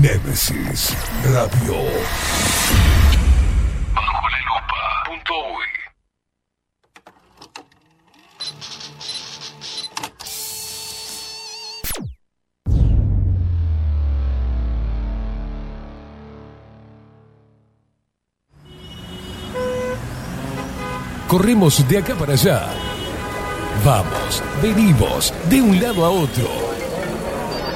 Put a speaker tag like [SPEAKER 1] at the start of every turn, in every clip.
[SPEAKER 1] Nemesis Radio.
[SPEAKER 2] Bajo la lupa. Punto uy.
[SPEAKER 1] Corremos de acá para allá. Vamos, venimos, de un lado a otro.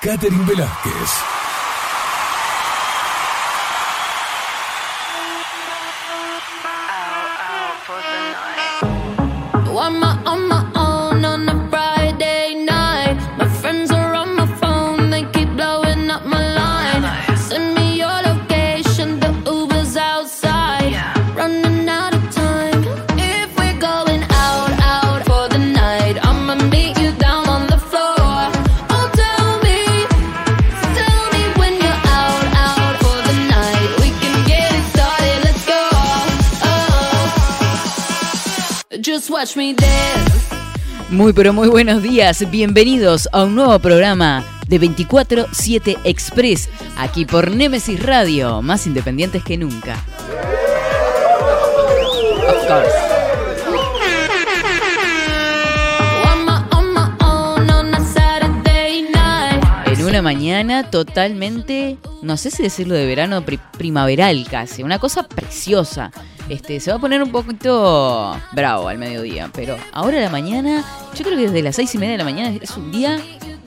[SPEAKER 1] Catherine Velázquez.
[SPEAKER 3] Muy pero muy buenos días, bienvenidos a un nuevo programa de 24-7 Express, aquí por Nemesis Radio, más independientes que nunca. Of course. Una mañana totalmente, no sé si decirlo de verano, pri- primaveral casi, una cosa preciosa. Este, se va a poner un poquito bravo al mediodía, pero ahora a la mañana, yo creo que desde las seis y media de la mañana es un día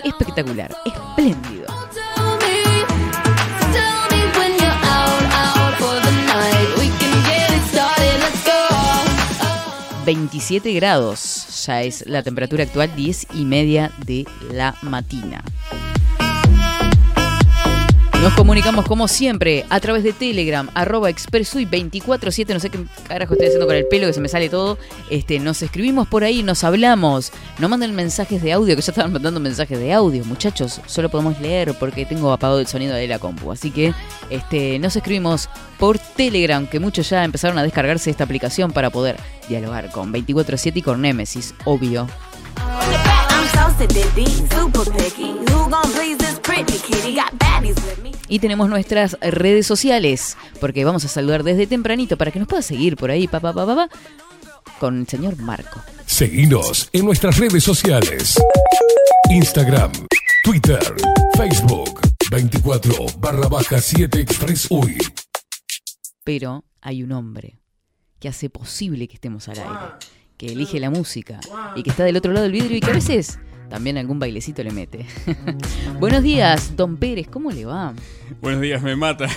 [SPEAKER 3] espectacular, espléndido.
[SPEAKER 4] Tell me, tell me when you're out, out for the night. We can get it started, let's go.
[SPEAKER 3] 27 grados, ya es la temperatura actual, 10 y media de la matina. Nos comunicamos como siempre a través de Telegram, arroba expresui 247, no sé qué carajo estoy haciendo con el pelo que se me sale todo. Este, nos escribimos por ahí, nos hablamos, no manden mensajes de audio, que ya estaban mandando mensajes de audio, muchachos, solo podemos leer porque tengo apagado el sonido de la compu. Así que este, nos escribimos por Telegram, que muchos ya empezaron a descargarse esta aplicación para poder dialogar con 247 y con Nemesis, obvio. Y tenemos nuestras redes sociales, porque vamos a saludar desde tempranito para que nos pueda seguir por ahí, papá, papá, papá, con el señor Marco.
[SPEAKER 1] Seguinos en nuestras redes sociales. Instagram, Twitter, Facebook, 24 barra baja 7 Express UI.
[SPEAKER 3] Pero hay un hombre que hace posible que estemos al aire, que elige la música y que está del otro lado del vidrio y que a veces también algún bailecito le mete. Buenos días, don Pérez, ¿cómo le va?
[SPEAKER 5] Buenos días, me mata.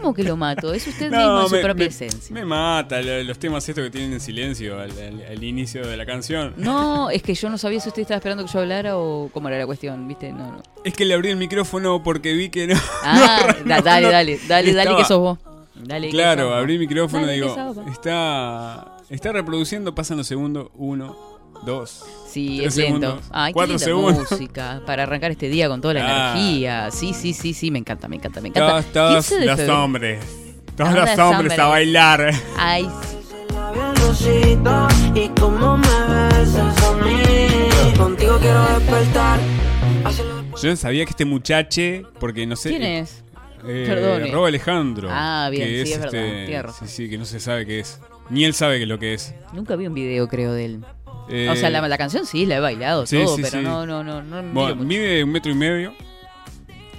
[SPEAKER 3] ¿Cómo que lo mato? Es usted mismo en su propia esencia.
[SPEAKER 5] me mata lo- los temas estos que tienen en silencio al, al- al inicio de la canción.
[SPEAKER 3] No, es que yo no sabía si usted estaba esperando que yo hablara o cómo era la cuestión, ¿viste? No, no.
[SPEAKER 5] Es que le abrí el micrófono porque vi que no.
[SPEAKER 3] Ah,
[SPEAKER 5] no,
[SPEAKER 3] da-
[SPEAKER 5] no,
[SPEAKER 3] dale,
[SPEAKER 5] no.
[SPEAKER 3] dale, dale, dale que sos vos. Dale que
[SPEAKER 5] Claro,
[SPEAKER 3] sos vos.
[SPEAKER 5] abrí el micrófono y digo, está, está reproduciendo, pasan los segundos, uno, dos.
[SPEAKER 3] Sí,
[SPEAKER 5] tres
[SPEAKER 3] es lento.
[SPEAKER 5] segundos,
[SPEAKER 3] Ay, qué
[SPEAKER 5] cuatro
[SPEAKER 3] linda
[SPEAKER 5] segundos.
[SPEAKER 3] música para arrancar este día con toda la
[SPEAKER 5] Ah.
[SPEAKER 3] energía. Sí, sí, sí, sí, me encanta, me encanta, me encanta.
[SPEAKER 5] Todos, todos
[SPEAKER 3] 15 de
[SPEAKER 5] los hombres. Todos los hombres a bailar.
[SPEAKER 3] Ay, sí.
[SPEAKER 6] Rosita, y como me besas a mí. Contigo quiero despertar. Hacerlo
[SPEAKER 5] Yo no sabía que este muchache, porque no sé.
[SPEAKER 3] ¿Quién es?
[SPEAKER 5] Eh. Robo Alejandro.
[SPEAKER 3] Ah, bien,
[SPEAKER 5] que
[SPEAKER 3] sí, es
[SPEAKER 5] este,
[SPEAKER 3] verdad, razón.
[SPEAKER 5] Sí, sí, que no se sabe qué es. Ni él sabe qué es lo que es.
[SPEAKER 3] Nunca vi un video, creo, de él.
[SPEAKER 5] Eh,
[SPEAKER 3] o sea, la, la canción sí, la he bailado,
[SPEAKER 5] sí,
[SPEAKER 3] todo,
[SPEAKER 5] sí,
[SPEAKER 3] pero
[SPEAKER 5] sí.
[SPEAKER 3] no, no, no, no
[SPEAKER 5] Bueno, mide un metro y medio.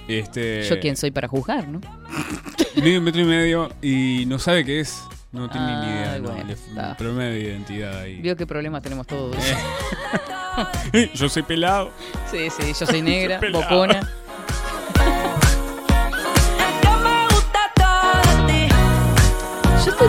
[SPEAKER 5] Este,
[SPEAKER 3] Yo quién soy para juzgar, ¿no?
[SPEAKER 5] Mide un metro y medio y no sabe qué es. No tiene ni idea. no,
[SPEAKER 3] bueno,
[SPEAKER 5] le-
[SPEAKER 3] está.
[SPEAKER 5] problema de identidad ahí.
[SPEAKER 3] Vio qué problemas tenemos todos.
[SPEAKER 5] Yo soy pelado.
[SPEAKER 3] Sí, sí, yo soy negra, bocona.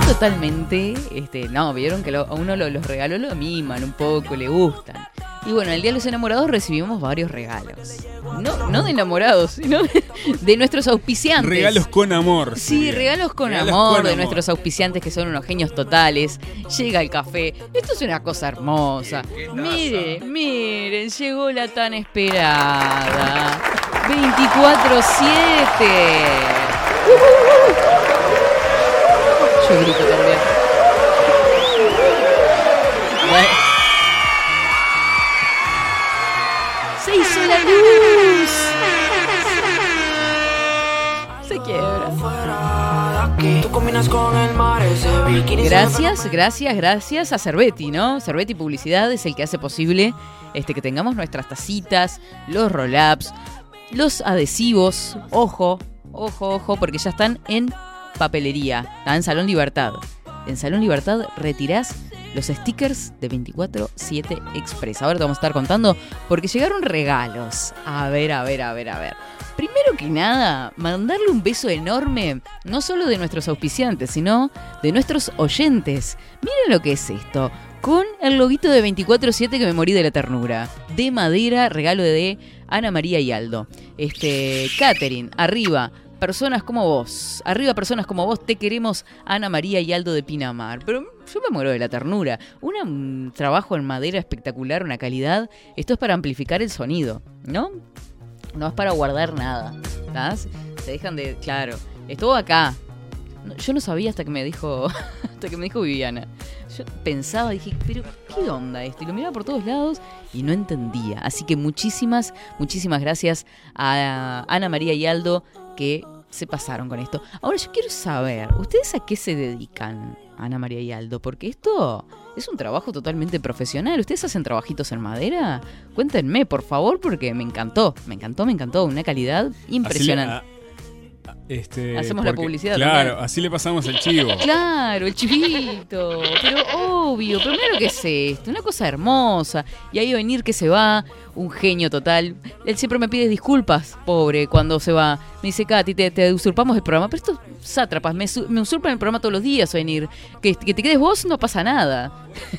[SPEAKER 3] Totalmente, este, no, vieron que lo- a uno lo- los regalos lo miman un poco, le gustan. Y bueno, el Día de los Enamorados recibimos varios regalos. No, no de enamorados, sino de, de nuestros auspiciantes.
[SPEAKER 5] Regalos con amor.
[SPEAKER 3] Sí, regalos con
[SPEAKER 5] Regalos
[SPEAKER 3] amor
[SPEAKER 5] con
[SPEAKER 3] de
[SPEAKER 5] amor.
[SPEAKER 3] nuestros auspiciantes que son unos genios totales. Llega el café. Esto es una cosa hermosa. Miren, miren, llegó la tan esperada. 24-7. Yo grito también. Bueno. Se hizo la luz. Se quiebra. Gracias, gracias, gracias a Cerveti, ¿no? Cerveti Publicidad es el que hace posible este, que tengamos nuestras tacitas, los roll-ups, los adhesivos. Ojo, ojo, ojo, porque ya están en papelería, está en Salón Libertad. En Salón Libertad retirás los stickers de 24-7 Express. Ahora te vamos a estar contando porque llegaron regalos. A ver, a ver, a ver, a ver. Primero que nada, mandarle un beso enorme, no solo de nuestros auspiciantes, sino de nuestros oyentes. Miren lo que es esto. Con el loguito de 24-7 que me morí de la ternura. De madera, regalo de Ana María y Aldo. Este, Catherine, arriba. Personas como vos. Arriba personas como vos. Te queremos Ana María y Aldo de Pinamar. Pero yo me muero de la ternura. Un trabajo en madera espectacular, una calidad. Esto es para amplificar el sonido, ¿no? No es para guardar nada. ¿Estás? Se dejan de. Claro. Estuvo acá. Yo no sabía hasta que me dijo. hasta que me dijo Viviana. Yo pensaba, dije, pero ¿qué onda esto? Y lo miraba por todos lados y no entendía. Así que muchísimas, muchísimas gracias a Ana María y Aldo que se pasaron con esto. Ahora yo quiero saber, ¿ustedes a qué se dedican, Ana María y Aldo? Porque esto es un trabajo totalmente profesional. ¿Ustedes hacen trabajitos en madera? Cuéntenme, por favor, porque me encantó, me encantó, me encantó. Una calidad
[SPEAKER 5] le-
[SPEAKER 3] impresionante.
[SPEAKER 5] a- a- este,
[SPEAKER 3] Hacemos la publicidad
[SPEAKER 5] Claro, así le pasamos el chivo.
[SPEAKER 3] Claro, el chivito. Pero obvio, lo que es esto, una cosa hermosa. Y ahí venir que se va, un genio total. Él siempre me pide disculpas, pobre, cuando se va. Me dice, Katy, te, te usurpamos el programa. Pero estos sátrapas me, me usurpan el programa todos los días, venir. Que, que te quedes vos no pasa nada.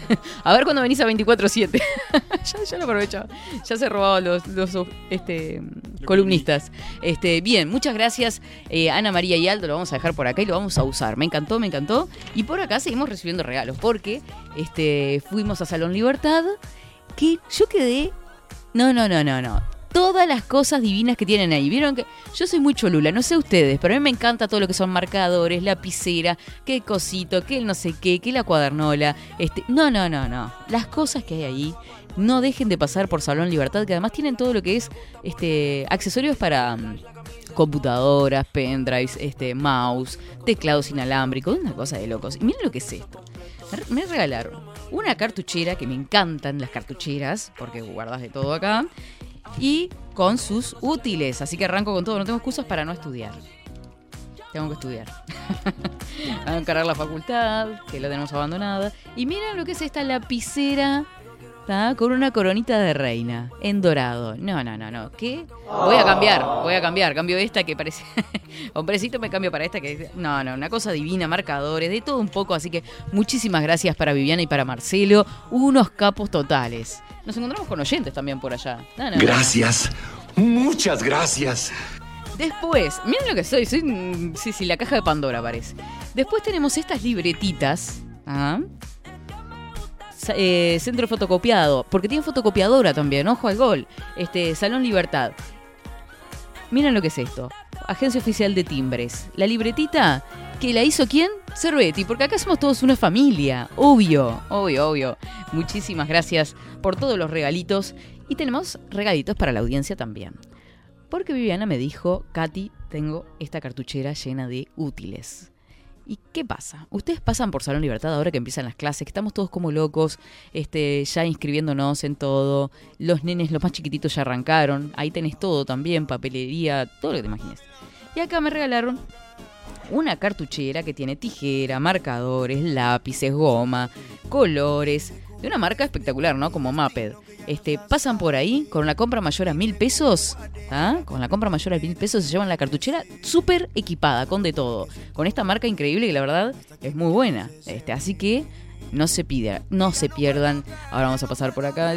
[SPEAKER 3] a ver cuando venís a 24-7. ya, ya lo aprovechaba. Ya se robaba los, los este, columnistas. Este, bien, muchas gracias eh, Ana María y Aldo, lo vamos a dejar por acá y lo vamos a usar. Me encantó, me encantó. Y por acá seguimos recibiendo regalos porque este, fuimos a Salón Libertad que yo quedé... No, no, no, no, no. Todas las cosas divinas que tienen ahí. Vieron que yo soy muy cholula, no sé ustedes, pero a mí me encanta todo lo que son marcadores, lapicera, qué cosito, qué no sé qué, qué la cuadernola. Este, no, no, no, no. Las cosas que hay ahí no dejen de pasar por Salón Libertad, que además tienen todo lo que es este accesorios para mm, computadoras, pendrives, este mouse, teclados inalámbricos, una cosa de locos. Y miren lo que es esto. Me regalaron una cartuchera, que me encantan las cartucheras, porque guardas de todo acá, y con sus útiles. Así que arranco con todo, no tengo excusas para no estudiar. Tengo que estudiar. a encargar la facultad, que la tenemos abandonada. Y miren lo que es esta lapicera ¿tá? con una coronita de reina en dorado. No, no, no, no. ¿Qué? Voy a cambiar, voy a cambiar. Cambio esta que parece. Hombrecito, me cambio para esta que. No, no, una cosa divina, marcadores, de todo un poco. Así que muchísimas gracias para Viviana y para Marcelo. Unos capos totales. Nos encontramos con oyentes también por allá. No, no, no, no.
[SPEAKER 2] Gracias. Muchas gracias.
[SPEAKER 3] Después, miren lo que soy, soy, sí, sí, la caja de Pandora parece. Después tenemos estas libretitas. ¿ah? Eh, centro fotocopiado, porque tiene fotocopiadora también, ojo al gol. Este, Salón Libertad. Miren lo que es esto. Agencia Oficial de Timbres. La libretita que la hizo quién? Cervetti, porque acá somos todos una familia. Obvio, obvio, obvio. Muchísimas gracias por todos los regalitos. Y tenemos regalitos para la audiencia también. Porque Viviana me dijo, Katy, tengo esta cartuchera llena de útiles. ¿Y qué pasa? Ustedes pasan por Salón Libertad ahora que empiezan las clases, que estamos todos como locos, este, ya inscribiéndonos en todo. Los nenes, los más chiquititos ya arrancaron. Ahí tenés todo también, papelería, todo lo que te imagines. Y acá me regalaron una cartuchera que tiene tijera, marcadores, lápices, goma, colores, de una marca espectacular, ¿no? Como Maped. Este, pasan por ahí con la compra mayor a mil pesos, ¿ah? Con la compra mayor a mil pesos se llevan la cartuchera súper equipada, con de todo. Con esta marca increíble que la verdad es muy buena. Este, así que No se pida, no se pierdan. Ahora vamos a pasar por acá.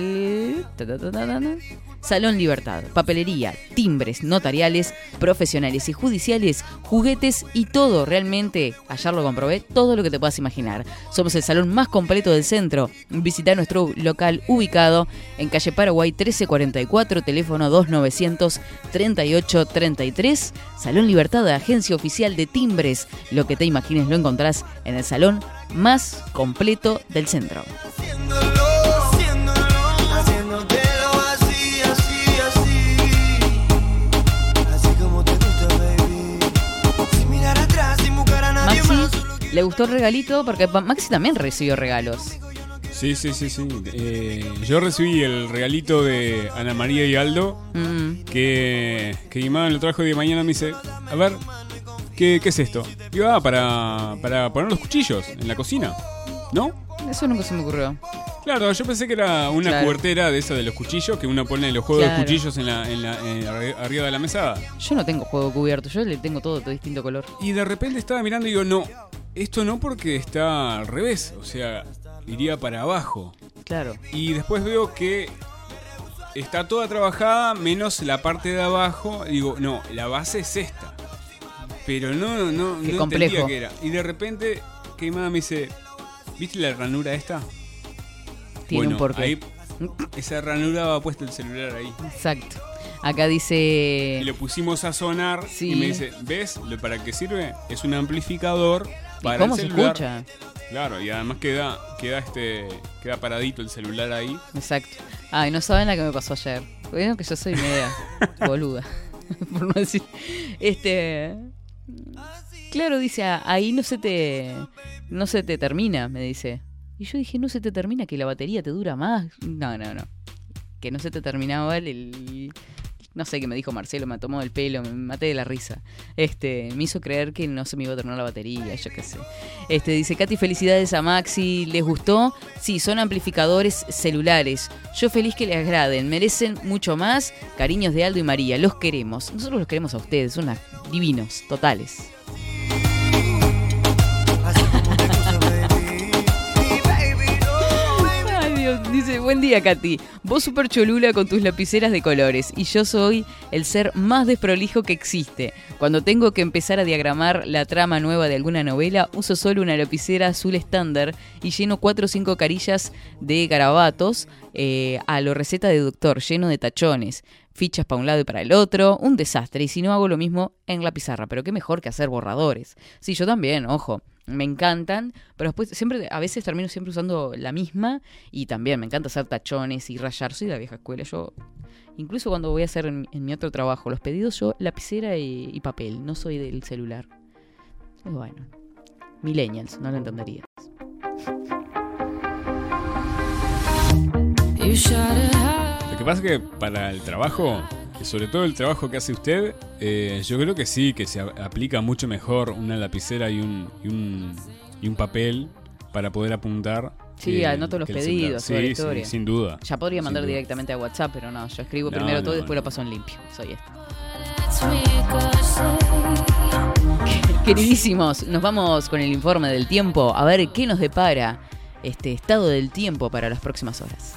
[SPEAKER 3] Salón Libertad, papelería, timbres, notariales, profesionales y judiciales, juguetes y todo, realmente, ayer lo comprobé, todo lo que te puedas imaginar. Somos el salón más completo del centro. Visita nuestro local ubicado en calle Paraguay 1344, teléfono 2900 3833. Salón Libertad, agencia oficial de timbres. Lo que te imagines lo encontrás en el salón más completo del centro. Maxi, le gustó el regalito porque Maxi también recibió regalos.
[SPEAKER 5] Sí, sí, sí, sí. Eh, yo recibí el regalito de Ana María y Aldo,
[SPEAKER 3] Mm,
[SPEAKER 5] que, que lo trajo de mañana me dice, a ver, ¿qué, qué es esto? Digo, ah, para, para poner los cuchillos en la cocina, ¿no?
[SPEAKER 3] eso nunca se me ocurrió.
[SPEAKER 5] Claro, yo pensé que era una
[SPEAKER 3] Claro.
[SPEAKER 5] cubertera de esa de los cuchillos, que uno pone los juegos
[SPEAKER 3] Claro.
[SPEAKER 5] de cuchillos en la, en la- en arri- arriba de la mesada.
[SPEAKER 3] Yo no tengo juego cubierto, yo le tengo todo de distinto color.
[SPEAKER 5] Y de repente estaba mirando y digo, no, esto no porque está al revés, o sea, iría para abajo.
[SPEAKER 3] Claro.
[SPEAKER 5] Y después veo que está toda trabajada menos la parte de abajo. Digo, no, la base es esta. Pero no, no,
[SPEAKER 3] Qué
[SPEAKER 5] no
[SPEAKER 3] complejo.
[SPEAKER 5] entendía qué era. Y de repente, que mamá me dice, ¿viste la ranura esta?
[SPEAKER 3] Tiene
[SPEAKER 5] bueno,
[SPEAKER 3] un porqué.
[SPEAKER 5] ahí, esa ranura va puesto el celular ahí.
[SPEAKER 3] Exacto. Acá dice.
[SPEAKER 5] Y lo pusimos a sonar
[SPEAKER 3] Sí.
[SPEAKER 5] y me dice, ¿ves lo para qué sirve? Es un amplificador
[SPEAKER 3] ¿Y
[SPEAKER 5] para
[SPEAKER 3] ¿Cómo
[SPEAKER 5] el
[SPEAKER 3] se
[SPEAKER 5] celular.
[SPEAKER 3] escucha?
[SPEAKER 5] Claro, y además queda, queda este, queda paradito el celular ahí.
[SPEAKER 3] Exacto. Ay, no saben la que me pasó ayer. Bueno, que yo soy media boluda. Por no decir. Este. Claro, dice, "Ah, ahí no se te. No se te termina, me dice. Y yo dije, no se te termina, que la batería te dura más. No, no, no. Que no se te terminaba el. No sé qué me dijo Marcelo, me tomó el pelo, me maté de la risa. Este, me hizo creer que no se me iba a terminar la batería, yo qué sé. Este, dice Katy, felicidades a Maxi, ¿les gustó? Sí, son amplificadores celulares. Yo feliz que les agraden, merecen mucho más. Cariños de Aldo y María, los queremos. Nosotros los queremos a ustedes, son divinos, totales. Dice, buen día Katy. Vos super cholula con tus lapiceras de colores y yo soy el ser más desprolijo que existe. Cuando tengo que empezar a diagramar la trama nueva de alguna novela, uso solo una lapicera azul estándar y lleno cuatro o cinco carillas de garabatos eh, a lo receta de doctor, lleno de tachones. Fichas para un lado y para el otro, un desastre. Y si no hago lo mismo en la pizarra, pero qué mejor que hacer borradores. Sí, yo también, ojo me encantan, pero después siempre, a veces termino siempre usando la misma y también me encanta hacer tachones y rayar. Soy de la vieja escuela, yo incluso cuando voy a hacer en, en mi otro trabajo los pedidos, yo lapicera y, y papel, no soy del celular. Y bueno, millennials, no lo entendería.
[SPEAKER 5] Lo que pasa es que para el trabajo, sobre todo el trabajo que hace usted, eh, yo creo que sí, que se aplica mucho mejor una lapicera y un, y un, y un papel para poder apuntar.
[SPEAKER 3] Sí,
[SPEAKER 5] que-
[SPEAKER 3] anoto los pedidos, toda la
[SPEAKER 5] Sí,
[SPEAKER 3] historia.
[SPEAKER 5] sí, sin duda.
[SPEAKER 3] Ya podría mandar
[SPEAKER 5] duda.
[SPEAKER 3] directamente a WhatsApp, pero no, yo escribo
[SPEAKER 5] No,
[SPEAKER 3] primero todo y después
[SPEAKER 5] no.
[SPEAKER 3] lo paso en limpio. Soy esta. Queridísimos, nos vamos con el informe del tiempo a ver qué nos depara este estado del tiempo para las próximas horas.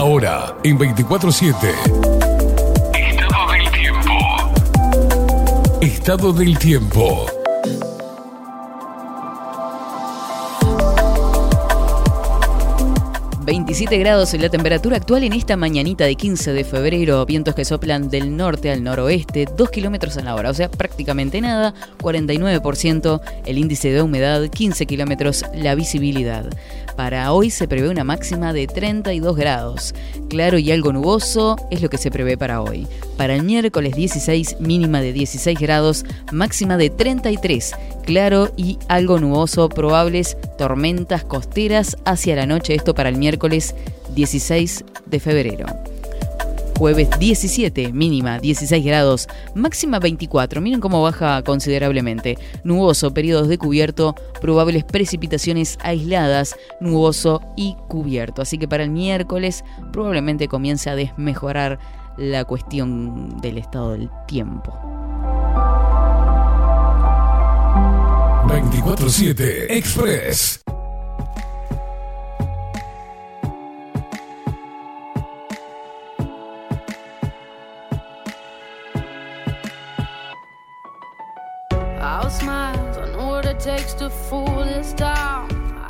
[SPEAKER 1] Ahora, en 24-7. Estado del tiempo. Estado del tiempo.
[SPEAKER 3] ...27 grados en la temperatura actual en esta mañanita de 15 de febrero... ...vientos que soplan del norte al noroeste... ...2 kilómetros en la hora, o sea, prácticamente nada... ...49% el índice de humedad... ...15 kilómetros la visibilidad... Para hoy se prevé una máxima de 32 grados. Claro y algo nuboso es lo que se prevé para hoy. Para el miércoles 16, mínima de 16 grados, máxima de 33. Claro y algo nuboso, probables tormentas costeras hacia la noche. Esto para el miércoles 16 de febrero. Jueves 17, mínima 16 grados, máxima 24. Miren cómo baja considerablemente. Nuboso, periodos de cubierto, probables precipitaciones aisladas, nuboso y cubierto. Así que para el miércoles probablemente comience a desmejorar la cuestión del estado del tiempo.
[SPEAKER 1] 24-7 Express.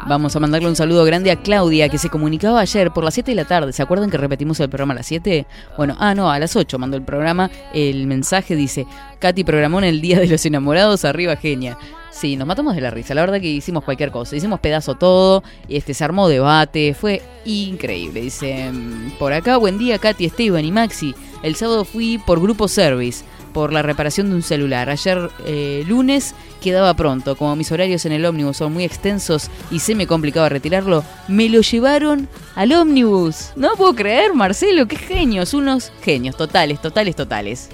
[SPEAKER 3] Vamos a mandarle un saludo grande a Claudia, que se comunicaba ayer por las 7 de la tarde. ¿Se acuerdan que repetimos el programa a las 7? Bueno, ah, no, a las 8 mandó el programa. El mensaje dice, Katy programó en el Día de los Enamorados, arriba genia. Sí, nos matamos de la risa. La verdad que hicimos cualquier cosa. Hicimos pedazo todo. Este, se armó debate. Fue increíble. Dice, mm, por acá, buen día, Katy, Esteban y Maxi. El sábado fui por Grupo Service por la reparación de un celular. Ayer eh, lunes quedaba pronto. Como mis horarios en el ómnibus son muy extensos y se me complicaba retirarlo, me lo llevaron al ómnibus. No puedo creer, Marcelo, qué genios. Unos genios, totales, totales, totales.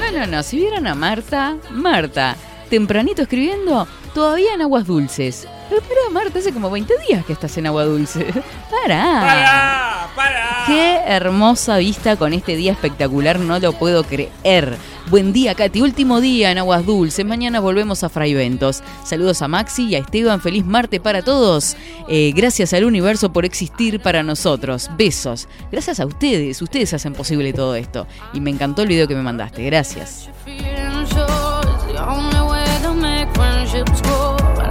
[SPEAKER 3] No, no, no. Si vieron a Marta, Marta, tempranito escribiendo, todavía en aguas dulces. Pero para, Marta, hace como 20 días que estás en agua dulce. Pará.
[SPEAKER 5] ¡Para! ¡Para!
[SPEAKER 3] Qué hermosa vista con este día espectacular, no lo puedo creer. Buen día, Katy. Último día en Aguas Dulces. Mañana volvemos a Fraiventos. Saludos a Maxi y a Esteban. Feliz martes para todos. Eh, gracias al universo por existir para nosotros. Besos. Gracias a ustedes. Ustedes hacen posible todo esto. Y me encantó el video que me mandaste. Gracias.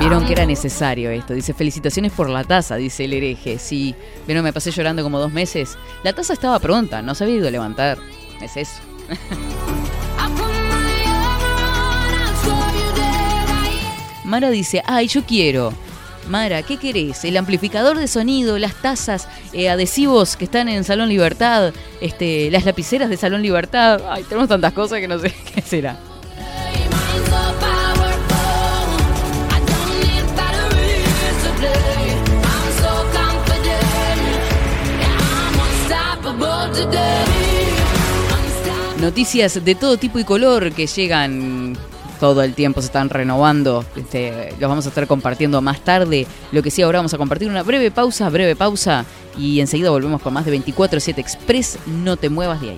[SPEAKER 3] Vieron que era necesario esto. Dice, felicitaciones por la taza, dice el hereje. Sí, vieron, me pasé llorando como dos meses. La taza estaba pronta, no se había ido a levantar. Es eso. Mara dice, ay, yo quiero. Mara, ¿qué querés? El amplificador de sonido, las tazas, eh, adhesivos que están en Salón Libertad, este, las lapiceras de Salón Libertad. Ay, tenemos tantas cosas que no sé qué será. Noticias de todo tipo y color que llegan todo el tiempo, se están renovando. Este, los vamos a estar compartiendo más tarde. Lo que sí, ahora vamos a compartir una breve pausa, breve pausa. Y enseguida volvemos con más de 24-7 Express. No te muevas de ahí.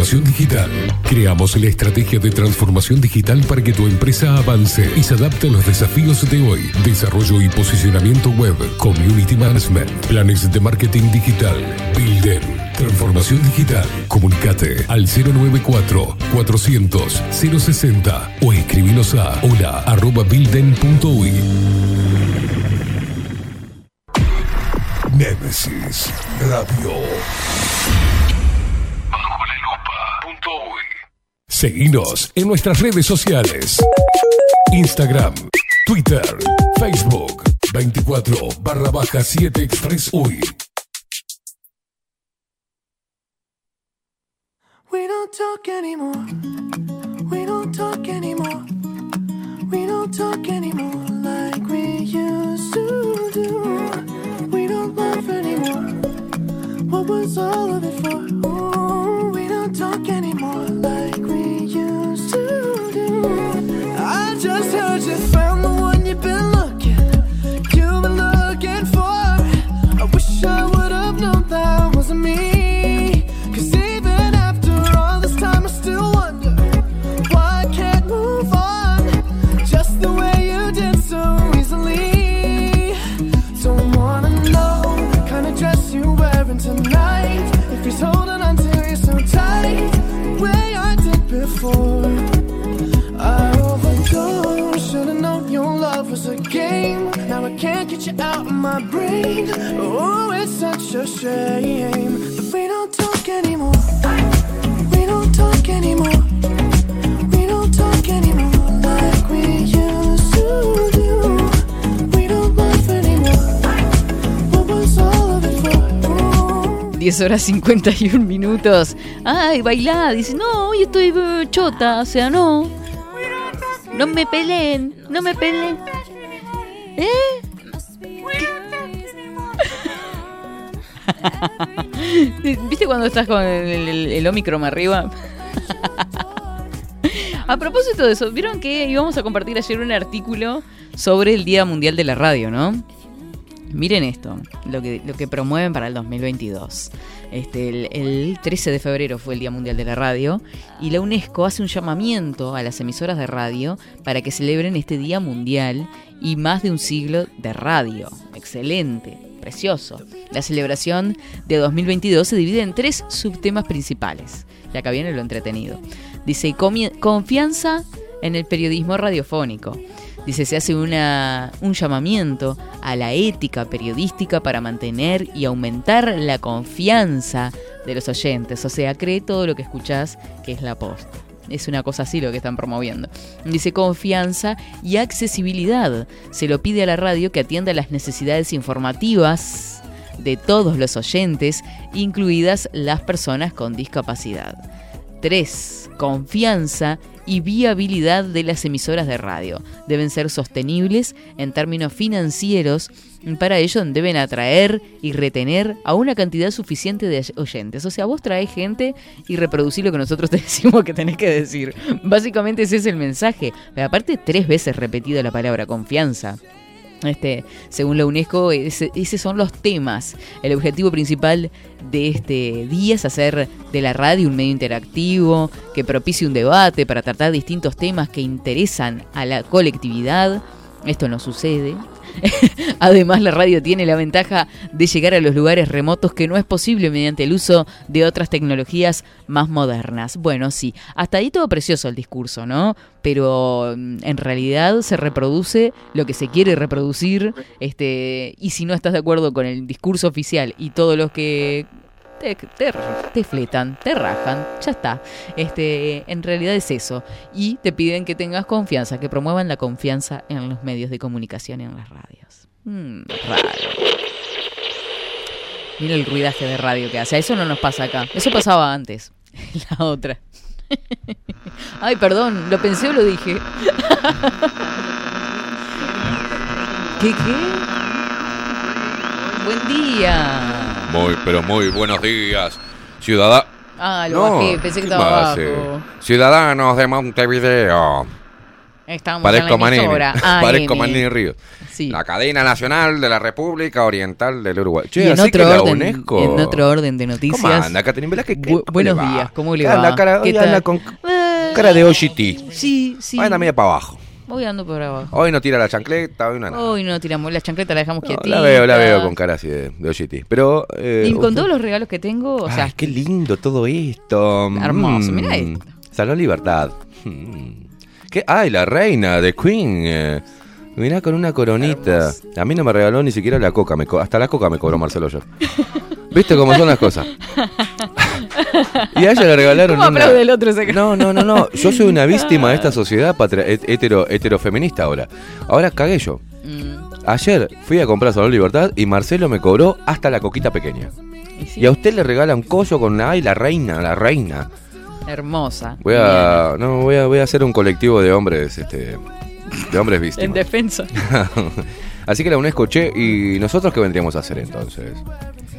[SPEAKER 1] Transformación digital. Creamos la estrategia de transformación digital para que tu empresa avance y se adapte a los desafíos de hoy. Desarrollo y posicionamiento web, community management, planes de marketing digital. Bilden, transformación digital. Comunicate al 094 400 060 o escribinos a hola arroba bilden.uy. Nemesis Radio. Seguinos en nuestras redes sociales. Instagram, Twitter, Facebook, 24 barra baja 7 Express UI.
[SPEAKER 6] We don't talk anymore. We don't talk anymore. We don't talk anymore like we used to do. We don't anymore. What was all of it for? We don't talk anymore like just heard you found the one you've been looking. You've been looking for. I wish I would have known that wasn't me. Can't get you out of my brain. Oh, it's such a shame that we don't talk anymore. We don't talk anymore. We don't talk anymore like we used to do. We don't laugh anymore. What was all of it for?
[SPEAKER 3] 10 horas 51 minutos. Ay, bailá. Dice, no, hoy estoy eh, chota. O sea, no. No me peleen. No me peleen. ¿Eh? ¿Viste cuando estás con el, el, Omicron arriba? A propósito de eso, ¿vieron que íbamos a compartir ayer un artículo sobre el Día Mundial de la Radio, no? Miren esto, lo que, promueven para el 2022. Este, el 13 de febrero fue el Día Mundial de la Radio y la UNESCO hace un llamamiento a las emisoras de radio para que celebren este Día Mundial y más de un siglo de radio. Excelente. Precioso. La celebración de 2022 se divide en tres subtemas principales. Y acá viene lo entretenido. Dice, confianza en el periodismo radiofónico. Dice, se hace una, un llamamiento a la ética periodística para mantener y aumentar la confianza de los oyentes. O sea, cree todo lo que escuchás que es la posta. Es una cosa así lo que están promoviendo. Dice confianza y accesibilidad. Se lo pide a la radio que atienda las necesidades informativas de todos los oyentes, incluidas las personas con discapacidad. 3. Confianza y viabilidad de las emisoras de radio. Deben ser sostenibles en términos financieros. Para ello deben atraer y retener a una cantidad suficiente de oyentes. O sea, vos traes gente y reproducís lo que nosotros te decimos que tenés que decir. Básicamente ese es el mensaje. Aparte, tres veces repetido la palabra confianza. Este, según la UNESCO, ese- esos son los temas. El objetivo principal de este día es hacer de la radio un medio interactivo que propicie un debate para tratar distintos temas que interesan a la colectividad. Esto no sucede. Además, la radio tiene la ventaja de llegar a los lugares remotos que no es posible mediante el uso de otras tecnologías más modernas. Bueno, sí, hasta ahí todo precioso el discurso, ¿no? Pero mm, en realidad se reproduce lo que se quiere reproducir, este, y si no estás de acuerdo con el discurso oficial y todos los que te, fletan, te rajan, ya está. Este, en realidad es eso. Y te piden que tengas confianza, que promuevan la confianza en los medios de comunicación y en las radios. Mm, radio. Mira el ruidaje de radio que hace. Eso no nos pasa acá. Eso pasaba antes. La otra. Ay, perdón, lo pensé o lo dije. ¿Qué qué? Buen día.
[SPEAKER 7] Muy, pero muy buenos días, ciudadanos.
[SPEAKER 3] Ah, lo bajé, pensé que estaba abajo.
[SPEAKER 7] Ciudadanos de Montevideo.
[SPEAKER 3] Estamos
[SPEAKER 7] Parezco
[SPEAKER 3] en la emisora.
[SPEAKER 7] Parezco
[SPEAKER 3] AM.
[SPEAKER 7] Manini Ríos.
[SPEAKER 3] Sí.
[SPEAKER 7] La cadena nacional de la República Oriental del Uruguay. Che,
[SPEAKER 3] Y en
[SPEAKER 7] así
[SPEAKER 3] otro,
[SPEAKER 7] que la
[SPEAKER 3] orden,
[SPEAKER 7] UNESCO.
[SPEAKER 3] en otro orden de noticias.
[SPEAKER 7] ¿Cómo anda, Caterina Velázquez? ¿Qué-
[SPEAKER 3] Bu- buenos días, ¿cómo le
[SPEAKER 7] ¿Qué
[SPEAKER 3] va?
[SPEAKER 7] cara,
[SPEAKER 3] ¿Qué tal?
[SPEAKER 7] con
[SPEAKER 3] Eh,
[SPEAKER 7] cara de OGT.
[SPEAKER 3] Sí, sí.
[SPEAKER 7] Anda media para abajo.
[SPEAKER 3] Voy ando por abajo.
[SPEAKER 7] Hoy no tira la chancleta, hoy no nada.
[SPEAKER 3] Hoy no tiramos la chancleta, la dejamos
[SPEAKER 7] No,
[SPEAKER 3] quietita.
[SPEAKER 7] la veo, la veo con cara así de, de OGT. Pero. eh,
[SPEAKER 3] Y con
[SPEAKER 7] usted-
[SPEAKER 3] todos los regalos que tengo, o sea,
[SPEAKER 7] Ay, qué lindo todo esto.
[SPEAKER 3] Hermoso,
[SPEAKER 7] Mm.
[SPEAKER 3] mirá esto.
[SPEAKER 7] Salón Libertad. Mm. ¿Qué? Ay, la reina de Queen. eh. Mirá con una coronita. A mí no me regaló ni siquiera la coca. Me co- hasta la coca me cobró Marcelo ayer. ¿Viste cómo son las cosas? y a ella le regalaron
[SPEAKER 3] ¿cómo
[SPEAKER 7] una...
[SPEAKER 3] aplaude el otro ese
[SPEAKER 7] No, no, no, no. Yo soy una víctima de esta sociedad patria- het- hetero, heterofeminista ahora. Ahora cagué yo.
[SPEAKER 3] Mm,
[SPEAKER 7] Ayer fui a comprar Salón Libertad y Marcelo me cobró hasta la coquita pequeña.
[SPEAKER 3] y sí,
[SPEAKER 7] Y a usted le regala un coso con ay la reina, la reina.
[SPEAKER 3] hermosa.
[SPEAKER 7] Voy a no voy a voy a hacer un colectivo de hombres este de hombres
[SPEAKER 3] Bien. En
[SPEAKER 7] víctimas.
[SPEAKER 3] defensa.
[SPEAKER 7] Así que la UNESCO che y nosotros qué vendríamos a hacer entonces.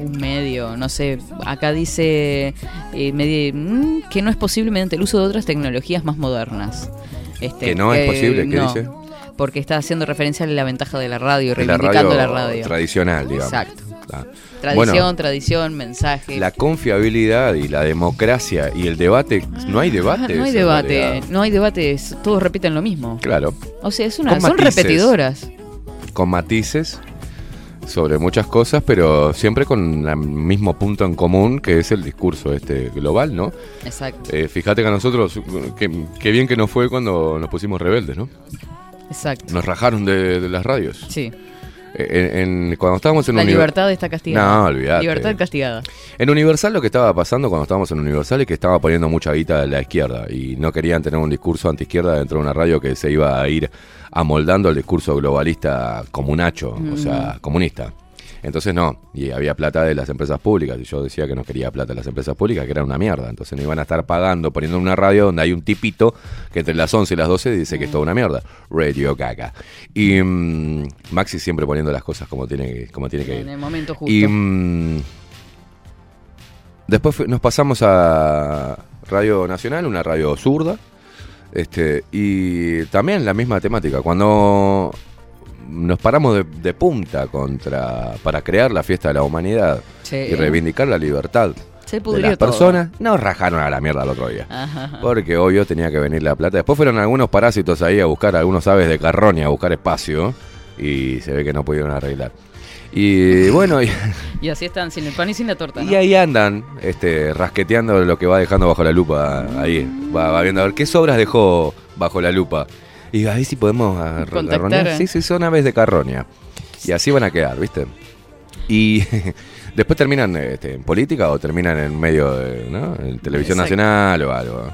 [SPEAKER 3] Un medio, no sé. Acá dice eh, medio- mm, que no es posible mediante el uso de otras tecnologías más modernas. Este,
[SPEAKER 7] Que no es posible, ¿qué
[SPEAKER 3] no,
[SPEAKER 7] dice?
[SPEAKER 3] Porque está haciendo referencia a la ventaja de la radio,
[SPEAKER 7] la
[SPEAKER 3] reivindicando
[SPEAKER 7] radio,
[SPEAKER 3] la radio.
[SPEAKER 7] tradicional, digamos.
[SPEAKER 3] Exacto.
[SPEAKER 7] Ah.
[SPEAKER 3] Tradición,
[SPEAKER 7] Bueno,
[SPEAKER 3] tradición, mensaje.
[SPEAKER 7] la confiabilidad y la democracia y el debate, no hay debate.
[SPEAKER 3] no hay debate, no hay debates, todos repiten lo mismo.
[SPEAKER 7] Claro,
[SPEAKER 3] O sea, es una, son
[SPEAKER 7] matices.
[SPEAKER 3] repetidoras.
[SPEAKER 7] con matices sobre muchas cosas, pero siempre con el mismo punto en común que es el discurso este global, ¿no?
[SPEAKER 3] Exacto,
[SPEAKER 7] Eh, fíjate que a nosotros, qué bien que nos fue cuando nos pusimos rebeldes, ¿no?
[SPEAKER 3] exacto.
[SPEAKER 7] Nos rajaron de, de las radios.
[SPEAKER 3] Sí.
[SPEAKER 7] Eh, En, en- cuando estábamos en
[SPEAKER 3] La libertad está castigada.
[SPEAKER 7] No, olvídate.
[SPEAKER 3] Libertad castigada.
[SPEAKER 7] En Universal lo que estaba pasando cuando estábamos en Universal es que estaba poniendo mucha guita a la izquierda y no querían tener un discurso antiizquierda dentro de una radio que se iba a ir amoldando al discurso globalista comunacho, o sea, comunista. Entonces no, y había plata de las empresas públicas, y yo decía que no quería plata de las empresas públicas, que era una mierda, entonces no iban a estar pagando, poniendo una radio donde hay un tipito que entre las 11 y las 12 dice que es toda una mierda, Radio Gaga. Y mm, Maxi siempre poniendo las cosas como tiene, que- como tiene que ir.
[SPEAKER 3] En el momento justo.
[SPEAKER 7] Y mm, después nos pasamos a Radio Nacional, una radio zurda. Este, y también la misma temática. Cuando nos paramos de, de punta contra para crear la fiesta de la humanidad
[SPEAKER 3] Sí.
[SPEAKER 7] y reivindicar la libertad
[SPEAKER 3] Se
[SPEAKER 7] de las
[SPEAKER 3] todo.
[SPEAKER 7] personas, nos rajaron a la mierda el otro día.
[SPEAKER 3] Ajá.
[SPEAKER 7] Porque obvio tenía que venir la plata. Después fueron algunos parásitos ahí a buscar, algunos aves de Carroña a buscar espacio. y se ve que no pudieron arreglar. Y bueno, y,
[SPEAKER 3] Y así están, sin el pan y sin la torta. ¿no?
[SPEAKER 7] y ahí andan este, rasqueteando lo que va dejando bajo la lupa. Ahí va, va viendo a ver qué sobras dejó bajo la lupa. Y ahí si podemos ar-
[SPEAKER 3] Contactar,
[SPEAKER 7] arronear.
[SPEAKER 3] eh.
[SPEAKER 7] Sí, sí, son aves de carroña. Y así van a quedar, ¿viste? Y después terminan este, en política o terminan en medio de ¿no? en televisión
[SPEAKER 3] Exacto.
[SPEAKER 7] nacional o algo.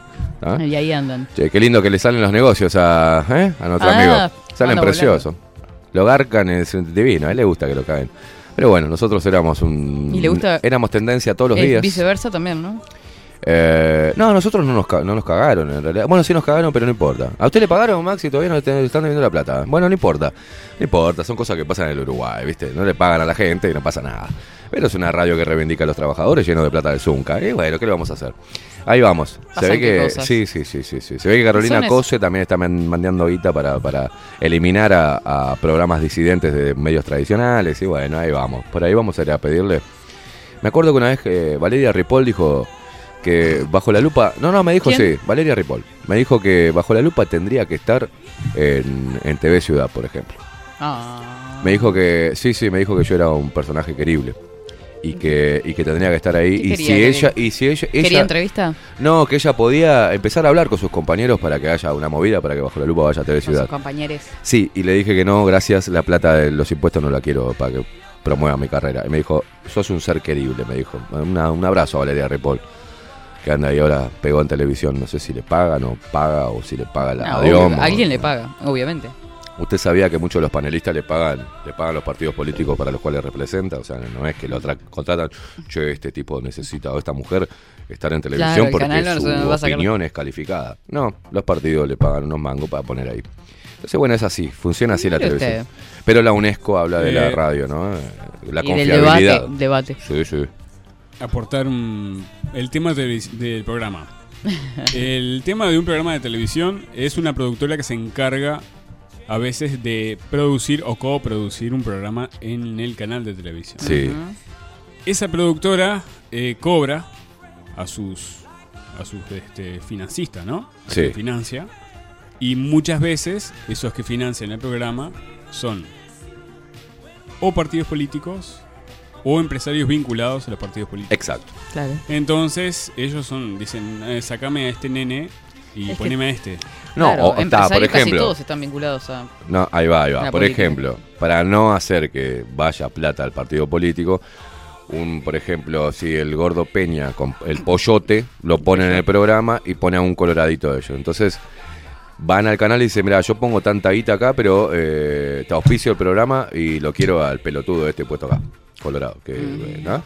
[SPEAKER 3] Y ahí andan.
[SPEAKER 7] Che, qué lindo que le salen los negocios a, ¿eh? a nuestro
[SPEAKER 3] Ah,
[SPEAKER 7] amigo. Salen preciosos. Lo garcan, es divino, a él le gusta que lo caen. Pero bueno, nosotros éramos un.
[SPEAKER 3] Y le gusta-
[SPEAKER 7] Éramos tendencia todos los días.
[SPEAKER 3] Viceversa también, ¿no?
[SPEAKER 7] Eh, no, nosotros no nos, no nos cagaron en realidad. Bueno, sí nos cagaron, pero no importa. ¿A usted le pagaron, Maxi? Todavía no te están debiendo la plata. Bueno, no importa. No importa, son cosas que pasan en el Uruguay, ¿viste? No le pagan a la gente y no pasa nada. Pero es una radio que reivindica a los trabajadores lleno de plata del Zunca. Y bueno, ¿qué le vamos a hacer? Ahí vamos. Se ve que.
[SPEAKER 3] cosas.
[SPEAKER 7] Sí, sí, sí, sí, sí. Se ve que Carolina Cose también está man- mandando guita para, para eliminar a, a programas disidentes de medios tradicionales. Y bueno, ahí vamos. Por ahí vamos a ir a pedirle. Me acuerdo que una vez que Valeria Ripoll dijo que bajo la lupa. No, no, me dijo
[SPEAKER 3] ¿Quién?
[SPEAKER 7] sí, Valeria Ripoll. Me dijo que bajo la lupa tendría que estar en, en TV Ciudad, por ejemplo.
[SPEAKER 3] Ah.
[SPEAKER 7] Me dijo que. Sí, sí, me dijo que yo era un personaje querible. Y que, y que tendría que estar ahí.
[SPEAKER 3] ¿Qué
[SPEAKER 7] Y
[SPEAKER 3] quería
[SPEAKER 7] si
[SPEAKER 3] que-
[SPEAKER 7] ella. Y si ella,
[SPEAKER 3] ¿Quería entrevista?
[SPEAKER 7] no, que ella podía empezar a hablar con sus compañeros para que haya una movida para que bajo la lupa vaya a TV
[SPEAKER 3] Con sus
[SPEAKER 7] Ciudad.
[SPEAKER 3] compañeros.
[SPEAKER 7] Sí, y le dije que no, gracias, la plata de los impuestos no la quiero para que promueva mi carrera. Y me dijo, sos un ser querible, me dijo. Una- un abrazo a Valeria Ripoll, que anda ahí ahora pegó en televisión. No sé si le pagan o paga o si le paga la
[SPEAKER 3] No, alguien le paga, obviamente.
[SPEAKER 7] Usted sabía que muchos de los panelistas le pagan, le pagan los partidos políticos para los cuales representa, o sea, no es que lo tra- contratan, che, este tipo necesita o esta mujer estar en televisión
[SPEAKER 3] Claro,
[SPEAKER 7] porque
[SPEAKER 3] no
[SPEAKER 7] su opinión es calificada. No, los partidos le pagan unos mangos para poner ahí. Entonces, bueno, es así, funciona así la televisión.
[SPEAKER 3] usted.
[SPEAKER 7] Pero la UNESCO habla de la
[SPEAKER 5] Eh,
[SPEAKER 7] radio, ¿no? La
[SPEAKER 3] y del
[SPEAKER 7] confiabilidad.
[SPEAKER 3] debate. debate.
[SPEAKER 7] Sí, sí.
[SPEAKER 5] aportar un- el tema televis- del programa. El tema de un programa de televisión es una productora que se encarga a veces de producir o coproducir un programa en el canal de televisión.
[SPEAKER 7] Sí.
[SPEAKER 5] Esa productora eh, cobra a sus a sus este, financistas, ¿no? A
[SPEAKER 7] Sí.
[SPEAKER 5] que financia. Y muchas veces esos que financian el programa son o partidos políticos o empresarios vinculados a los partidos políticos.
[SPEAKER 7] Exacto.
[SPEAKER 3] Claro.
[SPEAKER 5] Entonces, ellos son, dicen, eh, sacame a este nene y
[SPEAKER 3] Es que-
[SPEAKER 5] poneme a este.
[SPEAKER 7] No,
[SPEAKER 3] Claro,
[SPEAKER 7] o, está, por
[SPEAKER 3] empresarios casi
[SPEAKER 7] ejemplo.
[SPEAKER 3] todos están vinculados a...
[SPEAKER 7] No, ahí va, ahí va. Por
[SPEAKER 3] política.
[SPEAKER 7] ejemplo, para no hacer que vaya plata al partido político, un, por ejemplo, si el gordo Peña con el pollote lo pone en el programa y pone a un coloradito de ellos. Entonces van al canal y dicen, mira, yo pongo tanta guita acá, pero eh, te auspicio el programa y lo quiero al pelotudo de este puesto acá, colorado. Que, eh, ¿no?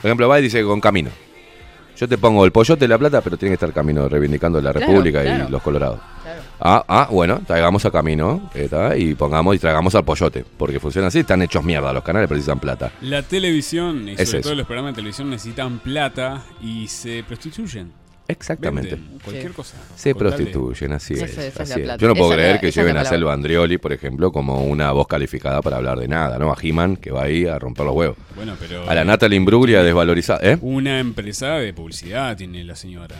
[SPEAKER 7] Por ejemplo, va y dice con Camino. Yo te pongo el pollote de la plata, pero tiene que estar Camino reivindicando la
[SPEAKER 3] Claro,
[SPEAKER 7] República
[SPEAKER 3] claro.
[SPEAKER 7] y los colorados. Ah, ah, bueno, traigamos a Camino y pongamos y traigamos al pollote, porque funciona así, están hechos mierda, los canales precisan plata.
[SPEAKER 5] La televisión y
[SPEAKER 7] Es
[SPEAKER 5] sobre
[SPEAKER 7] eso.
[SPEAKER 5] todo los programas de televisión necesitan plata y se prostituyen.
[SPEAKER 7] Exactamente.
[SPEAKER 5] Venden cualquier
[SPEAKER 3] Sí.
[SPEAKER 5] cosa.
[SPEAKER 7] Se prostituyen, así es. así. Yo no puedo
[SPEAKER 3] Esa
[SPEAKER 7] creer
[SPEAKER 3] la-
[SPEAKER 7] que lleven a. Selva Andrioli, por ejemplo, como una voz calificada para hablar de nada, ¿no? A He-Man, que va ahí a romper los huevos.
[SPEAKER 5] Bueno, pero
[SPEAKER 7] A la Natalie Imbruglia desvalorizada, ¿eh?
[SPEAKER 5] una empresa de publicidad tiene la señora.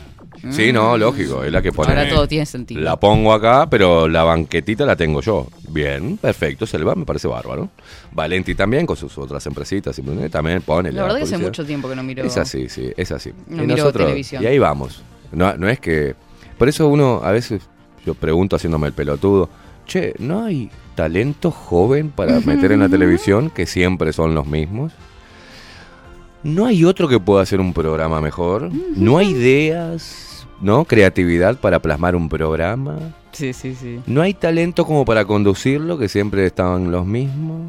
[SPEAKER 7] Sí, no, lógico, es la que pone.
[SPEAKER 3] Ahora todo tiene sentido.
[SPEAKER 7] La pongo acá, pero la banquetita la tengo yo. Bien, perfecto, Selva, me parece bárbaro. Valenti también, con sus otras empresitas, y también pone
[SPEAKER 3] La verdad que hace mucho tiempo que no miro...
[SPEAKER 7] Es así, sí, es así.
[SPEAKER 3] No miro televisión.
[SPEAKER 7] Y ahí vamos. No, no es que. Por eso uno a veces yo pregunto haciéndome el pelotudo, che, ¿no hay talento joven para meter en la televisión que siempre son los mismos? ¿No hay otro que pueda hacer un programa mejor? ¿No hay ideas, no? Creatividad para plasmar un programa.
[SPEAKER 3] Sí, sí, sí.
[SPEAKER 7] ¿No hay talento como para conducirlo, que siempre estaban los mismos?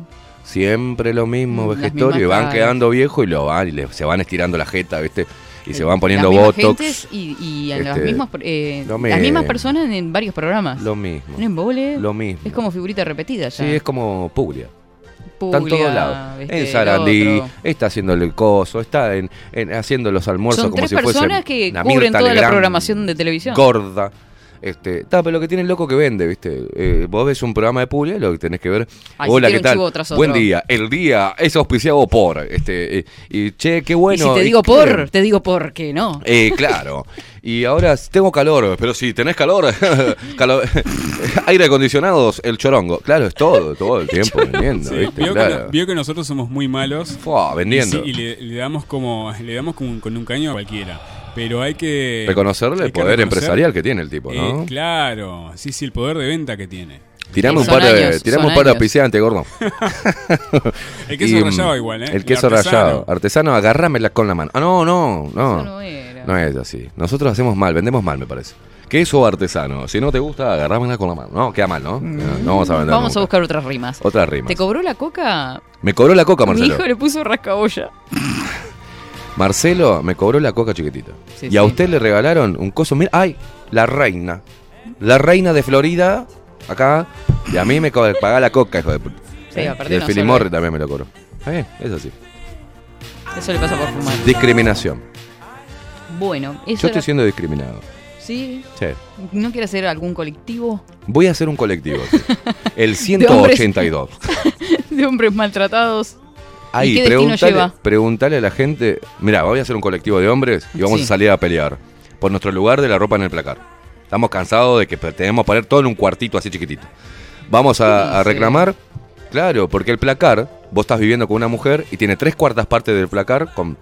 [SPEAKER 7] Siempre lo mismo,
[SPEAKER 3] Mm, las
[SPEAKER 7] vejestorio, y van
[SPEAKER 3] caras.
[SPEAKER 7] quedando viejos y lo van y le- se van estirando la jeta, ¿viste? Y se van
[SPEAKER 3] Las
[SPEAKER 7] poniendo
[SPEAKER 3] mismas
[SPEAKER 7] botox.
[SPEAKER 3] y, y las
[SPEAKER 7] Este,
[SPEAKER 3] mismas, eh,
[SPEAKER 7] lo
[SPEAKER 3] las mismas personas en varios programas.
[SPEAKER 7] Lo mismo.
[SPEAKER 3] Un embole.
[SPEAKER 7] Lo mismo.
[SPEAKER 3] Es como figurita repetida ya.
[SPEAKER 7] Sí, es como Puglia. Está en
[SPEAKER 3] Puglia,
[SPEAKER 7] todos lados.
[SPEAKER 3] este,
[SPEAKER 7] en Sarandí, está haciendo el coso, está en, en- haciendo los almuerzos
[SPEAKER 3] Son
[SPEAKER 7] como
[SPEAKER 3] tres
[SPEAKER 7] si fuese
[SPEAKER 3] personas que cubren toda la programación de televisión.
[SPEAKER 7] Gorda. Este, está, pero lo que tiene el loco que vende, ¿viste? Eh, vos ves un programa de Puglia y lo que tenés que ver.
[SPEAKER 3] Ay,
[SPEAKER 7] Hola,
[SPEAKER 3] si
[SPEAKER 7] ¿qué tal? Buen día. El día es auspiciado por. Este, eh, y che, qué bueno.
[SPEAKER 3] y si te digo por, te digo por qué no.
[SPEAKER 7] Eh, claro. Y ahora tengo calor, pero si tenés calor, calor- aire acondicionados, el chorongo. Claro, es todo, todo el tiempo vendiendo,
[SPEAKER 5] Sí,
[SPEAKER 7] ¿viste?
[SPEAKER 5] vio,
[SPEAKER 7] Claro.
[SPEAKER 5] que, vio que nosotros somos muy malos.
[SPEAKER 7] Fua, vendiendo.
[SPEAKER 5] Y, sí, y le, le damos como le damos con, con un caño a cualquiera. Pero hay que
[SPEAKER 7] Reconocerle
[SPEAKER 5] hay
[SPEAKER 7] el
[SPEAKER 5] que
[SPEAKER 7] poder
[SPEAKER 5] reconocer-
[SPEAKER 7] empresarial que tiene el tipo, ¿no?
[SPEAKER 5] Eh, claro, sí, sí, el poder de venta que tiene.
[SPEAKER 7] Tirame un par de, tirame un par de auspiciantes, gordo.
[SPEAKER 5] El queso
[SPEAKER 7] Y,
[SPEAKER 5] rallado
[SPEAKER 7] mm,
[SPEAKER 5] igual, ¿eh?
[SPEAKER 7] El queso
[SPEAKER 5] artesano.
[SPEAKER 7] rallado. Artesano, agárramela con la mano. Ah, no, no, no.
[SPEAKER 3] Eso no era.
[SPEAKER 7] No es así. Nosotros hacemos mal, vendemos mal, me parece. Queso artesano. Si no te gusta, agárramela con la mano. No, queda mal, ¿no? No, no vamos a vender
[SPEAKER 3] Vamos a buscar otras rimas.
[SPEAKER 7] Otras rimas.
[SPEAKER 3] ¿Te cobró la coca?
[SPEAKER 7] Me cobró la coca,
[SPEAKER 3] Mi
[SPEAKER 7] Marcelo.
[SPEAKER 3] hijo le puso rascabolla.
[SPEAKER 7] Marcelo me cobró la coca chiquitita.
[SPEAKER 3] Sí,
[SPEAKER 7] y a
[SPEAKER 3] sí.
[SPEAKER 7] usted le regalaron un coso. Mira, ay, la reina. La reina de Florida, acá. Y a mí me pagá la coca, hijo de puta.
[SPEAKER 3] Sí,
[SPEAKER 7] ¿Eh? y el
[SPEAKER 3] no
[SPEAKER 7] Filimorri también me lo cobró. Bien, es así.
[SPEAKER 3] Eso le pasa por fumar.
[SPEAKER 7] Discriminación.
[SPEAKER 3] Bueno, eso
[SPEAKER 7] Yo
[SPEAKER 3] era-
[SPEAKER 7] estoy siendo discriminado.
[SPEAKER 3] Sí.
[SPEAKER 7] Sí.
[SPEAKER 3] ¿No quiere hacer algún colectivo
[SPEAKER 7] Voy a hacer un colectivo. sí. El
[SPEAKER 3] De hombres.
[SPEAKER 7] 182.
[SPEAKER 3] de hombres maltratados?
[SPEAKER 7] Ahí,
[SPEAKER 3] ¿Y
[SPEAKER 7] preguntale a la gente. Mira, voy a hacer un colectivo de hombres y vamos
[SPEAKER 3] Sí.
[SPEAKER 7] a salir a pelear por nuestro lugar de la ropa en el placar. Estamos cansados de que tenemos que poner todo en un cuartito así chiquitito. Vamos a, reclamar, claro, porque el placar, vos estás viviendo con una mujer y tiene tres cuartas partes del placar con,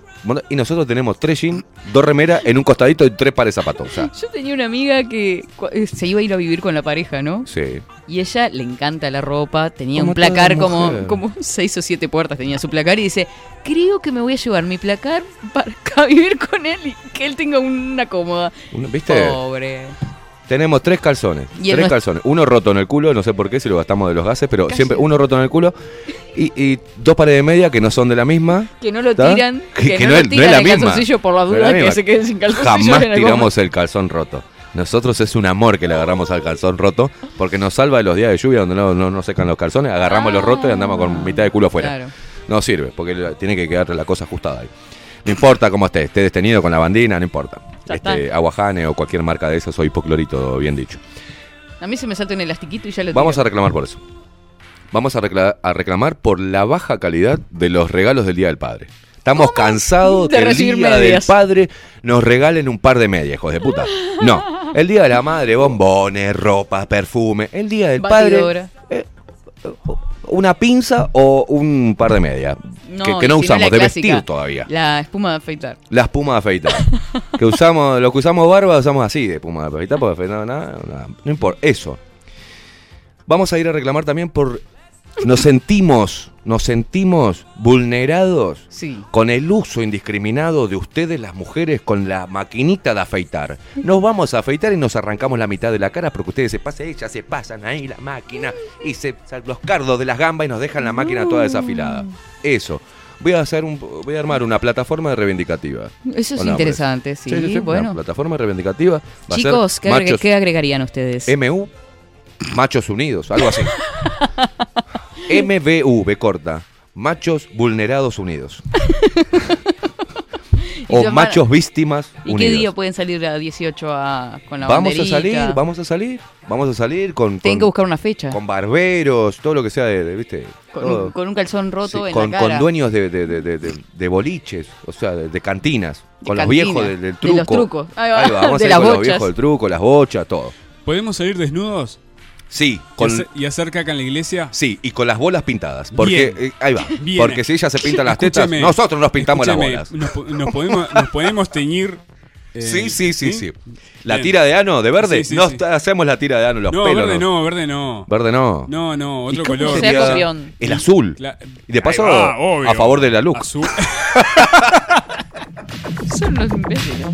[SPEAKER 7] y nosotros tenemos tres jeans, dos remeras en un costadito y tres pares de zapatos. O sea,
[SPEAKER 3] Yo tenía una amiga que eh, se iba a ir a vivir con la pareja, ¿no?
[SPEAKER 7] sí.
[SPEAKER 3] Y ella le encanta la ropa, tenía un placar como, como seis o siete puertas, tenía su placar y dice, creo que me voy a llevar mi placar para vivir con él y que él tenga una cómoda.
[SPEAKER 7] Una- ¿Viste?
[SPEAKER 3] Pobre.
[SPEAKER 7] Tenemos tres calzones.
[SPEAKER 3] Y
[SPEAKER 7] tres calzones. Uno roto en el culo, no sé por qué, si lo gastamos de los gases, pero
[SPEAKER 3] Casi.
[SPEAKER 7] siempre uno roto en el culo. Y, y dos pares de media que no son de la misma.
[SPEAKER 3] Que no lo tiran,
[SPEAKER 7] Que-
[SPEAKER 3] que,
[SPEAKER 7] que
[SPEAKER 3] no,
[SPEAKER 7] no
[SPEAKER 3] lo
[SPEAKER 7] es- no
[SPEAKER 3] tiran
[SPEAKER 7] es la
[SPEAKER 3] el
[SPEAKER 7] misma.
[SPEAKER 3] calzoncillo por la
[SPEAKER 7] No es
[SPEAKER 3] duda
[SPEAKER 7] la
[SPEAKER 3] que se queden sin calzoncillo
[SPEAKER 7] Jamás
[SPEAKER 3] en
[SPEAKER 7] tiramos el calzón roto. Nosotros es un amor que le agarramos al calzón roto porque nos salva de los días de lluvia donde no, no, no secan los calzones, agarramos los rotos y andamos con mitad de culo afuera.
[SPEAKER 3] Claro.
[SPEAKER 7] No sirve porque tiene que quedar la cosa ajustada ahí. No importa cómo esté, esté destenido con la bandina, no importa. Este. Aguajane o cualquier marca de esas o hipoclorito, bien dicho.
[SPEAKER 3] A mí se me salta un elastiquito y ya lo
[SPEAKER 7] Vamos a reclamar por eso. Vamos a, recla- a reclamar por la baja calidad de los regalos del Día del Padre. Estamos cansados
[SPEAKER 3] De
[SPEAKER 7] que el Día del. Padre nos regalen un par de medias, hijos de puta. No, el Día de la Madre, bombones, ropa, perfume. El Día del
[SPEAKER 3] Batidora.
[SPEAKER 7] Padre, eh, una pinza o un par de medias.
[SPEAKER 3] No,
[SPEAKER 7] que, no usamos, de
[SPEAKER 3] clásica,
[SPEAKER 7] vestir todavía.
[SPEAKER 3] La espuma de afeitar.
[SPEAKER 7] La espuma de afeitar. que usamos, lo que usamos barba, usamos así de espuma de afeitar, porque afeitar nada, nada, no importa. Eso. Vamos a ir a reclamar también por. Nos sentimos, nos sentimos vulnerados
[SPEAKER 3] Sí.
[SPEAKER 7] con el uso indiscriminado de ustedes, las mujeres, con la maquinita de afeitar. Nos vamos a afeitar y nos arrancamos la mitad de la cara porque ustedes se pasan, ellas se pasan ahí la máquina y se los cardos de las gambas y nos dejan la máquina toda desafilada. Eso. Voy a hacer un, voy a armar una plataforma reivindicativa.
[SPEAKER 3] Eso es interesante, sí.
[SPEAKER 7] Una
[SPEAKER 3] bueno.
[SPEAKER 7] plataforma reivindicativa. Va a ser
[SPEAKER 3] Chicos, ¿qué, agre-
[SPEAKER 7] machos
[SPEAKER 3] qué agregarían ustedes?
[SPEAKER 7] MU, Machos Unidos, algo así. MVU, B corta. Machos Vulnerados Unidos. O
[SPEAKER 3] llamar-
[SPEAKER 7] Machos Víctimas
[SPEAKER 3] ¿Y
[SPEAKER 7] Unidos.
[SPEAKER 3] qué día pueden salir a 18 a, con la
[SPEAKER 7] Vamos a salir, vamos a salir, vamos a salir con,
[SPEAKER 3] Tienen
[SPEAKER 7] con,
[SPEAKER 3] que buscar una fecha.
[SPEAKER 7] con barberos, todo lo que sea de, de- ¿viste?
[SPEAKER 3] Con, un, con un calzón
[SPEAKER 7] Sí,
[SPEAKER 3] roto en
[SPEAKER 7] con,
[SPEAKER 3] la cara.
[SPEAKER 7] con dueños de, de- de- de- de- de boliches, o sea, de, de cantinas,
[SPEAKER 3] De
[SPEAKER 7] con
[SPEAKER 3] cantina,
[SPEAKER 7] los viejos del, del
[SPEAKER 3] de
[SPEAKER 7] truco.
[SPEAKER 3] los trucos. Ahí va,
[SPEAKER 7] Ahí va, vamos
[SPEAKER 3] de
[SPEAKER 7] a ir
[SPEAKER 3] las
[SPEAKER 7] con los
[SPEAKER 3] bochas.
[SPEAKER 7] viejos del truco, las bochas, todo.
[SPEAKER 5] ¿Podemos salir desnudos?
[SPEAKER 7] Sí,
[SPEAKER 5] ¿Y
[SPEAKER 7] con,
[SPEAKER 5] hacer- ¿Y hacer caca en la iglesia?
[SPEAKER 7] Sí, y con las bolas pintadas. Porque,
[SPEAKER 5] Bien.
[SPEAKER 7] eh, ahí va.
[SPEAKER 5] Bien.
[SPEAKER 7] Porque si ella se pinta las tetas,
[SPEAKER 5] Escúcheme,
[SPEAKER 7] nosotros nos pintamos las bolas.
[SPEAKER 5] Nos, po- nos podemos, nos podemos teñir. eh,
[SPEAKER 7] sí, sí, sí, sí. La
[SPEAKER 5] Bien.
[SPEAKER 7] tira de ano de verde,
[SPEAKER 5] Sí, sí,
[SPEAKER 7] no hacemos la tira de ano, los
[SPEAKER 5] No,
[SPEAKER 7] pelos.
[SPEAKER 5] verde no, verde no.
[SPEAKER 7] Verde no.
[SPEAKER 5] No, no,
[SPEAKER 7] ¿Y
[SPEAKER 5] otro color.
[SPEAKER 7] Sería? El azul. Y de paso,
[SPEAKER 5] va,
[SPEAKER 7] a favor de la look.
[SPEAKER 5] Azul.
[SPEAKER 3] Son los imbéciles.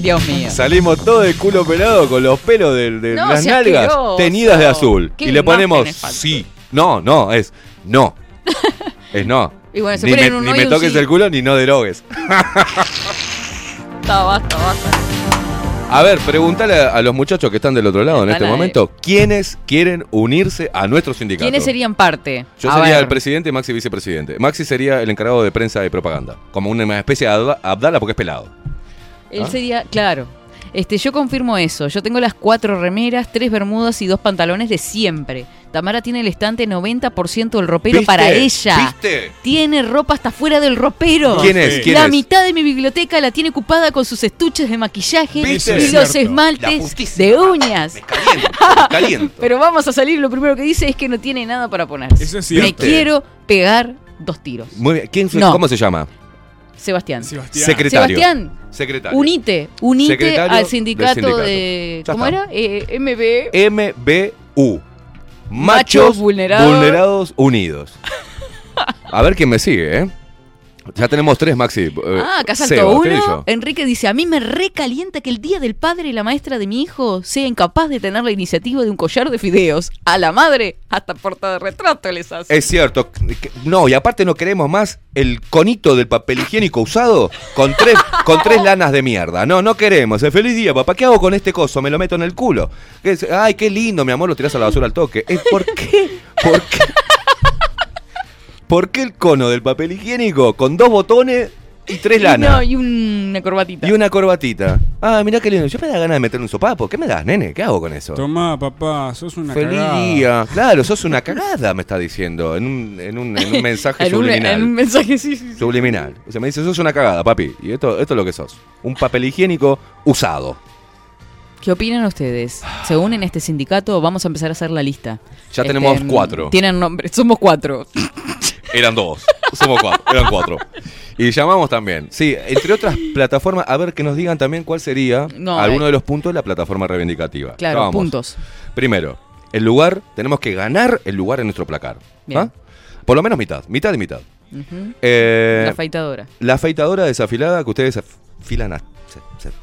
[SPEAKER 3] Dios mío.
[SPEAKER 7] Salimos todo de culo pelado con los pelos de, de
[SPEAKER 3] No,
[SPEAKER 7] las nalgas
[SPEAKER 3] asqueroso.
[SPEAKER 7] teñidas de azul. Y le ponemos sí. No, no, es no. Es no.
[SPEAKER 3] Y bueno, se
[SPEAKER 7] ni me,
[SPEAKER 3] un
[SPEAKER 7] ni toques
[SPEAKER 3] sí.
[SPEAKER 7] el culo ni no derogues.
[SPEAKER 3] Basta, basta, basta.
[SPEAKER 7] A ver, pregúntale a, a los muchachos que están del otro lado en este momento, ¿quiénes quieren unirse a nuestro sindicato?
[SPEAKER 3] ¿Quiénes serían parte?
[SPEAKER 7] Yo
[SPEAKER 3] A
[SPEAKER 7] sería
[SPEAKER 3] ver.
[SPEAKER 7] el presidente y Maxi vicepresidente. Maxi sería el encargado de prensa y propaganda, como una especie de Abda- Abdala porque es pelado.
[SPEAKER 3] Él
[SPEAKER 7] ¿Ah?
[SPEAKER 3] sería, claro. Este, yo confirmo eso. Yo tengo las cuatro remeras, tres bermudas y dos pantalones de siempre. Tamara tiene el estante 90% del ropero
[SPEAKER 7] ¿Viste?
[SPEAKER 3] para ella.
[SPEAKER 7] ¿Viste?
[SPEAKER 3] Tiene ropa hasta fuera del ropero.
[SPEAKER 7] ¿Quién es? ¿Quién
[SPEAKER 3] la
[SPEAKER 7] es?
[SPEAKER 3] mitad de mi biblioteca la tiene ocupada con sus estuches de maquillaje
[SPEAKER 7] ¿Viste?
[SPEAKER 3] y los esmaltes de uñas.
[SPEAKER 7] Caliento, caliento.
[SPEAKER 3] Pero vamos a salir, lo primero que dice es que no tiene nada para ponerse.
[SPEAKER 5] Eso es
[SPEAKER 3] Me
[SPEAKER 5] cierto.
[SPEAKER 3] quiero pegar dos tiros.
[SPEAKER 7] Muy bien. ¿Quién,
[SPEAKER 3] No.
[SPEAKER 7] ¿Cómo se llama?
[SPEAKER 3] Sebastián.
[SPEAKER 5] Sebastián.
[SPEAKER 7] Secretario.
[SPEAKER 3] Sebastián,
[SPEAKER 7] Secretario.
[SPEAKER 3] unite, unite
[SPEAKER 7] Secretario
[SPEAKER 3] al sindicato,
[SPEAKER 7] sindicato.
[SPEAKER 3] de...
[SPEAKER 7] Ya
[SPEAKER 3] ¿Cómo
[SPEAKER 7] está.
[SPEAKER 3] era? Eh, MB.
[SPEAKER 7] MBU.
[SPEAKER 3] Machos
[SPEAKER 7] Machos
[SPEAKER 3] vulnerados.
[SPEAKER 7] vulnerados unidos. A ver quién me sigue, ¿eh? Ya tenemos tres, Maxi. Eh,
[SPEAKER 3] Ah, acá saltó uno. Enrique dice, a mí me recalienta que el día del padre y la maestra de mi hijo sea incapaz de tener la iniciativa de un collar de fideos. A la madre, hasta porta de retrato les hace.
[SPEAKER 7] Es cierto. No, y aparte no queremos más el conito del papel higiénico usado con tres, con tres lanas de mierda. No, no queremos. El feliz día, papá. ¿Qué hago con este coso? Me lo meto en el culo. Ay, qué lindo, mi amor, lo tirás a la basura al toque. Eh, ¿Por qué? ¿Por qué? ¿Por qué el cono del papel higiénico con dos botones y tres lanas?
[SPEAKER 3] no, y una corbatita.
[SPEAKER 7] Y una corbatita. Ah, mirá qué lindo. Yo me da ganas de meterle un sopapo. ¿Qué me das, nene? ¿Qué hago con eso?
[SPEAKER 5] Tomá, papá, sos una
[SPEAKER 7] Feliz
[SPEAKER 5] cagada.
[SPEAKER 7] día. Claro, sos una cagada, me está diciendo. En un, en un, en un mensaje
[SPEAKER 3] En un,
[SPEAKER 7] subliminal.
[SPEAKER 3] en un mensaje, sí, sí, sí.
[SPEAKER 7] Subliminal. O sea, me dice, sos una cagada, papi. Y esto, esto es lo que sos. Un papel higiénico usado.
[SPEAKER 3] ¿Qué opinan ustedes? ¿Se unen a este sindicato? Vamos a empezar a hacer la lista.
[SPEAKER 7] Ya tenemos
[SPEAKER 3] mm,
[SPEAKER 7] cuatro.
[SPEAKER 3] Tienen nombre, somos cuatro.
[SPEAKER 7] Eran dos. Somos cuatro. Eran cuatro. Y llamamos también. Sí, entre otras plataformas, a ver que nos digan también cuál sería
[SPEAKER 3] No,
[SPEAKER 7] alguno
[SPEAKER 3] eh.
[SPEAKER 7] de los puntos de la plataforma reivindicativa.
[SPEAKER 3] Claro,
[SPEAKER 7] Vamos.
[SPEAKER 3] puntos.
[SPEAKER 7] Primero, el lugar, tenemos que ganar el lugar en nuestro placar. ¿Ah? Por lo menos mitad, mitad y mitad. Eh,
[SPEAKER 3] La afeitadora.
[SPEAKER 7] La afeitadora desafilada que ustedes afilan a, se- se-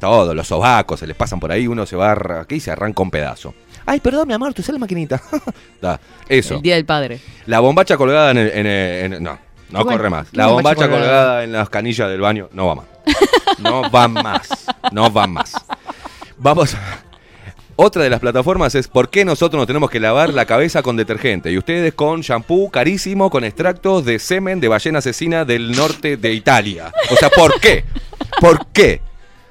[SPEAKER 7] todo, los sobacos, se les pasan por ahí, uno se va aquí y se arranca un pedazo. Ay, perdón, mi amor, tú usé la maquinita. Da, eso.
[SPEAKER 3] El Día del Padre.
[SPEAKER 7] La bombacha colgada en el. en el- en- no, no
[SPEAKER 3] ¿Qué
[SPEAKER 7] corre más. La
[SPEAKER 3] bombacha
[SPEAKER 7] bombacha colgada?
[SPEAKER 3] colgada
[SPEAKER 7] en las canillas del baño no va más. No va más. No va más. Vamos. Otra de las plataformas es por qué nosotros nos tenemos que lavar la cabeza con detergente y ustedes con shampoo carísimo con extractos de semen de ballena asesina del norte de Italia. O sea, ¿por qué? ¿Por qué?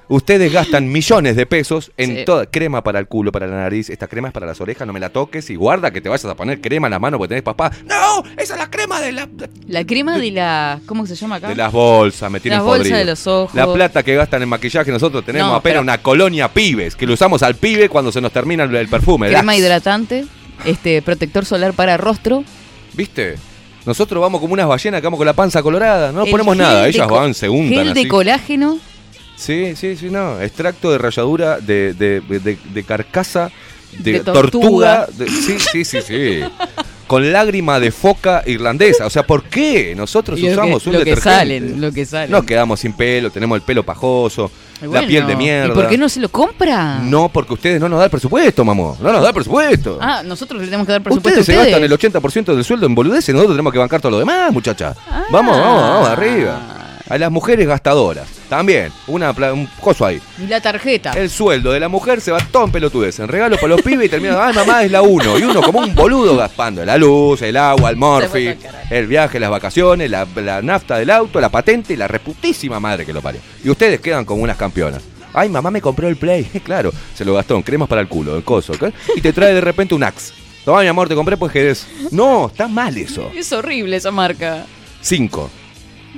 [SPEAKER 7] Ustedes gastan millones de pesos en
[SPEAKER 3] Sí.
[SPEAKER 7] toda crema para el culo, para la nariz. Esta crema es para las orejas, no me la toques y guarda que te vayas a poner crema en la mano porque tenés papá. ¡No! Esa es la crema de la,
[SPEAKER 3] La crema de la. ¿Cómo se llama acá?
[SPEAKER 7] de las bolsas, me tienen
[SPEAKER 3] Las bolsas
[SPEAKER 7] podrido.
[SPEAKER 3] de los ojos.
[SPEAKER 7] La plata que gastan en maquillaje nosotros tenemos
[SPEAKER 3] No,
[SPEAKER 7] apenas
[SPEAKER 3] pero-
[SPEAKER 7] una colonia pibes, que lo usamos al pibe cuando se nos termina el, el perfume.
[SPEAKER 3] Crema
[SPEAKER 7] Las-
[SPEAKER 3] hidratante, este protector solar para rostro.
[SPEAKER 7] ¿Viste? Nosotros vamos como unas ballenas que vamos con la panza colorada, no
[SPEAKER 3] el
[SPEAKER 7] ponemos
[SPEAKER 3] gel
[SPEAKER 7] nada,
[SPEAKER 3] de
[SPEAKER 7] ellas
[SPEAKER 3] co-
[SPEAKER 7] van, se untan
[SPEAKER 3] Gel de
[SPEAKER 7] así.
[SPEAKER 3] colágeno.
[SPEAKER 7] Sí, sí, sí, no. Extracto de ralladura de, de, de- de carcasa de, tortuga. sí, sí, sí, sí. Con lágrima de foca irlandesa. O sea, ¿por qué? Nosotros
[SPEAKER 3] Y
[SPEAKER 7] usamos
[SPEAKER 3] que-
[SPEAKER 7] un
[SPEAKER 3] lo que
[SPEAKER 7] detergente.
[SPEAKER 3] salen, lo que salen.
[SPEAKER 7] Nos quedamos sin pelo, tenemos el pelo pajoso, la piel de mierda.
[SPEAKER 3] ¿Y por qué no se lo compra?
[SPEAKER 7] No, porque ustedes no nos dan el presupuesto, mamá. No nos da el presupuesto.
[SPEAKER 3] Ah, nosotros le tenemos que dar presupuesto
[SPEAKER 7] Ustedes se gastan el 80% del sueldo en boludeces, nosotros tenemos que bancar todo lo demás, muchacha.
[SPEAKER 3] Ah.
[SPEAKER 7] Vamos, vamos, vamos, arriba. A las mujeres gastadoras, también, una, un coso ahí.
[SPEAKER 3] Y la tarjeta.
[SPEAKER 7] El sueldo de la mujer se va todo en pelotudez, en regalo para los pibes y termina, ay mamá, es la uno. Y uno como un boludo gaspando la luz, el agua, el morfi, el viaje, las vacaciones, la, la nafta del auto, la patente y la reputísima madre que lo parió. Y ustedes quedan como unas campeonas. Ay, mamá me compró el Play. claro, se lo gastó en cremas para el culo, el coso. ¿qué? Y te trae de repente un Axe. Toma, mi amor, te compré pues Jerez. No, está mal eso.
[SPEAKER 3] Es horrible esa marca.
[SPEAKER 7] Cinco.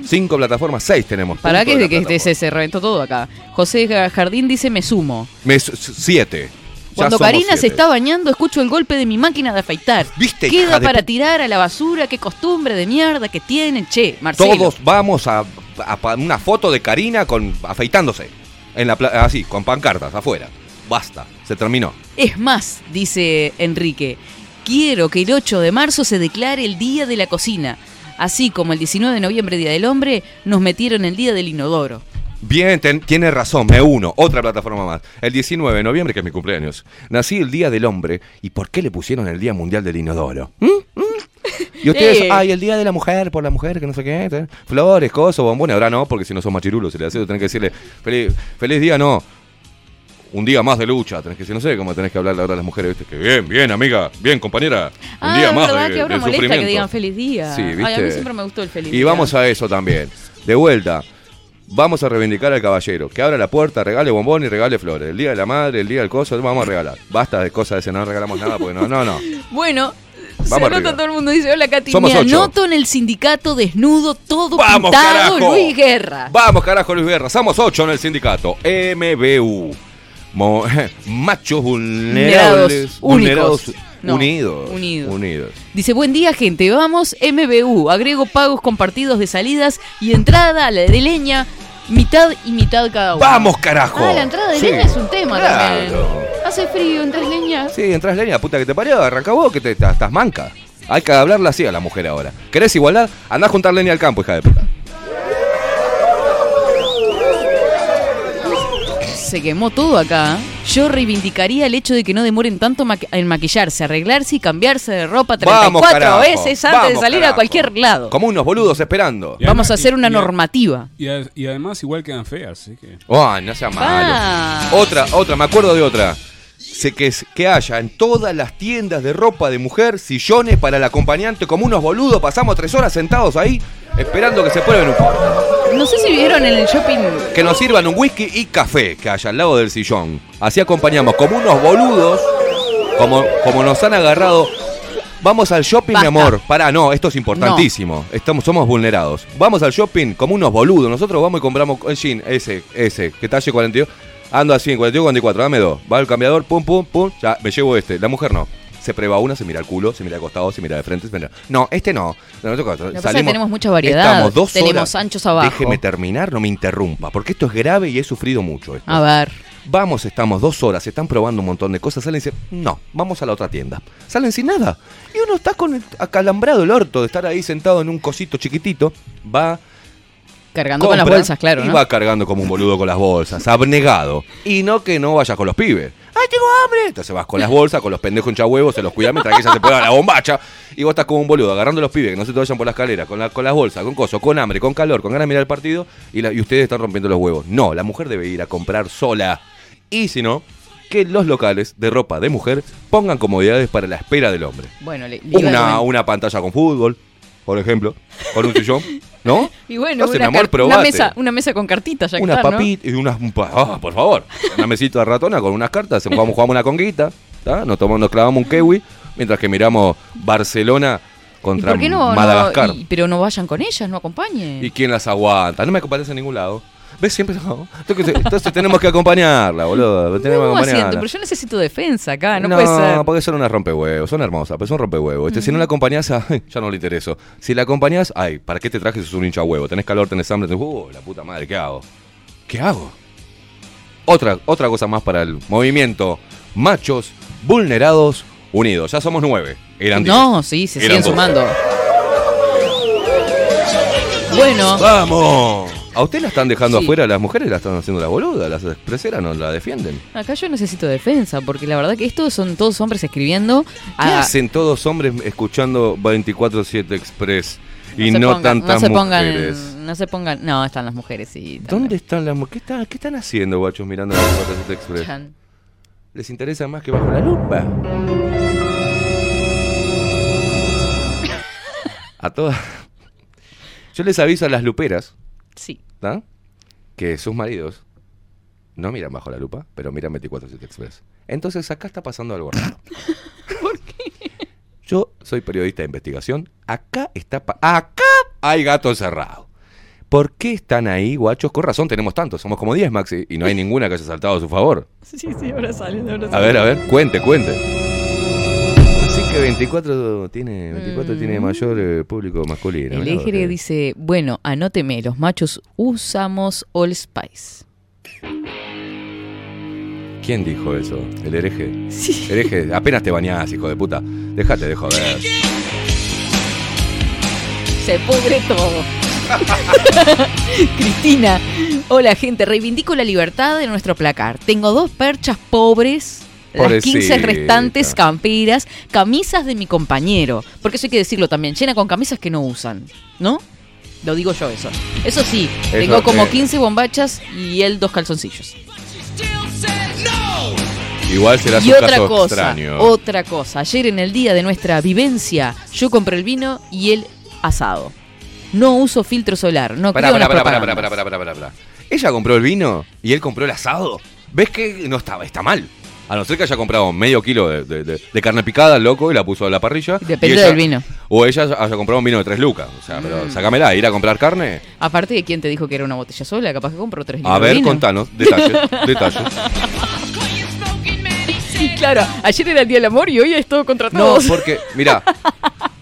[SPEAKER 7] Cinco plataformas, seis tenemos.
[SPEAKER 3] ¿Para qué
[SPEAKER 7] de
[SPEAKER 3] que se, se reventó todo acá? José Jardín dice me sumo.
[SPEAKER 7] Me- siete.
[SPEAKER 3] Cuando Karina se está bañando, escucho el golpe de mi máquina de afeitar.
[SPEAKER 7] ¿Viste,
[SPEAKER 3] Queda para tirar a la basura, qué costumbre de mierda que tienen. Che, Marcelo.
[SPEAKER 7] Todos vamos a, una foto de Karina con afeitándose. En la así, con pancartas afuera. Basta, se terminó.
[SPEAKER 3] Es más, dice Enrique, quiero que el 8 de marzo se declare el Día de la Cocina. Así como el 19 de noviembre, Día del Hombre, nos metieron el Día del Inodoro.
[SPEAKER 7] Bien, ten- tiene razón, me uno. Otra plataforma más. El 19 de noviembre, que es mi cumpleaños. Nací el Día del Hombre. ¿Y por qué le pusieron el Día Mundial del Inodoro? ¿Mm? ¿Mm? Y ustedes,
[SPEAKER 3] Sí.
[SPEAKER 7] ay, el Día de la Mujer, por la mujer, que no sé qué. ¿eh? Flores, cosas, bombones. Ahora no, porque si no son machirulos, se le hace, tenés que decirle, feliz, feliz día, no. Un día más de lucha, tenés que decir, no sé cómo tenés que hablarle ahora a las mujeres, ¿viste? Que bien, bien, amiga, bien, compañera. Un
[SPEAKER 3] ah,
[SPEAKER 7] día
[SPEAKER 3] es
[SPEAKER 7] más
[SPEAKER 3] verdad
[SPEAKER 7] de,
[SPEAKER 3] que ahora
[SPEAKER 7] de
[SPEAKER 3] molesta
[SPEAKER 7] sufrimiento.
[SPEAKER 3] que digan feliz día.
[SPEAKER 7] Sí,
[SPEAKER 3] Ay, a mí siempre me gustó el feliz
[SPEAKER 7] Y
[SPEAKER 3] día.
[SPEAKER 7] vamos a eso también. De vuelta. Vamos a reivindicar al caballero. Que abra la puerta, regale bombón y regale flores. El día de la madre, el día del coso, vamos a regalar. Basta de cosas de ese, no regalamos nada porque no, no, no.
[SPEAKER 3] Bueno, se
[SPEAKER 7] Vamos arriba.
[SPEAKER 3] todo el mundo. Dice, hola Katy,
[SPEAKER 7] Somos
[SPEAKER 3] me
[SPEAKER 7] ocho.
[SPEAKER 3] anoto en el sindicato desnudo, todo
[SPEAKER 7] ¡Vamos,
[SPEAKER 3] pintado,
[SPEAKER 7] carajo!
[SPEAKER 3] Luis Guerra.
[SPEAKER 7] Vamos, carajo, Luis Guerra. Somos ocho en el sindicato. MBU. Mo- machos vulnerables.
[SPEAKER 3] Vulnerados,
[SPEAKER 7] vulnerados,
[SPEAKER 3] únicos. No,
[SPEAKER 7] unidos.
[SPEAKER 3] unidos.
[SPEAKER 7] Unidos.
[SPEAKER 3] Dice, buen día gente, vamos MBU, agrego pagos compartidos de salidas y entrada a la de leña, mitad y mitad cada uno.
[SPEAKER 7] ¡Vamos, carajo!
[SPEAKER 3] Ah, la entrada de
[SPEAKER 7] Sí,
[SPEAKER 3] leña es un tema
[SPEAKER 7] claro.
[SPEAKER 3] también. Hace frío en tres leñas.
[SPEAKER 7] Sí, entras leña, puta que te parió, arranca vos que te, te- estás manca. Hay que hablarla así a la mujer ahora. ¿Querés igualdad? Andá a juntar leña al campo, hija de puta.
[SPEAKER 3] Se quemó todo acá. Yo reivindicaría el hecho de que no demoren tanto maqui- en maquillarse, arreglarse y cambiarse de ropa 34
[SPEAKER 7] Vamos, carajo.
[SPEAKER 3] veces antes de salir a cualquier lado.
[SPEAKER 7] Como unos boludos esperando.
[SPEAKER 5] Y
[SPEAKER 3] Vamos a hacer una
[SPEAKER 5] y-
[SPEAKER 3] normativa.
[SPEAKER 5] Y, a- y además igual quedan feas, así que...
[SPEAKER 7] Oh, no sea malo.
[SPEAKER 3] Ah.
[SPEAKER 7] Otra, otra, me acuerdo de otra. Sé que, es- que haya en todas las tiendas de ropa de mujer sillones para el acompañante como unos boludos. Pasamos tres horas sentados ahí esperando que se prueben un
[SPEAKER 3] No sé si vieron en el shopping.
[SPEAKER 7] que nos sirvan un whisky y café que haya al lado del sillón. Así acompañamos como unos boludos, como, como nos han agarrado. Vamos al shopping,
[SPEAKER 3] Basta.
[SPEAKER 7] mi amor. Pará, no, esto es importantísimo. Estamos, somos vulnerados. Vamos al shopping como unos boludos. Nosotros vamos y compramos el jean, ese, ese, que talle 42. Ando así en 42, 44, dame dos. Va al cambiador, pum, pum, pum. Ya, me llevo este. La mujer no. Se prueba una, se mira el culo, se mira al costado, se mira de frente. Se mira. No, este no. No, no,
[SPEAKER 3] pasa que tenemos mucha variedad.
[SPEAKER 7] Estamos dos
[SPEAKER 3] Tenemos
[SPEAKER 7] horas.
[SPEAKER 3] anchos abajo.
[SPEAKER 7] Déjeme terminar, no me interrumpa, porque esto es grave y he sufrido mucho. esto.
[SPEAKER 3] A ver.
[SPEAKER 7] Vamos, estamos dos horas, están probando un montón de cosas, salen y dicen, no, vamos a la otra tienda. Salen sin nada. Y uno está con el, acalambrado el orto de estar ahí sentado en un cosito chiquitito, va...
[SPEAKER 3] Cargando con las bolsas, claro,
[SPEAKER 7] Y
[SPEAKER 3] ¿no?
[SPEAKER 7] va cargando como un boludo con las bolsas, abnegado. Y no que no vayas con los pibes. ¡Ay, tengo hambre! Entonces vas con las bolsas, con los pendejos hinchahuevos, se los cuida mientras que ella se pega la bombacha. Y vos estás como un boludo, agarrando a los pibes, que no se te vayan por la escalera, con, la- con las bolsas, con coso, con hambre, con calor, con ganas de mirar el partido, y, la- y ustedes están rompiendo los huevos. No, la mujer debe ir a comprar sola. Y si no, que los locales de ropa de mujer pongan comodidades para la espera del hombre.
[SPEAKER 3] Bueno, le,
[SPEAKER 7] Una, una pantalla con fútbol, por ejemplo, con un sillón, ¿no?
[SPEAKER 3] Y bueno, una,
[SPEAKER 7] amor,
[SPEAKER 3] mesa, una mesa con cartitas ya que
[SPEAKER 7] Una
[SPEAKER 3] está, ¿no?
[SPEAKER 7] y unas. ah, por favor. Una mesita de ratona con unas cartas. Jugamos, jugamos una conguita. ¿tá? Nos, tomamos, nos clavamos un kiwi. Mientras que miramos Barcelona
[SPEAKER 3] ¿Y
[SPEAKER 7] contra
[SPEAKER 3] por qué no, no-
[SPEAKER 7] Madagascar.
[SPEAKER 3] y- pero no vayan con ellas, no acompañen?
[SPEAKER 7] ¿Y quién las aguanta? No me acompañas a ningún lado. ¿Ves? Siempre. no. Entonces, tenemos que acompañarla, boludo. Tenemos acompañarla.
[SPEAKER 3] Pero yo necesito defensa acá, no, puede ser.
[SPEAKER 7] porque son unas rompehuevos, son hermosas, pero son rompehuevos. Este, Si no la acompañás, ay, ya no le intereso. Si la acompañás, ay, ¿para qué te trajes? Sos un hincha huevo. Tenés calor, tenés hambre, tenés. Uh, la puta madre, ¿qué hago? ¿Qué hago? Otra, otra cosa más para el movimiento. Machos vulnerados unidos. Ya somos nueve. Eran diez.
[SPEAKER 3] No, sí, se
[SPEAKER 7] Eran
[SPEAKER 3] siguen
[SPEAKER 7] dos.
[SPEAKER 3] sumando. Bueno,
[SPEAKER 7] ¡Vamos! ¿A usted la están dejando
[SPEAKER 3] Sí.
[SPEAKER 7] afuera? Las mujeres la están haciendo la boluda. Las expreseras no la defienden.
[SPEAKER 3] acá yo necesito defensa, porque la verdad que estos son todos hombres escribiendo.
[SPEAKER 7] ¿Qué
[SPEAKER 3] a-
[SPEAKER 7] hacen todos hombres escuchando 24-7 Express y no
[SPEAKER 3] pongan-
[SPEAKER 7] tantas
[SPEAKER 3] no se pongan,
[SPEAKER 7] mujeres?
[SPEAKER 3] No se pongan. No, están las mujeres, están-
[SPEAKER 7] ¿Dónde están las mujeres? ¿Qué, están- ¿Qué están haciendo, guachos, mirando 24-7 Express?
[SPEAKER 3] Chan.
[SPEAKER 7] ¿Les interesa más que bajo la lupa? A todas. Yo les aviso a las luperas,
[SPEAKER 3] Sí.
[SPEAKER 7] ¿Tá? Que sus maridos no miran bajo la lupa, pero miran 24-7 Express. Entonces acá está pasando algo raro. ¿Por qué? Yo soy periodista de investigación. Acá está. pa- acá hay gato encerrado. ¿Por qué están ahí, guachos? Con razón tenemos tantos. Somos como 10, Maxi. Y no hay ninguna que haya saltado a su favor.
[SPEAKER 3] Sí, sí, ahora sale. Ahora
[SPEAKER 7] A ver, a ver, cuente, cuente. Así que 24 tiene, 24 tiene mayor eh, público masculino.
[SPEAKER 3] Mm. El Ejere dice, bueno, anóteme, los machos usamos All Spice.
[SPEAKER 7] ¿Quién dijo eso? ¿El hereje? Hereje, apenas te bañás, hijo de puta. Déjate de joder.
[SPEAKER 3] Se pudre todo. Cristina, hola gente, reivindico la libertad de nuestro placar. Tengo dos perchas pobres, las 15
[SPEAKER 7] Pobrecita.
[SPEAKER 3] restantes camperas, camisas de mi compañero. Porque eso hay que decirlo también, llena con camisas que no usan, ¿no? Lo digo yo eso. Eso sí,
[SPEAKER 7] Eso,
[SPEAKER 3] tengo como
[SPEAKER 7] eh.
[SPEAKER 3] 15 bombachas y él dos calzoncillos.
[SPEAKER 7] Igual será su
[SPEAKER 3] Y otra
[SPEAKER 7] caso
[SPEAKER 3] cosa,
[SPEAKER 7] extraño.
[SPEAKER 3] otra cosa. Ayer en el día de nuestra vivencia, yo compré el vino y el asado. No uso filtro solar. No
[SPEAKER 7] Pará,
[SPEAKER 3] creo
[SPEAKER 7] pará, pará, pará, pará, pará, pará. Ella compró el vino y él compró el asado. ¿Ves que no estaba? Está mal. A no ser que haya comprado medio kilo de, de- de- de carne picada, loco, y la puso a la parrilla.
[SPEAKER 3] Depende
[SPEAKER 7] ella-
[SPEAKER 3] del vino.
[SPEAKER 7] O ella haya comprado un vino de tres lucas. O sea, pero
[SPEAKER 3] Mm.
[SPEAKER 7] sácamela, ir a comprar carne.
[SPEAKER 3] Aparte de quién te dijo que era una botella sola, capaz que compró tres
[SPEAKER 7] A
[SPEAKER 3] litros de
[SPEAKER 7] ver,
[SPEAKER 3] vino.
[SPEAKER 7] contanos, detalles, detalles.
[SPEAKER 3] Claro, ayer era el día del amor y hoy es todo contra
[SPEAKER 7] No, porque, mira,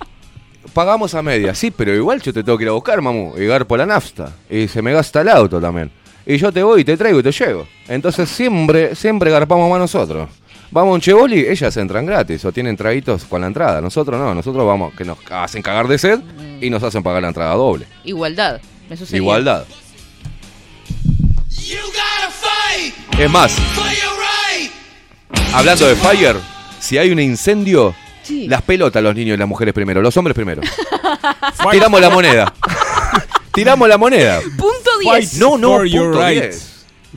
[SPEAKER 7] pagamos a media, sí, pero igual yo te tengo que ir a buscar, mamu, llegar por la nafta. Y se me gasta el auto también. Y yo te voy y te traigo y te llevo. Entonces siempre, siempre garpamos más nosotros. Vamos a un cheboli, ellas entran gratis o tienen traguitos con la entrada. Nosotros no, nosotros vamos, que nos hacen cagar de sed y nos hacen pagar la entrada doble.
[SPEAKER 3] Igualdad. Eso sería.
[SPEAKER 7] Igualdad. Es más, hablando de Fire, si hay un incendio,
[SPEAKER 3] Sí.
[SPEAKER 7] las pelotas los niños y las mujeres primero, los hombres primero. Tiramos la moneda. Tiramos la moneda.
[SPEAKER 3] Punto
[SPEAKER 5] Fight
[SPEAKER 3] 10.
[SPEAKER 7] No, no,
[SPEAKER 5] for your
[SPEAKER 7] punto
[SPEAKER 5] right.
[SPEAKER 7] 10.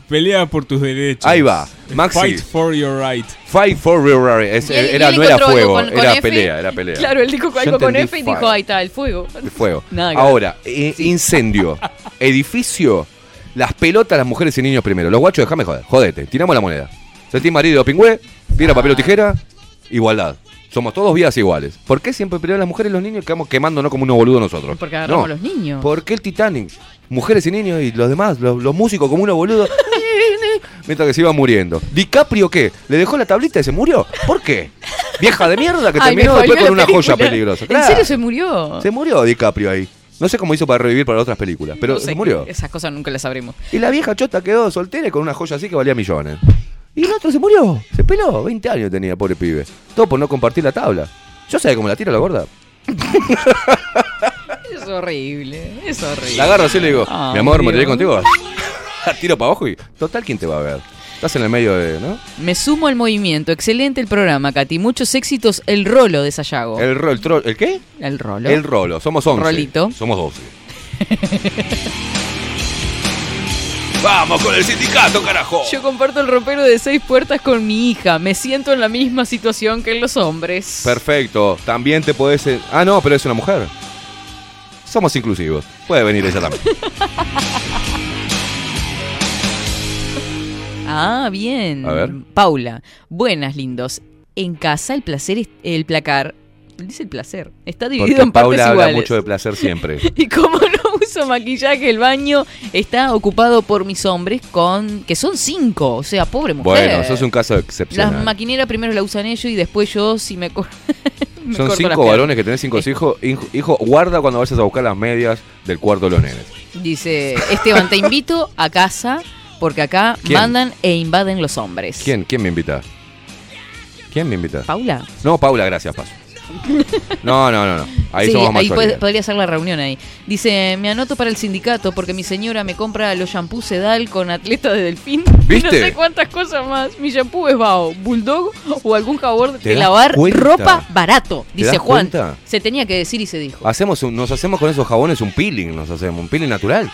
[SPEAKER 5] Pelea por tus derechos.
[SPEAKER 7] Ahí va, Maxi.
[SPEAKER 5] Fight for your right.
[SPEAKER 7] Fight for real right. Es-
[SPEAKER 3] Y él- y
[SPEAKER 7] era,
[SPEAKER 3] él
[SPEAKER 7] no era
[SPEAKER 3] encontró algo
[SPEAKER 7] fuego,
[SPEAKER 3] con- con
[SPEAKER 7] era
[SPEAKER 3] F.
[SPEAKER 7] pelea, era pelea.
[SPEAKER 3] Claro, él dijo
[SPEAKER 7] Yo
[SPEAKER 3] algo con
[SPEAKER 7] entendí
[SPEAKER 3] F y dijo, ahí está, el fuego.
[SPEAKER 7] de fuego.
[SPEAKER 3] Nada que ver.
[SPEAKER 7] Ahora, i- incendio, edificio, las pelotas, las mujeres y niños primero. Los guachos, déjame joder, jodete, tiramos la moneda. Sentí marido pingüe, piedra, papel o tijera, igualdad. Somos todos vías iguales. ¿Por qué siempre primero las mujeres y los niños quedamos quemándonos como unos boludos nosotros?
[SPEAKER 3] Porque agarramos
[SPEAKER 7] No.
[SPEAKER 3] los niños.
[SPEAKER 7] ¿Por qué el Titanic? Mujeres y niños y los demás, los, los músicos como unos boludos. Mientras que se iban muriendo. ¿DiCaprio qué? ¿Le dejó la tablita y se murió? ¿Por qué? Vieja de mierda que
[SPEAKER 3] Ay,
[SPEAKER 7] terminó después con una joya peligrosa.
[SPEAKER 3] ¿En serio se murió?
[SPEAKER 7] Se murió DiCaprio ahí. No sé cómo hizo para revivir para otras películas, pero
[SPEAKER 3] No sé,
[SPEAKER 7] se murió.
[SPEAKER 3] Esas cosas nunca las sabremos.
[SPEAKER 7] Y la vieja chota quedó soltera y con una joya así que valía millones. Y el otro se murió, se peló, 20 años tenía, pobre pibe. Todo por no compartir la tabla. Yo sabía cómo la tira la gorda.
[SPEAKER 3] Es horrible, es horrible.
[SPEAKER 7] La agarro así y le digo,
[SPEAKER 3] Ah,
[SPEAKER 7] mi amor, moriré
[SPEAKER 3] Dios.
[SPEAKER 7] contigo. La tiro para abajo y total, ¿quién te va a ver? Estás en el medio de, ¿no?
[SPEAKER 3] Me sumo al movimiento. Excelente el programa, Katy. Muchos éxitos. El rolo de Sayago.
[SPEAKER 7] El rol, el troll, ¿el qué?
[SPEAKER 3] El rolo.
[SPEAKER 7] El rolo, somos 11.
[SPEAKER 3] Rolito.
[SPEAKER 7] Somos 12. Vamos con el sindicato, carajo.
[SPEAKER 3] Yo comparto el ropero de seis puertas con mi hija. Me siento en la misma situación que los hombres.
[SPEAKER 7] Perfecto. También te podés. eh, Ah, no, pero es una mujer. Somos inclusivos. Puede venir ella también.
[SPEAKER 3] Ah, bien.
[SPEAKER 7] A ver.
[SPEAKER 3] Paula. Buenas, lindos. En casa el placer, es- el placar. Dice el placer. Está dividido
[SPEAKER 7] Porque
[SPEAKER 3] en partes
[SPEAKER 7] Paula habla
[SPEAKER 3] iguales.
[SPEAKER 7] mucho de placer siempre.
[SPEAKER 3] Y como no uso maquillaje, el baño está ocupado por mis hombres con. que son cinco. O sea, pobre mujer.
[SPEAKER 7] Bueno, eso es un caso excepcional.
[SPEAKER 3] maquinera primero la usan ellos y después yo si me, me
[SPEAKER 7] Son
[SPEAKER 3] las
[SPEAKER 7] cinco varones que tenés cinco hijos. Hijo, hijo, guarda cuando vayas a buscar las medias del cuarto de los nenes.
[SPEAKER 3] Dice, Esteban, te invito a casa porque acá
[SPEAKER 7] ¿Quién?
[SPEAKER 3] mandan e invaden los hombres.
[SPEAKER 7] ¿Quién? ¿Quién me invita? ¿Quién me invita?
[SPEAKER 3] ¿Paula?
[SPEAKER 7] No, Paula, gracias, paso. No, no, no, no. Ahí
[SPEAKER 3] sí,
[SPEAKER 7] somos más
[SPEAKER 3] ahí puede- podría ser la reunión ahí. Dice, me anoto para el sindicato porque mi señora me compra los shampoos Sedal con atleta de delfín. Y no sé cuántas cosas más. Mi shampoo es Bao, Bulldog o algún jabón
[SPEAKER 7] ¿Te
[SPEAKER 3] de lavar
[SPEAKER 7] cuenta?
[SPEAKER 3] ropa barato.
[SPEAKER 7] ¿Te
[SPEAKER 3] Dice Juan.
[SPEAKER 7] cuenta?
[SPEAKER 3] Se tenía que decir y se dijo.
[SPEAKER 7] Hacemos un- nos hacemos con esos jabones un peeling, nos hacemos un peeling natural.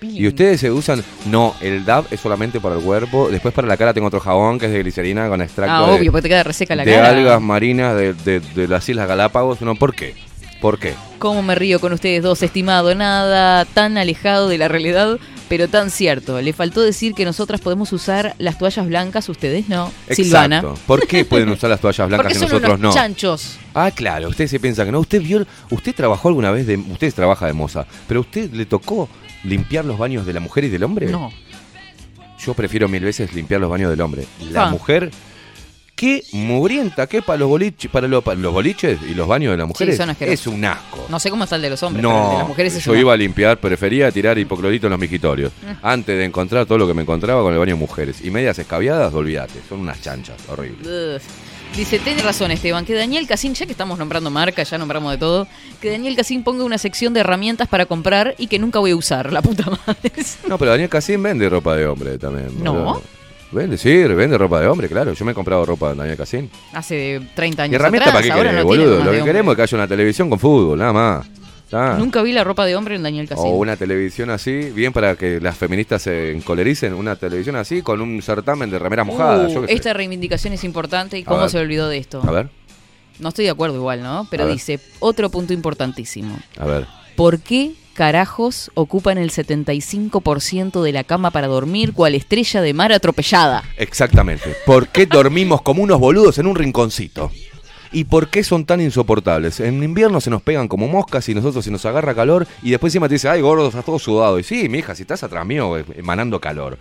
[SPEAKER 7] Y ustedes se usan, no, el DAB es solamente para el cuerpo, después para la cara tengo otro jabón que es de glicerina con extracto
[SPEAKER 3] Ah,
[SPEAKER 7] de,
[SPEAKER 3] obvio, porque te queda reseca la
[SPEAKER 7] de
[SPEAKER 3] cara.
[SPEAKER 7] algas marinas de, de- de las Islas Galápagos. No, ¿por qué? ¿Por qué?
[SPEAKER 3] ¿Cómo me río con ustedes dos, estimado? Nada tan alejado de la realidad, pero tan cierto. Le faltó decir que nosotras podemos usar las toallas blancas, ustedes no. Silvana.
[SPEAKER 7] ¿Por qué pueden usar las toallas blancas
[SPEAKER 3] Porque
[SPEAKER 7] y
[SPEAKER 3] son
[SPEAKER 7] nosotros
[SPEAKER 3] unos
[SPEAKER 7] no?
[SPEAKER 3] chanchos.
[SPEAKER 7] Ah, claro, usted se piensa que no. Usted vio, usted trabajó alguna vez de, usted trabaja de moza, pero usted le tocó limpiar los baños de la mujer y del hombre.
[SPEAKER 3] No.
[SPEAKER 7] Yo prefiero mil veces limpiar los baños del hombre. La
[SPEAKER 3] Ah.
[SPEAKER 7] mujer, qué mugrienta que para los boliches, para, lo- para los boliches y los baños de las mujeres
[SPEAKER 3] son
[SPEAKER 7] es un asco.
[SPEAKER 3] No sé cómo está el de los hombres, pero el de
[SPEAKER 7] No,
[SPEAKER 3] las mujeres es
[SPEAKER 7] yo
[SPEAKER 3] una-
[SPEAKER 7] iba a limpiar, prefería tirar hipoclorito en los mijitorios.
[SPEAKER 3] Ah.
[SPEAKER 7] Antes de encontrar todo lo que me encontraba con el baño de mujeres. Y medias escabiadas, olvídate, son unas chanchas, horribles.
[SPEAKER 3] Dice, tenés razón Esteban, que Daniel Casín, ya que estamos nombrando marcas, ya nombramos de todo, que Daniel Casín ponga una sección de herramientas para comprar y que nunca voy a usar, la puta madre.
[SPEAKER 7] No, pero Daniel Casín vende ropa de hombre también.
[SPEAKER 3] No.
[SPEAKER 7] Vende, sí, vende ropa de hombre, claro. Yo me he comprado ropa de Daniel Casín.
[SPEAKER 3] Hace 30 años
[SPEAKER 7] ¿Y herramientas
[SPEAKER 3] atrás,
[SPEAKER 7] para qué querés,
[SPEAKER 3] no
[SPEAKER 7] boludo? Lo que
[SPEAKER 3] hombre.
[SPEAKER 7] queremos es que haya una televisión con fútbol, nada más. Ah.
[SPEAKER 3] Nunca vi la ropa de hombre en Daniel Casín.
[SPEAKER 7] O una televisión así, bien para que las feministas se encolericen, una televisión así con un certamen de remeras mojadas.
[SPEAKER 3] Uh,
[SPEAKER 7] sé.
[SPEAKER 3] esta reivindicación es importante y cómo se olvidó de esto.
[SPEAKER 7] A ver.
[SPEAKER 3] No estoy de acuerdo igual, ¿no? Pero dice, otro punto importantísimo.
[SPEAKER 7] A ver.
[SPEAKER 3] ¿Por qué carajos ocupan el 75% de la cama para dormir cual estrella de mar atropellada?
[SPEAKER 7] Exactamente. ¿Por qué dormimos como unos boludos en un rinconcito? ¿Y por qué son tan insoportables? En invierno se nos pegan como moscas y nosotros se nos agarra calor y después encima te dice, ay gordo, estás todo sudado. Y sí, mi hija, si estás atrás mío eh, emanando calor.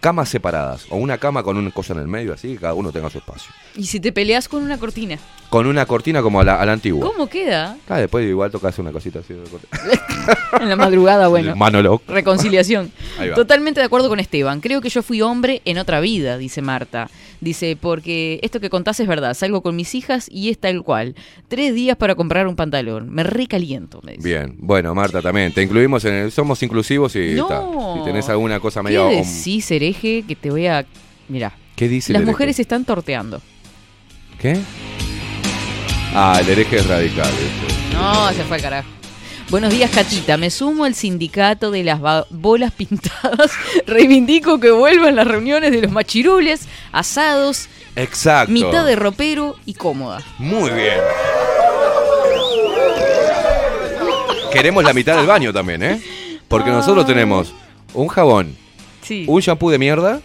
[SPEAKER 7] Camas separadas o una cama con una cosa en el medio así, que cada uno tenga su espacio.
[SPEAKER 3] Y si te peleas con una cortina,
[SPEAKER 7] Con una cortina como a la, a la antigua.
[SPEAKER 3] ¿cómo queda?
[SPEAKER 7] Ah, después igual tocas una cosita así.
[SPEAKER 3] En la madrugada, bueno.
[SPEAKER 7] Manolo.
[SPEAKER 3] Reconciliación. Totalmente de acuerdo con Esteban. Creo que yo fui hombre en otra vida, dice Marta. Dice, porque esto que contás es verdad. Salgo con mis hijas y es tal cual. Tres días para comprar un pantalón. Me recaliento, me dice.
[SPEAKER 7] Bien, bueno, Marta también. Te incluimos en el. Somos inclusivos y
[SPEAKER 3] No.
[SPEAKER 7] está. Si tenés alguna cosa
[SPEAKER 3] ¿Qué
[SPEAKER 7] medio.
[SPEAKER 3] decís, hereje? Que te voy a... Mirá.
[SPEAKER 7] ¿Qué dice
[SPEAKER 3] Las mujeres están torteando.
[SPEAKER 7] ¿Qué? Ah, el hereje es radical.
[SPEAKER 3] No, se fue al carajo. Buenos días, Catita. Me sumo al sindicato de las bolas pintadas. Reivindico que vuelvan las reuniones de los machirules, asados,
[SPEAKER 7] Exacto.
[SPEAKER 3] mitad de ropero y cómoda.
[SPEAKER 7] Muy bien. Queremos la mitad del baño también, ¿eh? Porque nosotros tenemos un jabón,
[SPEAKER 3] Sí.
[SPEAKER 7] un shampoo de mierda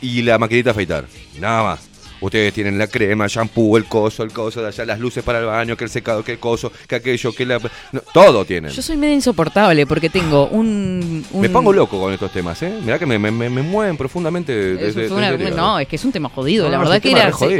[SPEAKER 7] y la maquinita afeitar. Nada más. Ustedes tienen la crema, el shampoo, el coso, el coso de allá, las luces para el baño, que el secado, que el coso, que aquello, que la... no, todo tienen.
[SPEAKER 3] Yo soy medio insoportable porque tengo un... un-
[SPEAKER 7] Me pongo loco con estos temas, ¿eh? Mirá que me, me- mueven profundamente
[SPEAKER 3] Es-
[SPEAKER 7] desde,
[SPEAKER 3] una-
[SPEAKER 7] desde el
[SPEAKER 3] no, es que es un tema jodido.
[SPEAKER 7] No,
[SPEAKER 3] la verdad
[SPEAKER 7] es
[SPEAKER 3] que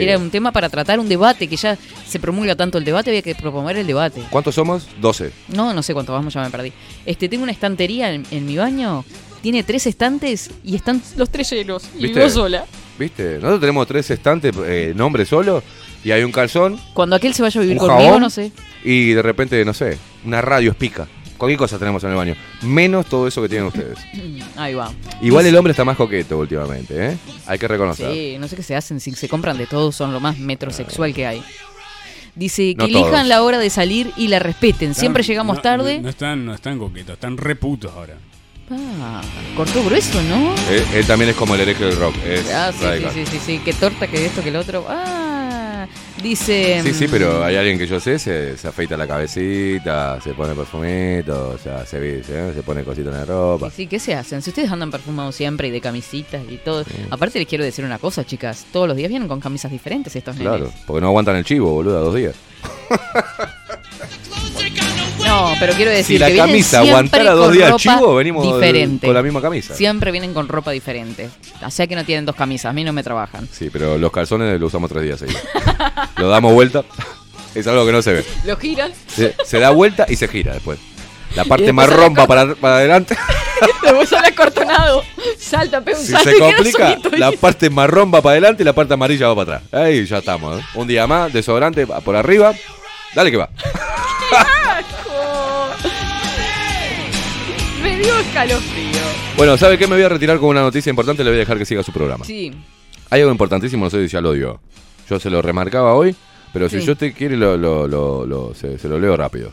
[SPEAKER 3] era, un tema para tratar un debate, que ya se promulga tanto el debate, había que proponer el debate.
[SPEAKER 7] ¿Cuántos somos? 12.
[SPEAKER 3] No, no sé cuánto vamos, ya me perdí. Este, tengo una estantería en, en mi baño, tiene tres estantes y están los tres llenos. Y vivo sola.
[SPEAKER 7] ¿Viste? Nosotros tenemos tres estantes, eh, nombre solo, y hay un calzón,
[SPEAKER 3] Cuando aquel se vaya a vivir
[SPEAKER 7] un
[SPEAKER 3] conmigo,
[SPEAKER 7] jabón,
[SPEAKER 3] no sé.
[SPEAKER 7] y de repente, no sé, una radio espica. Cualquier cosa tenemos en el baño. Menos todo eso que tienen ustedes.
[SPEAKER 3] Ahí va.
[SPEAKER 7] Igual el hombre está más coqueto últimamente, ¿eh? Hay que reconocer.
[SPEAKER 3] Sí, no sé qué se hacen, si se compran de todo, son lo más metrosexual que hay. Dice que
[SPEAKER 7] No
[SPEAKER 3] elijan
[SPEAKER 7] todos.
[SPEAKER 3] la hora de salir y la respeten. Siempre llegamos
[SPEAKER 5] no-
[SPEAKER 3] tarde.
[SPEAKER 5] No, están, no están coquetos, están reputos ahora.
[SPEAKER 3] Ah, cortó grueso, ¿no?
[SPEAKER 7] Eh, él también es como el hereje del rock. Es
[SPEAKER 3] Ah, sí, sí,
[SPEAKER 7] radical.
[SPEAKER 3] sí, sí, sí, que torta, que esto, que el otro. Ah, dice.
[SPEAKER 7] Sí, sí,
[SPEAKER 3] mm,
[SPEAKER 7] pero hay alguien que yo sé, se, se afeita la cabecita, se pone perfumito, o sea, se, se, se pone cosita en la ropa.
[SPEAKER 3] Sí, ¿qué se hacen? Si ustedes andan perfumados siempre y de camisitas y todo. Aparte les quiero decir una cosa, chicas. Todos los días vienen con camisas diferentes estos nenes.
[SPEAKER 7] Claro, porque no aguantan el chivo, boludo, dos días.
[SPEAKER 3] No, pero quiero decir
[SPEAKER 7] Si la
[SPEAKER 3] que vienen
[SPEAKER 7] camisa
[SPEAKER 3] siempre
[SPEAKER 7] aguantara dos
[SPEAKER 3] con
[SPEAKER 7] días
[SPEAKER 3] ropa
[SPEAKER 7] chivo, venimos
[SPEAKER 3] diferente.
[SPEAKER 7] con la misma camisa.
[SPEAKER 3] Siempre vienen con ropa diferente. O sea que no tienen dos camisas, a mí no me trabajan.
[SPEAKER 7] Sí, pero los calzones los usamos tres días seguidos. Lo damos vuelta, es algo que no se ve.
[SPEAKER 3] Lo giran,
[SPEAKER 7] Se, se da vuelta y se gira después. La parte marrón va para, para adelante.
[SPEAKER 3] después sale acortonado, salta, pega un
[SPEAKER 7] Si
[SPEAKER 3] salto
[SPEAKER 7] se complica, la parte marrón va para adelante y la parte amarilla va para atrás. Ahí ya estamos. ¿eh? Un día más, desodorante va por arriba. Dale que va.
[SPEAKER 3] dio escalofrío.
[SPEAKER 7] Bueno, ¿sabe qué? Me voy a retirar con una noticia importante. Le voy a dejar que siga su programa.
[SPEAKER 3] Sí.
[SPEAKER 7] Hay algo importantísimo, no sé si ya lo dio. Yo se lo remarcaba hoy, pero si
[SPEAKER 3] Sí.
[SPEAKER 7] yo te quiere, lo, lo- lo- lo- se, se lo leo rápido.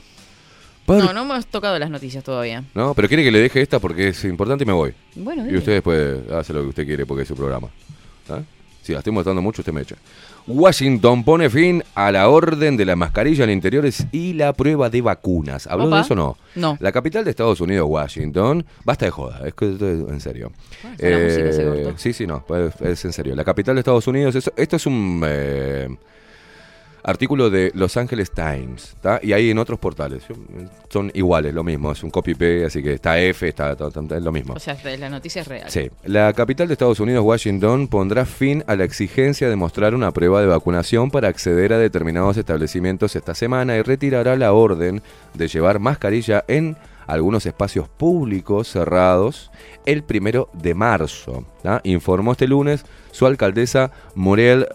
[SPEAKER 7] Por-
[SPEAKER 3] No, no hemos tocado las noticias todavía.
[SPEAKER 7] ¿No? Pero quiere que le deje esta porque es importante y me voy.
[SPEAKER 3] Bueno,
[SPEAKER 7] Y usted después hace lo que usted quiere porque es su programa. ¿Ah? Si la estoy mostrando mucho, usted me echa. Washington pone fin a la orden de la mascarilla en interiores y la prueba de vacunas. ¿Habló
[SPEAKER 3] Opa.
[SPEAKER 7] de eso o no?
[SPEAKER 3] No.
[SPEAKER 7] La capital de Estados Unidos, Washington, basta de joda, es que esto es en serio.
[SPEAKER 3] música, se cortó.
[SPEAKER 7] sí, sí, no, es, es en serio. La capital de Estados Unidos, es- esto es un eh, artículo de Los Angeles Times, ¿tá? y hay en otros portales. Son iguales, lo mismo, es un copy-paste, así que está F, está, está- está- es lo mismo.
[SPEAKER 3] O sea, la noticia es real.
[SPEAKER 7] Sí, la capital de Estados Unidos, Washington, pondrá fin a la exigencia de mostrar una prueba de vacunación para acceder a determinados establecimientos esta semana y retirará la orden de llevar mascarilla en algunos espacios públicos cerrados el primero de marzo. ¿tá? Informó este lunes su alcaldesa Muriel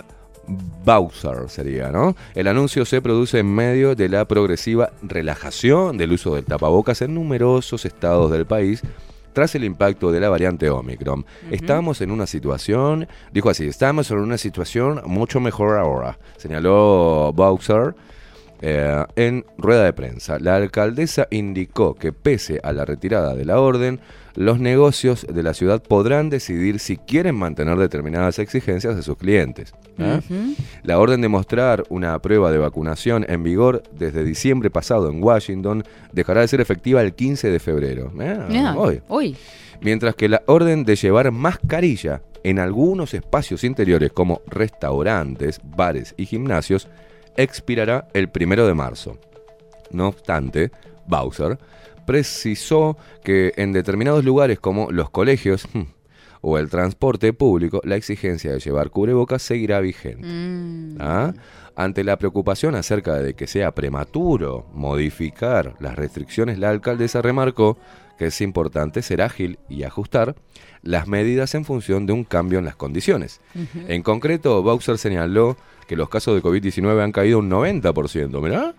[SPEAKER 7] Bowser sería, ¿no? El anuncio se produce en medio de la progresiva relajación del uso del tapabocas en numerosos estados del país tras el impacto de la variante Omicron. Estamos en una situación, dijo así, estamos en una situación mucho mejor ahora, señaló Bowser Eh, en rueda de prensa, la alcaldesa indicó que pese a la retirada de la orden, los negocios de la ciudad podrán decidir si quieren mantener determinadas exigencias de sus clientes. ¿eh? La orden de mostrar una prueba de vacunación en vigor desde diciembre pasado en Washington dejará de ser efectiva el 15 de febrero. ¿eh? Hoy.
[SPEAKER 3] hoy.
[SPEAKER 7] Mientras que la orden de llevar mascarilla en algunos espacios interiores como restaurantes, bares y gimnasios expirará el primero de marzo. No obstante, Bowser precisó que en determinados lugares como los colegios hmm, o el transporte público, la exigencia de llevar cubrebocas seguirá vigente.
[SPEAKER 3] Mm.
[SPEAKER 7] ¿Ah? Ante la preocupación acerca de que sea prematuro modificar las restricciones, la alcaldesa remarcó que es importante ser ágil y ajustar las medidas en función de un cambio en las condiciones. En concreto, Bowser señaló que los casos de COVID-19 han caído un 90%. ¿Mirá?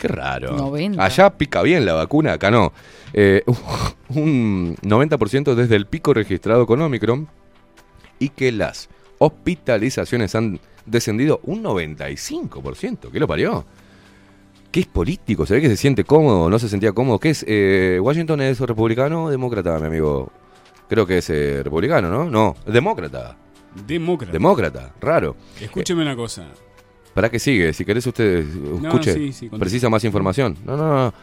[SPEAKER 7] Qué raro.
[SPEAKER 3] 90.
[SPEAKER 7] Allá pica bien la vacuna, acá no. Eh, un 90% desde el pico registrado con Omicron y que las hospitalizaciones han descendido un 95%. ¿Qué lo parió? ¿Qué es político? ¿Se ve que se siente cómodo? ¿No se sentía cómodo? ¿Qué es? Eh, ¿Washington es republicano o demócrata, mi amigo? Creo que es eh, republicano, ¿no? No, demócrata.
[SPEAKER 5] Demócrata.
[SPEAKER 7] Demócrata, raro.
[SPEAKER 5] Escúcheme una cosa.
[SPEAKER 7] ¿Para qué sigue? Si querés usted
[SPEAKER 5] No,
[SPEAKER 7] escuche,
[SPEAKER 5] sí, sí,
[SPEAKER 7] precisa más información. No, no, no.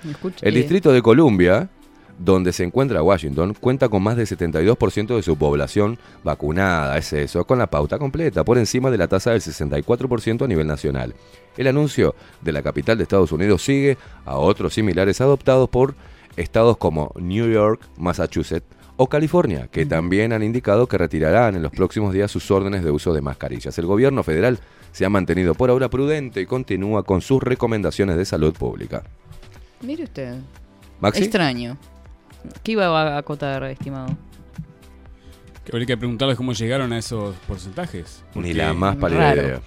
[SPEAKER 7] El distrito de Columbia, donde se encuentra Washington, cuenta con más del 72% de su población vacunada, es eso, con la pauta completa, por encima de la tasa del 64% a nivel nacional. El anuncio de la capital de Estados Unidos sigue a otros similares adoptados por estados como New York, Massachusetts o California, que también han indicado que retirarán en los próximos días sus órdenes de uso de mascarillas. El gobierno federal se ha mantenido por ahora prudente y continúa con sus recomendaciones de salud pública.
[SPEAKER 3] Mire usted.
[SPEAKER 7] Maxi,
[SPEAKER 3] Extraño. ¿Qué iba a acotar, estimado?
[SPEAKER 5] Que habría que preguntarles cómo llegaron a esos porcentajes.
[SPEAKER 7] ni la más pálida
[SPEAKER 3] raro.
[SPEAKER 7] idea.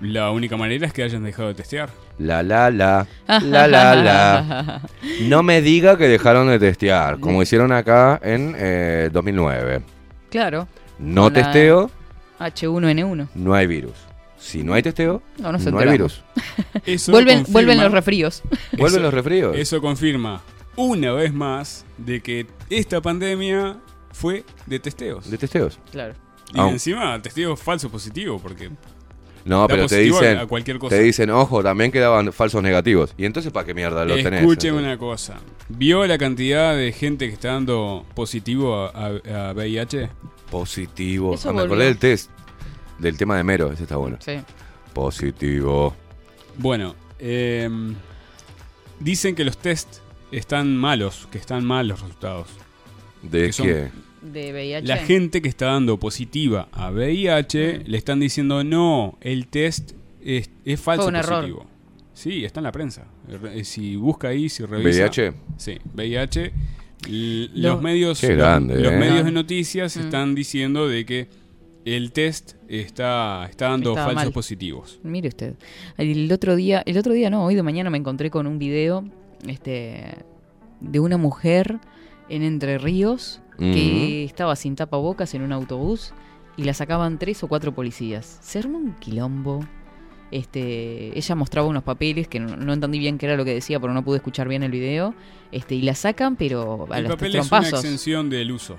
[SPEAKER 5] La única manera es que hayan dejado de testear.
[SPEAKER 7] La la la, la la la. No me diga que dejaron de testear, como hicieron acá en eh, 2009.
[SPEAKER 3] Claro.
[SPEAKER 7] No
[SPEAKER 3] Con
[SPEAKER 7] testeo,
[SPEAKER 3] H1N1.
[SPEAKER 7] no hay virus. Si no hay testeo,
[SPEAKER 3] No,
[SPEAKER 7] hay virus.
[SPEAKER 5] Eso
[SPEAKER 3] Vuelven,
[SPEAKER 5] confirma-
[SPEAKER 3] vuelven los refríos.
[SPEAKER 7] Vuelven
[SPEAKER 5] Eso-
[SPEAKER 7] los resfríos.
[SPEAKER 5] Eso confirma una vez más de que esta pandemia fue de testeos.
[SPEAKER 7] De testeos.
[SPEAKER 3] Claro.
[SPEAKER 5] y encima, testeo falso positivo, porque
[SPEAKER 7] No,
[SPEAKER 5] Da
[SPEAKER 7] pero te dicen,
[SPEAKER 5] a cualquier cosa.
[SPEAKER 7] te dicen, ojo, también quedaban falsos negativos. ¿Y entonces para qué mierda lo tenés?
[SPEAKER 5] escúcheme una cosa. ¿Vio la cantidad de gente que está dando positivo a, a- a VIH?
[SPEAKER 7] Positivo.
[SPEAKER 3] Eso
[SPEAKER 7] Ah, me
[SPEAKER 3] volvió.
[SPEAKER 7] acordé del test, del tema de Mero, ese está bueno.
[SPEAKER 3] Sí.
[SPEAKER 7] Positivo.
[SPEAKER 5] Bueno, em, dicen que los test están malos, que están mal los resultados.
[SPEAKER 7] ¿De
[SPEAKER 5] Que son-
[SPEAKER 7] qué?
[SPEAKER 3] De VIH.
[SPEAKER 5] La gente que está dando positiva a VIH le están diciendo no, el test es, es falso
[SPEAKER 3] Fue un error.
[SPEAKER 5] positivo. Sí, está en la prensa. Eh, Si busca ahí, si revisa.
[SPEAKER 7] VIH.
[SPEAKER 5] Sí, VIH. L- Los medios,
[SPEAKER 7] Qué
[SPEAKER 5] los-
[SPEAKER 7] grande,
[SPEAKER 5] los
[SPEAKER 7] eh.
[SPEAKER 5] medios de noticias
[SPEAKER 3] Mm.
[SPEAKER 5] están diciendo de que el test está, está dando
[SPEAKER 3] Estaba
[SPEAKER 5] falsos
[SPEAKER 3] mal.
[SPEAKER 5] positivos.
[SPEAKER 3] Mire usted. El otro día, el otro día no, hoy de mañana me encontré con un video este de una mujer en Entre Ríos que estaba sin tapabocas en un autobús y la sacaban tres o cuatro policías. Se armó un quilombo. Este, ella mostraba unos papeles que no, no entendí bien qué era lo que decía, pero no pude escuchar bien el video. Este, y la sacan, pero a
[SPEAKER 5] el
[SPEAKER 3] los
[SPEAKER 5] papel es una
[SPEAKER 3] trompazos.
[SPEAKER 5] exención del uso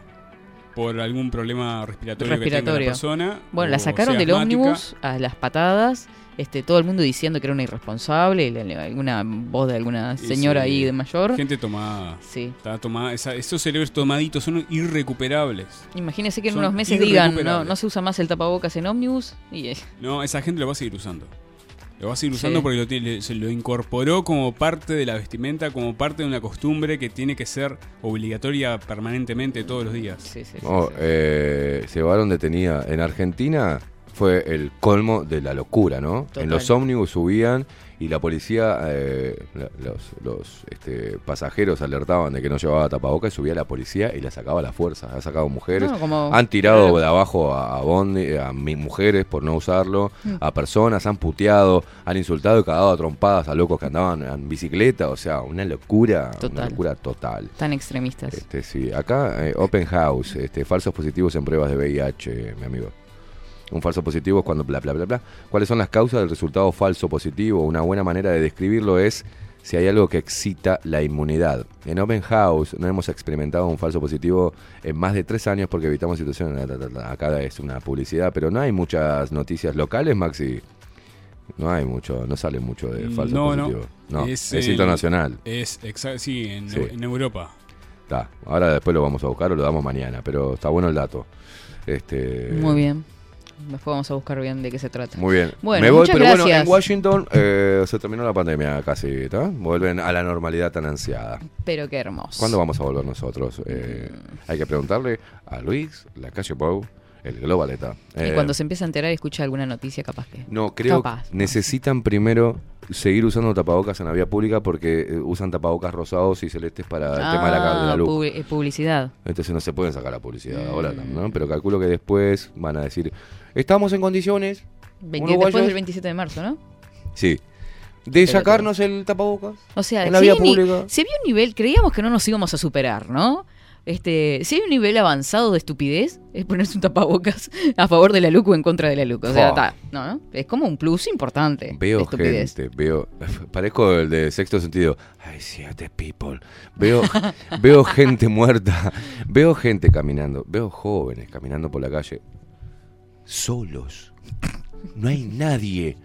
[SPEAKER 5] por algún problema respiratorio, que tenga la
[SPEAKER 3] Respiratorio.
[SPEAKER 5] persona.
[SPEAKER 3] Bueno, la sacaron del ómnibus a las patadas. Este, todo el mundo diciendo que era una irresponsable, le- le- alguna voz de alguna señora
[SPEAKER 5] sí,
[SPEAKER 3] ahí de mayor.
[SPEAKER 5] Gente tomada.
[SPEAKER 3] Sí.
[SPEAKER 5] Está tomada. esa- esos cerebros tomaditos son irrecuperables.
[SPEAKER 3] Imagínese que en
[SPEAKER 5] Son
[SPEAKER 3] unos meses digan, no se usa más el tapabocas en ómnibus. Y eh,
[SPEAKER 5] No, esa gente lo va a seguir usando. Lo va a seguir
[SPEAKER 3] Sí.
[SPEAKER 5] usando porque lo tiene- se lo incorporó como parte de la vestimenta, como parte de una costumbre que tiene que ser obligatoria permanentemente todos los días.
[SPEAKER 3] sí, sí, sí,
[SPEAKER 7] Oh,
[SPEAKER 3] sí.
[SPEAKER 7] eh, se llevaron detenida en Argentina. Fue el colmo de la locura, ¿no?
[SPEAKER 3] Total.
[SPEAKER 7] En los ómnibus subían y la policía, eh, los, los, este, pasajeros alertaban de que no llevaba tapabocas y subía la policía y la sacaba a la fuerza. Ha sacado mujeres.
[SPEAKER 3] No, como-
[SPEAKER 7] han tirado
[SPEAKER 3] claro.
[SPEAKER 7] de abajo a, a bondi- a mi- mujeres por no usarlo,
[SPEAKER 3] Mm.
[SPEAKER 7] a personas, han puteado, han insultado y cagado a trompadas a locos que andaban en bicicleta. O sea, una locura, una locura total.
[SPEAKER 3] Tan extremistas.
[SPEAKER 7] Este, sí, acá eh, Open House, este, falsos positivos en pruebas de VIH, mi amigo. Un falso positivo es cuando bla, bla, bla, bla. ¿Cuáles son las causas del resultado falso positivo? Una buena manera de describirlo es si hay algo que excita la inmunidad. En Open House no hemos experimentado un falso positivo en más de tres años porque evitamos situaciones. Acá es una publicidad, pero no hay muchas noticias locales, Maxi. No hay mucho, no sale mucho de falso
[SPEAKER 5] no, no.
[SPEAKER 7] positivo. No, es,
[SPEAKER 5] el-
[SPEAKER 7] internacional.
[SPEAKER 5] Es exacto, sí, en,
[SPEAKER 7] Sí.
[SPEAKER 5] en Europa.
[SPEAKER 7] Está. Ahora después lo vamos a buscar o lo damos mañana, pero está bueno el dato. Este,
[SPEAKER 3] Muy bien. Después vamos a buscar bien de qué se trata.
[SPEAKER 7] Muy bien.
[SPEAKER 3] Bueno,
[SPEAKER 7] Me voy,
[SPEAKER 3] muchas
[SPEAKER 7] pero bueno, en Washington eh, se terminó la pandemia casi, ¿está? Vuelven a la normalidad tan ansiada.
[SPEAKER 3] Pero qué hermoso.
[SPEAKER 7] ¿Cuándo vamos a volver nosotros? Eh, hay que preguntarle a Luis, la calle Pau, el Globaleta.
[SPEAKER 3] Y
[SPEAKER 7] Eh,
[SPEAKER 3] cuando se empieza a enterar escucha alguna noticia, capaz que.
[SPEAKER 7] No, creo
[SPEAKER 3] Capaz.
[SPEAKER 7] que necesitan primero seguir usando tapabocas en la vía pública porque eh, usan tapabocas rosados y celestes para el tema de la, de la
[SPEAKER 3] Ah,
[SPEAKER 7] luz.
[SPEAKER 3] eh, publicidad.
[SPEAKER 7] Entonces no se pueden sacar la publicidad ahora,
[SPEAKER 3] Mm.
[SPEAKER 7] ¿no? Pero calculo que después van a decir, estamos en condiciones,
[SPEAKER 3] 20
[SPEAKER 7] uruguayos,
[SPEAKER 3] después del 27 de marzo, ¿no?
[SPEAKER 7] sí, de sacarnos el tapabocas.
[SPEAKER 3] O sea,
[SPEAKER 7] En la vía pública.
[SPEAKER 3] si había un nivel, creíamos que no nos íbamos a superar, ¿no? Este, si hay un nivel avanzado de estupidez, es ponerse un tapabocas a favor de la LUC o en contra de la LUC. O sea, ta, no, ¿no? es como un plus importante.
[SPEAKER 7] Veo
[SPEAKER 3] de estupidez.
[SPEAKER 7] gente, veo, parezco el de sexto sentido. See the people. Veo, veo gente muerta, veo gente caminando, veo jóvenes caminando por la calle, solos. No hay nadie.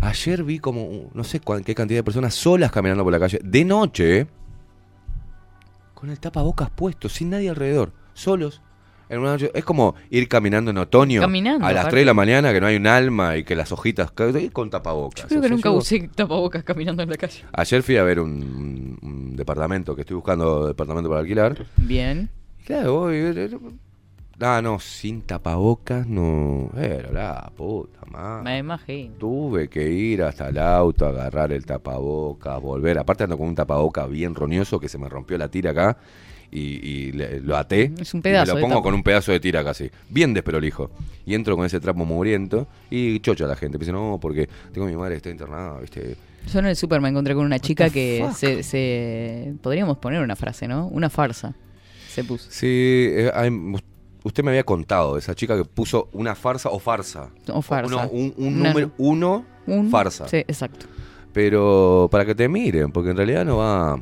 [SPEAKER 7] Ayer vi como, no sé cuán- qué cantidad de personas solas caminando por la calle, de noche, ¿eh? Con el tapabocas puesto, sin nadie alrededor, solos. En una noche- es como ir caminando en otoño
[SPEAKER 3] Caminando,
[SPEAKER 7] a las
[SPEAKER 3] aparte.
[SPEAKER 7] 3 de la mañana que no hay un alma y que las hojitas caen con tapabocas.
[SPEAKER 3] Yo creo
[SPEAKER 7] O
[SPEAKER 3] que nunca
[SPEAKER 7] yo-
[SPEAKER 3] usé tapabocas caminando en la calle.
[SPEAKER 7] Ayer fui a ver un, un- departamento que estoy buscando departamento para alquilar.
[SPEAKER 3] Bien.
[SPEAKER 7] Claro, voy. Ah, no, sin tapabocas no. Pero la puta madre.
[SPEAKER 3] Me imagino.
[SPEAKER 7] Tuve que ir hasta el auto, agarrar el tapabocas, volver. Aparte ando con un tapabocas bien roñoso que se me rompió la tira acá y, y le- lo até.
[SPEAKER 3] Es un
[SPEAKER 7] y
[SPEAKER 3] pedazo
[SPEAKER 7] me
[SPEAKER 3] de
[SPEAKER 7] lo pongo con un pedazo de tira casi. Bien desprolijo. Y entro con ese trapo mugriento y chocha la gente. Me dice, no, porque tengo a mi madre que está internada, ¿viste?
[SPEAKER 3] Yo en el super me encontré con una chica que se, se- Podríamos poner una frase, ¿no? Una farsa. Se puso.
[SPEAKER 7] Sí, eh, hay- usted me había contado de esa chica que puso una farsa o farsa.
[SPEAKER 3] O farsa.
[SPEAKER 7] No, un, número uno,
[SPEAKER 3] Un-
[SPEAKER 7] farsa.
[SPEAKER 3] Sí, exacto.
[SPEAKER 7] Pero para que te miren, porque en realidad no va.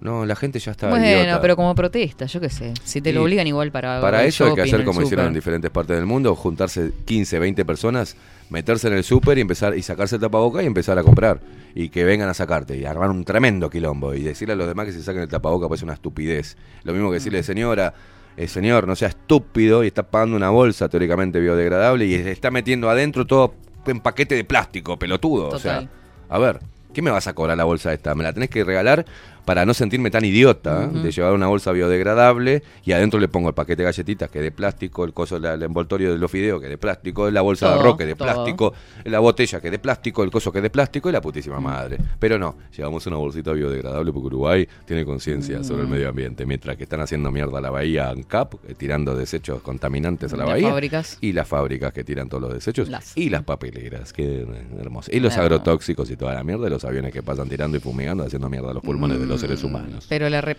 [SPEAKER 7] No, la gente ya está.
[SPEAKER 3] bueno,
[SPEAKER 7] idiota.
[SPEAKER 3] pero como protesta, yo qué sé. Si te lo obligan igual para.
[SPEAKER 7] Para eso hay que hacer como hicieron en diferentes partes del mundo: juntarse 15, 20 personas, meterse en el súper y empezar y sacarse el tapaboca y empezar a comprar. Y que vengan a sacarte y armar un tremendo quilombo. Y decirle a los demás que se saquen el tapaboca pues es una estupidez. Lo mismo que decirle, señora, eh, señor, no sea estúpido y está pagando una bolsa teóricamente biodegradable y está metiendo adentro todo en paquete de plástico, pelotudo. O sea, a ver, ¿qué me vas a cobrar la bolsa esta? Me la tenés que regalar para no sentirme tan idiota ¿eh? De llevar una bolsa biodegradable y adentro le pongo el paquete de galletitas que es de plástico, el coso, la- el envoltorio de los fideos que es de plástico, la bolsa de arroz que es de
[SPEAKER 3] todo.
[SPEAKER 7] plástico, la botella que es de plástico, el coso que es de plástico y la
[SPEAKER 3] Mm.
[SPEAKER 7] putísima madre. Pero no, llevamos una bolsita biodegradable porque Uruguay tiene conciencia sobre
[SPEAKER 3] Mm.
[SPEAKER 7] el medio ambiente, mientras que están haciendo mierda a la bahía ANCAP, eh, tirando desechos contaminantes a la
[SPEAKER 3] Las
[SPEAKER 7] bahía.
[SPEAKER 3] fábricas.
[SPEAKER 7] Y las fábricas que tiran todos los desechos.
[SPEAKER 3] Las-
[SPEAKER 7] Y las papeleras, que hermoso. Y los agrotóxicos y toda la mierda los aviones que pasan tirando y fumigando, haciendo mierda a los pulmones de los
[SPEAKER 3] Mm.
[SPEAKER 7] seres humanos.
[SPEAKER 3] Pero la re-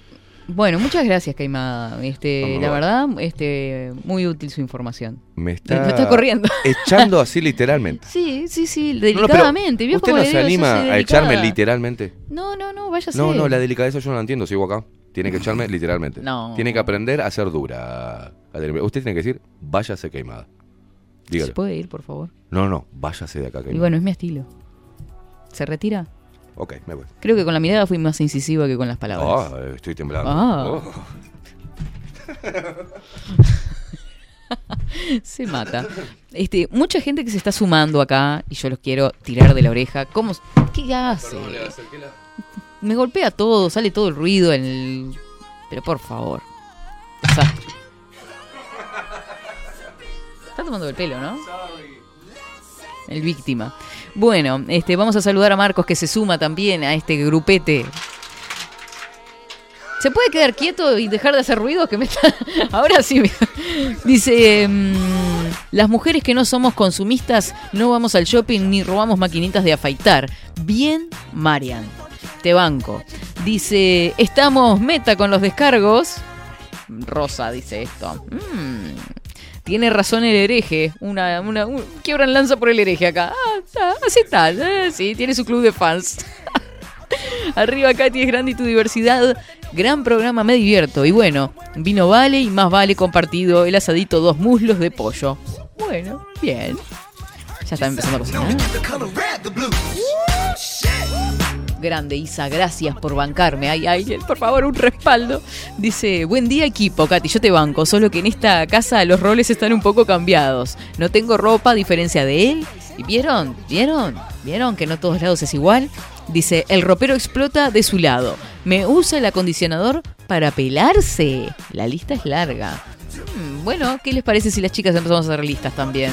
[SPEAKER 3] Bueno, muchas gracias, Caimada. Este, la verdad, este, muy útil su información.
[SPEAKER 7] Me está,
[SPEAKER 3] Me está corriendo.
[SPEAKER 7] echando así literalmente.
[SPEAKER 3] Sí, sí, sí,
[SPEAKER 7] No, no, pero
[SPEAKER 3] delicadamente. ¿Vio
[SPEAKER 7] ¿Usted no se
[SPEAKER 3] digo?
[SPEAKER 7] Anima a echarme literalmente?
[SPEAKER 3] No, no, no, váyase.
[SPEAKER 7] No, no, la delicadeza yo no la entiendo, sigo acá. Tiene que echarme literalmente.
[SPEAKER 3] No.
[SPEAKER 7] Tiene que aprender a ser dura. Usted tiene que decir, váyase queimada. Dígale.
[SPEAKER 3] ¿Se puede ir, por favor?
[SPEAKER 7] No, no, váyase de acá
[SPEAKER 3] Y
[SPEAKER 7] queimada.
[SPEAKER 3] bueno, es mi estilo. ¿Se retira?
[SPEAKER 7] Ok, me voy.
[SPEAKER 3] Creo que con la mirada fui más incisiva que con las palabras.
[SPEAKER 7] Ah, estoy temblando.
[SPEAKER 3] Ah.
[SPEAKER 7] Oh.
[SPEAKER 3] Se mata. Este, mucha gente que se está sumando acá y yo los quiero tirar de la oreja. ¿Cómo? ¿Qué hace? Me golpea todo, sale todo el ruido en el... Pero por favor. Desastre. Está tomando el pelo, ¿no? El víctima. Bueno, este, vamos a saludar a Marcos que se suma también a este grupete. ¿Se puede quedar quieto y dejar de hacer ruido? Que me. Ahora sí. Dice, mm, las mujeres que no somos consumistas no vamos al shopping ni robamos maquinitas de afeitar. Bien, Marian. Te banco. Dice, estamos meta con los descargos. Rosa dice esto. Mm. Tiene razón el hereje. Una, una, un, quiebran lanza por el hereje acá. Ah, ah, así tal. eh, sí, tiene su club de fans. Arriba, Katy, es grande y tu diversidad. Gran programa, me divierto. Y bueno, vino vale y más vale compartido el asadito dos muslos de pollo. Bueno, bien. Ya está empezando a cocinar. Grande Isa, gracias por bancarme. Ay, ay, por favor, un respaldo. Dice, buen día equipo, Katy, yo te banco, solo que en esta casa los roles están un poco cambiados. No tengo ropa a diferencia de él. ¿Y vieron? ¿Vieron? ¿Vieron que no todos lados es igual? Dice, el ropero explota de su lado. Me usa el acondicionador para pelarse. La lista es larga. Hmm, bueno, ¿qué les parece si las chicas empezamos a hacer listas también?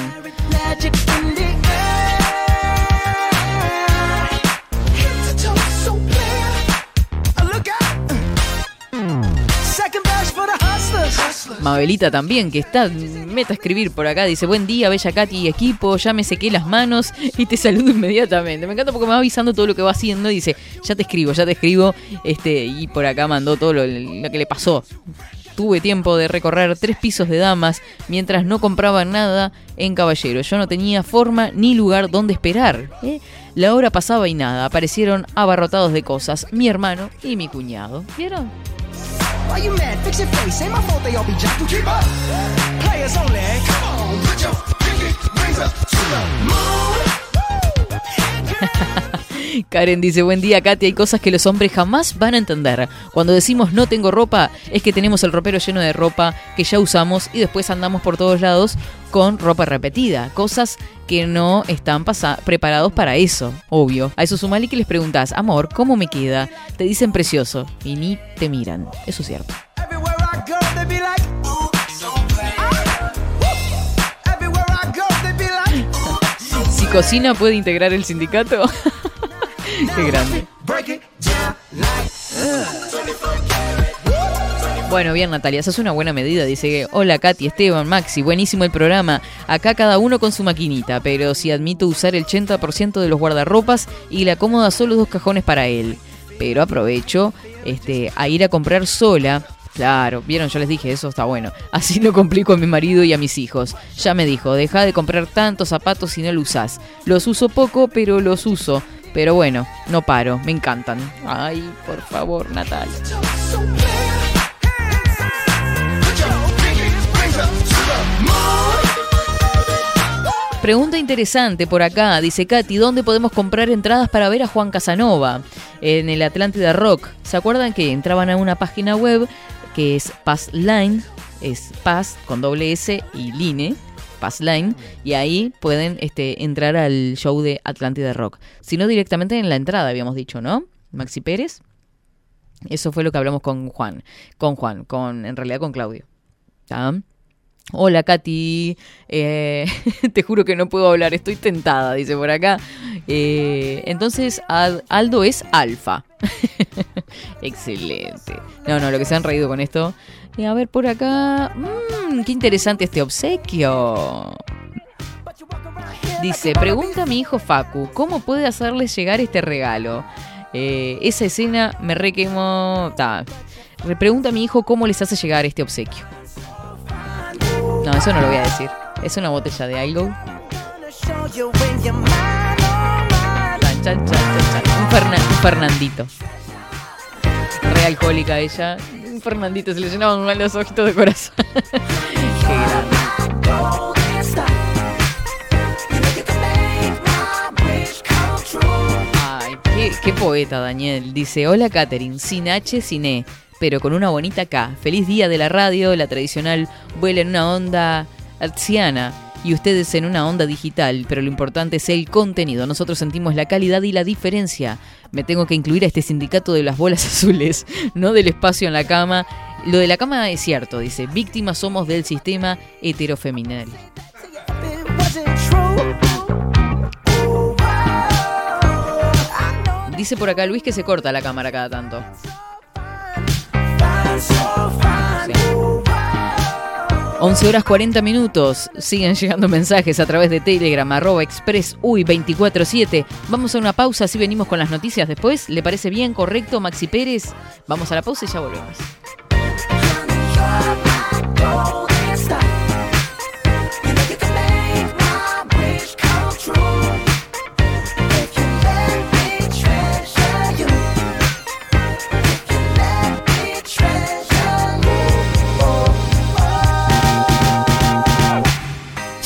[SPEAKER 3] Mabelita también, que está meta a escribir por acá. Dice, buen día, bella Katy y equipo, ya me sequé las manos y te saludo inmediatamente. Me encanta porque me va avisando todo lo que va haciendo dice, ya te escribo, ya te escribo. Este, y por acá mandó todo lo, lo que le pasó. Tuve tiempo de recorrer tres pisos de damas mientras no compraba nada en Caballero. Yo no tenía forma ni lugar donde esperar. ¿eh? La hora pasaba y nada. Aparecieron abarrotados de cosas mi hermano y mi cuñado. ¿Vieron?
[SPEAKER 6] Why you mad? Fix your face. Ain't my fault they all be jacking. Keep up. Players only. Come on, put your pinky rings up to the moon.
[SPEAKER 3] Karen dice, buen día Katy, hay cosas que los hombres jamás van a entender. Cuando decimos no tengo ropa, es que tenemos el ropero lleno de ropa que ya usamos y después andamos por todos lados con ropa repetida. Cosas que no están preparados para eso, obvio. A eso sumale que les preguntas, amor, ¿cómo me queda? Te dicen precioso y ni te miran. Eso es cierto. Si cocina puede integrar el sindicato. Qué grande. Bueno, bien Natalia, esa es una buena medida. Dice que, hola Katy, Esteban, Maxi, buenísimo el programa. Acá cada uno con su maquinita, pero si admito usar el 80% de los guardarropas y la cómoda solo dos cajones para él. Pero aprovecho este, a ir a comprar sola. Claro, vieron, yo les dije, eso está bueno. Así no complico a mi marido y a mis hijos. Ya me dijo, deja de comprar tantos zapatos si no los usás. Los uso poco, pero los uso. Pero bueno, no paro, me encantan. Ay, por favor, Natalia. Pregunta interesante por acá, dice Katy, ¿dónde podemos comprar entradas para ver a Juan Casanova? En el Atlántida Rock. ¿Se acuerdan que entraban a una página web que es Passline? Es Pass con doble S y Line, Passline, y ahí pueden este, entrar al show de Atlántida Rock. Si no, directamente en la entrada, habíamos dicho, ¿no? Maxi Pérez. Eso fue lo que hablamos con Juan. Con Juan, con, en realidad con Claudio. ¿Está? Hola Katy, Eh, te juro que no puedo hablar, estoy tentada, dice por acá. Eh, entonces Al- Aldo es alfa. Excelente. No, no, lo que se han reído con esto. Y a ver por acá. Mmm, qué interesante este obsequio. Dice, pregunta a mi hijo Facu, ¿cómo puede hacerles llegar este regalo? Eh, esa escena me. Le pregunta a mi hijo cómo les hace llegar este obsequio. No, eso no lo voy a decir. Es una botella de algo. Un, un Fernandito. Re alcohólica ella. Un Fernandito, se le llenaban mal los ojitos de corazón. Qué grande. Ay, qué, qué poeta, Daniel. Dice, hola Katherine, sin H, sin E, pero con una bonita K. Feliz día de la radio, la tradicional vuela en una onda artsiana y ustedes en una onda digital, pero lo importante es el contenido. Nosotros sentimos la calidad y la diferencia. Me tengo que incluir a este sindicato de las bolas azules, no del espacio en la cama. Lo de la cama es cierto, dice, víctimas somos del sistema heterofeminal. Dice por acá Luis que se corta la cámara cada tanto. 11 horas 40 minutos. Siguen llegando mensajes a través de Telegram, arroba express uy 247. Vamos a una pausa, así venimos con las noticias después. ¿Le parece bien, correcto, Maxi Pérez? Vamos a la pausa y ya volvemos.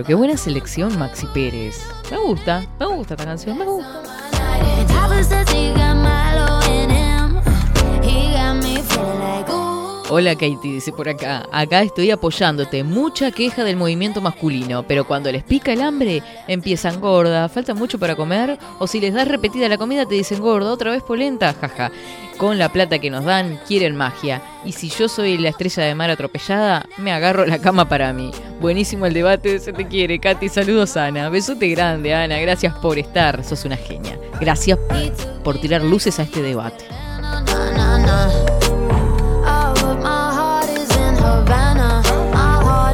[SPEAKER 3] Pero qué buena selección, Maxi Pérez. Me gusta, me gusta esta canción, me gusta. Hola Katie, dice por acá. Acá estoy apoyándote. Mucha queja del movimiento masculino, pero cuando les pica el hambre, empiezan gorda, falta mucho para comer, o si les das repetida la comida te dicen gorda, otra vez polenta, jaja. Con la plata que nos dan, quieren magia. Y si yo soy la estrella de mar atropellada, me agarro la cama para mí. Buenísimo el debate, se te quiere, Katy. Saludos, Ana. Besote grande, Ana. Gracias por estar, sos una genia. Gracias por tirar luces a este debate.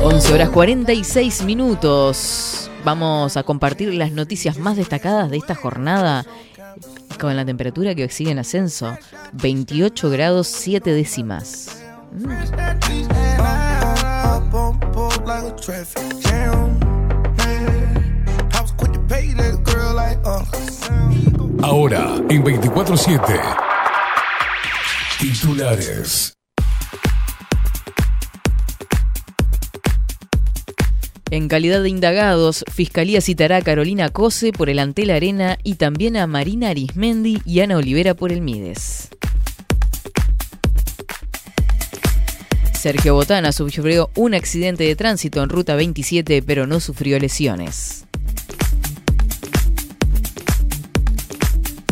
[SPEAKER 3] 11 horas 46 minutos. Vamos a compartir las noticias más destacadas de esta jornada con la temperatura que sigue en ascenso. 28 grados 7 décimas.
[SPEAKER 1] Ahora, en 24-7. Titulares.
[SPEAKER 3] En calidad de indagados, Fiscalía citará a Carolina Cose por el Antel Arena y también a Marina Arismendi y Ana Olivera por el Mides. Sergio Botana sufrió un accidente de tránsito en Ruta 27, pero no sufrió lesiones.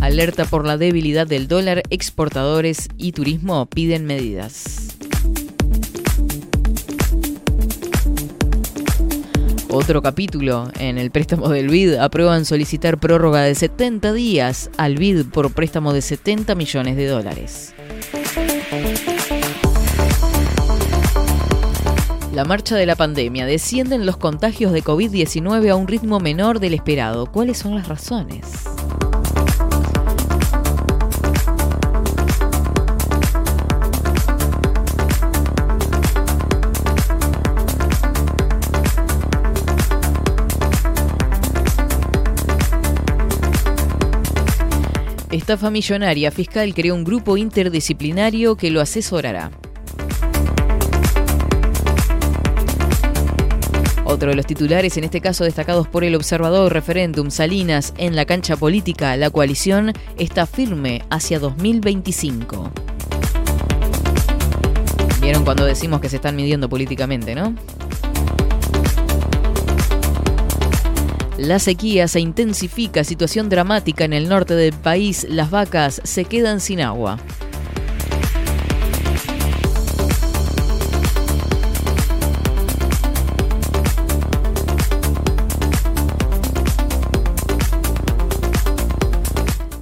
[SPEAKER 3] Alerta por la debilidad del dólar, exportadores y turismo piden medidas. Otro capítulo en el préstamo del BID aprueban solicitar prórroga de 70 días al BID por préstamo de 70 millones de dólares. La marcha de la pandemia. Descienden los contagios de COVID-19 a un ritmo menor del esperado. ¿Cuáles son las razones? Estafa millonaria. Fiscal creó un grupo interdisciplinario que lo asesorará. Otro de los titulares, en este caso destacados por el observador referéndum Salinas en la cancha política, la coalición está firme hacia 2025. Vieron cuando decimos que se están midiendo políticamente, ¿no? La sequía se intensifica, situación dramática en el norte del país, las vacas se quedan sin agua.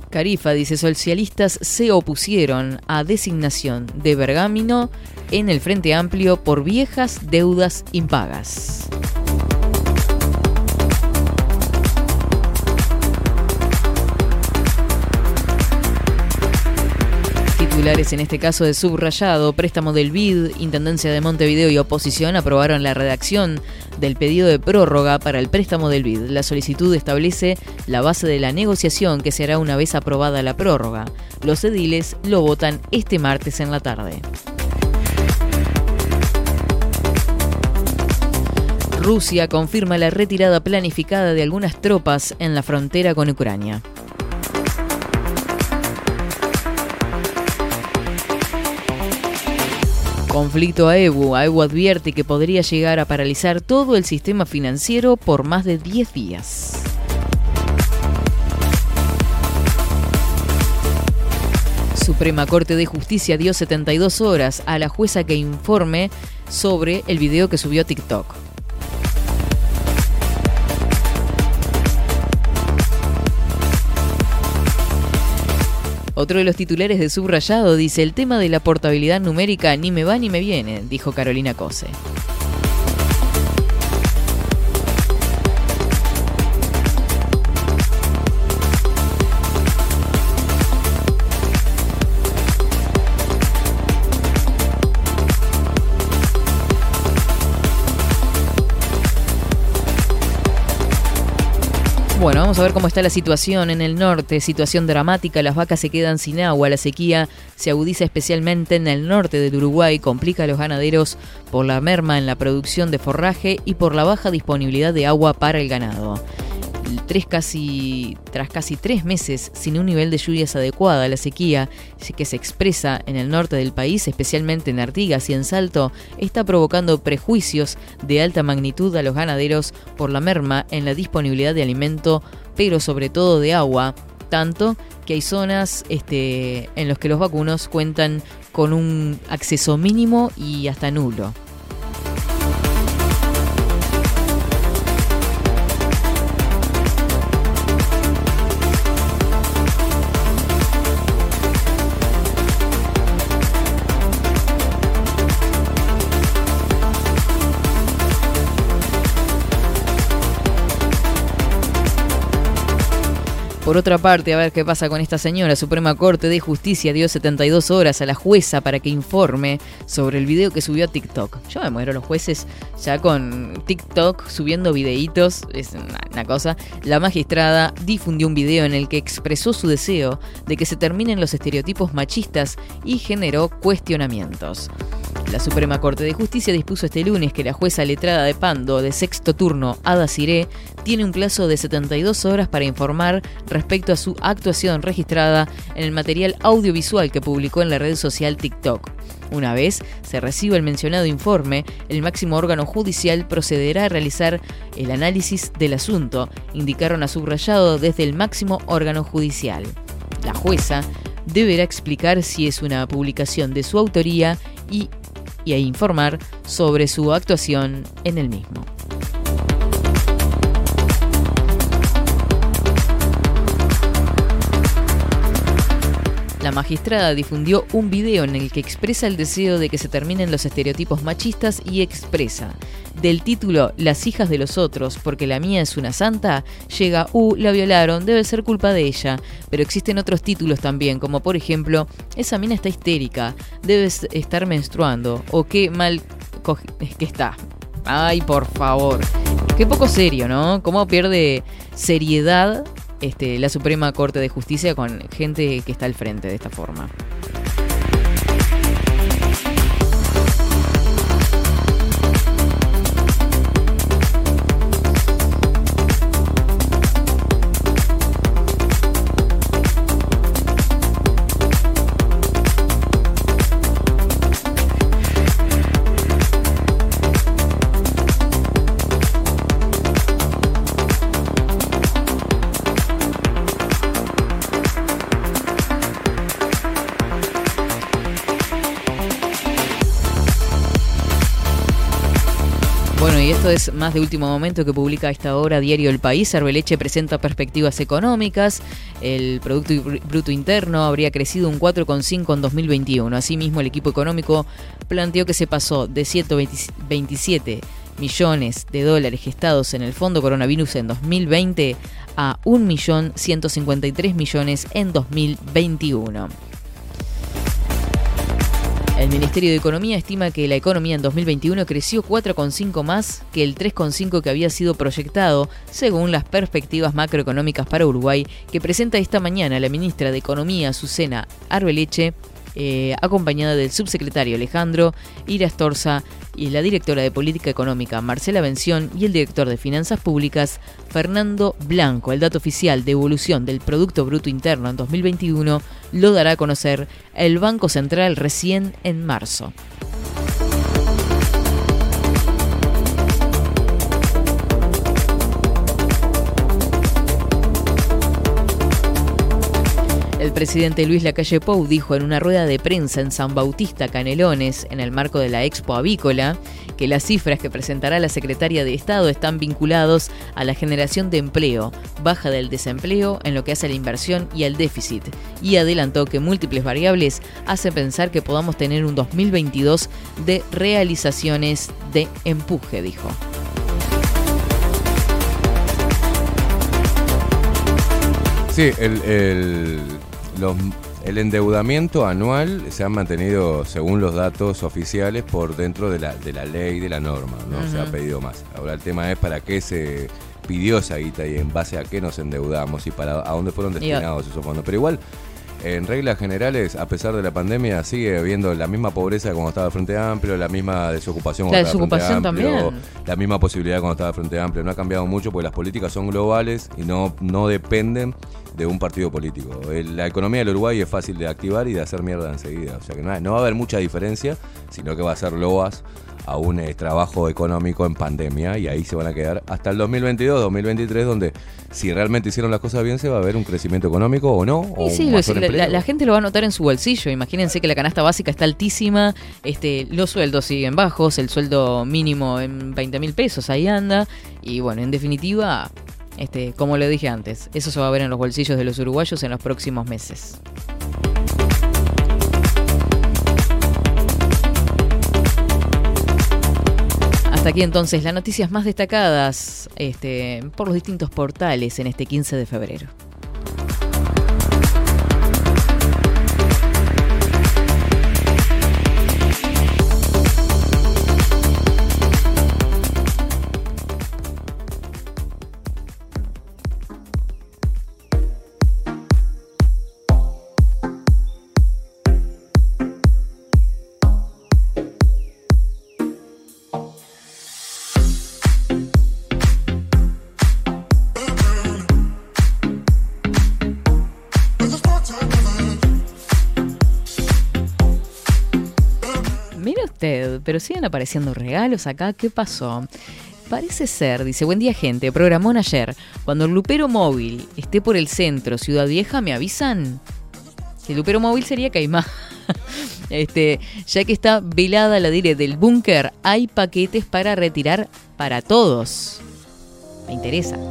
[SPEAKER 3] Carifa dice, socialistas se opusieron a designación de Bergamino en el Frente Amplio por viejas deudas impagas. En este caso de subrayado, préstamo del BID, Intendencia de Montevideo y oposición aprobaron la redacción del pedido de prórroga para el préstamo del BID. La solicitud establece la base de la negociación que se hará una vez aprobada la prórroga. Los ediles lo votan este martes en la tarde. Rusia confirma la retirada planificada de algunas tropas en la frontera con Ucrania. Conflicto a EBU. AEBU advierte que podría llegar a paralizar todo el sistema financiero por más de 10 días. Suprema Corte de Justicia dio 72 horas a la jueza que informe sobre el video que subió TikTok. Otro de los titulares de Subrayado dice, el tema de la portabilidad numérica ni me va ni me viene, dijo Carolina Cose. Bueno, vamos a ver cómo está la situación en el norte. Situación dramática, las vacas se quedan sin agua, la sequía se agudiza especialmente en el norte del Uruguay, complica a los ganaderos por la merma en la producción de forraje y por la baja disponibilidad de agua para el ganado. Tres casi, tras casi tres meses sin un nivel de lluvias adecuada a la sequía que se expresa en el norte del país, especialmente en Artigas y en Salto, está provocando prejuicios de alta magnitud a los ganaderos por la merma en la disponibilidad de alimento, pero sobre todo de agua, tanto que hay zonas este, en las que los vacunos cuentan con un acceso mínimo y hasta nulo. Por otra parte, a ver qué pasa con esta señora. Suprema Corte de Justicia dio 72 horas a la jueza para que informe sobre el video que subió a TikTok. Yo me muero los jueces ya con TikTok subiendo videitos, es una, cosa. La magistrada difundió un video en el que expresó su deseo de que se terminen los estereotipos machistas y generó cuestionamientos. La Suprema Corte de Justicia dispuso este lunes que la jueza letrada de Pando de sexto turno, Ada Siré, tiene un plazo de 72 horas para informar respecto a su actuación registrada en el material audiovisual que publicó en la red social TikTok. Una vez se reciba el mencionado informe, el máximo órgano judicial procederá a realizar el análisis del asunto, indicaron a subrayado desde el máximo órgano judicial. La jueza deberá explicar si es una publicación de su autoría y, y a informar sobre su actuación en el mismo. La magistrada difundió un video en el que expresa el deseo de que se terminen los estereotipos machistas y expresa, del título Las hijas de los otros, porque la mía es una santa, llega, uh, la violaron, debe ser culpa de ella. Pero existen otros títulos también, como por ejemplo, esa mina está histérica, debe estar menstruando, o qué mal que está. Ay, por favor. Qué poco serio, ¿no? ¿Cómo pierde seriedad este, la Suprema Corte de Justicia con gente que está al frente de esta forma. Es más de último momento que publica a esta hora Diario El País. Arbeleche presenta perspectivas económicas. El Producto Bruto Interno habría crecido un 4,5 en 2021. Asimismo, el equipo económico planteó que se pasó de 127 millones de dólares gestados en el Fondo Coronavirus en 2020 a 1.153 millones en 2021. El Ministerio de Economía estima que la economía en 2021 creció 4,5 más que el 3,5 que había sido proyectado, según las perspectivas macroeconómicas para Uruguay que presenta esta mañana la ministra de Economía, Susana Arbeleche, eh, acompañada del subsecretario Alejandro Irastorza y la directora de Política Económica Marcela Bención y el director de Finanzas Públicas Fernando Blanco. El dato oficial de evolución del Producto Bruto Interno en 2021 lo dará a conocer el Banco Central recién en marzo. El presidente Luis Lacalle Pou dijo en una rueda de prensa en San Bautista, Canelones, en el marco de la Expo Avícola, que las cifras que presentará la secretaria de Estado están vinculados a la generación de empleo, baja del desempleo en lo que hace a la inversión y al déficit, y adelantó que múltiples variables hacen pensar que podamos tener un 2022 de realizaciones de empuje, dijo.
[SPEAKER 7] Sí, el, el, los- el endeudamiento anual se ha mantenido, según los datos oficiales, por dentro de la, de la ley, de la norma, no se ha pedido más. Ahora el tema es para qué se pidió esa guita y en base a qué nos endeudamos y para a dónde fueron destinados esos fondos. Pero igual, en reglas generales, a pesar de la pandemia, sigue habiendo la misma pobreza cuando estaba Frente Amplio, la misma desocupación
[SPEAKER 3] La
[SPEAKER 7] cuando estaba el
[SPEAKER 3] desocupación
[SPEAKER 7] Frente Amplio,
[SPEAKER 3] también.
[SPEAKER 7] la misma posibilidad cuando estaba Frente Amplio. No ha cambiado mucho porque las políticas son globales y no, no dependen de un partido político. La economía del Uruguay es fácil de activar y de hacer mierda enseguida. O sea que no, no va a haber mucha diferencia, sino que va a ser loas a un eh, trabajo económico en pandemia y ahí se van a quedar hasta el 2022, 2023, donde si realmente hicieron las cosas bien se va a ver un crecimiento económico o no. o
[SPEAKER 3] sí, la- la gente lo va a notar en su bolsillo. Imagínense que la canasta básica está altísima, este, los sueldos siguen bajos, el sueldo mínimo en 20 mil pesos, ahí anda. Y bueno, en definitiva, este, como lo dije antes, eso se va a ver en los bolsillos de los uruguayos en los próximos meses. Hasta aquí entonces las noticias más destacadas este, por los distintos portales en este 15 de febrero. Usted, pero siguen apareciendo regalos acá. ¿Qué pasó? Parece ser, dice, buen día gente, programón ayer. Cuando el Lupero Móvil esté por el centro, Ciudad Vieja, me avisan. El Lupero Móvil sería Caimán. Este, ya que está velada la dire del búnker, hay paquetes para retirar para todos. Me interesa.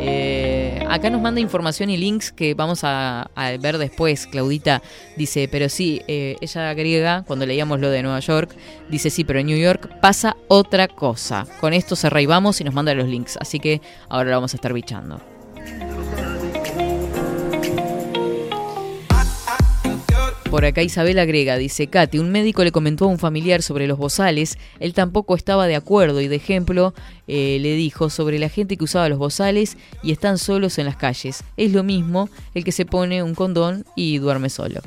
[SPEAKER 3] Eh, acá nos manda información y links que vamos a, ver después. Claudita dice, pero sí, eh, ella griega, cuando leíamos lo de Nueva York, dice sí, pero en New York pasa otra cosa. Con esto se reivamos y nos manda los links. Así que ahora lo vamos a estar bichando. Por acá Isabel agrega, dice Katy, un médico le comentó a un familiar sobre los bozales, él tampoco estaba de acuerdo y de ejemplo eh, le dijo sobre la gente que usaba los bozales y están solos en las calles. Es lo mismo el que se pone un condón y duerme solo.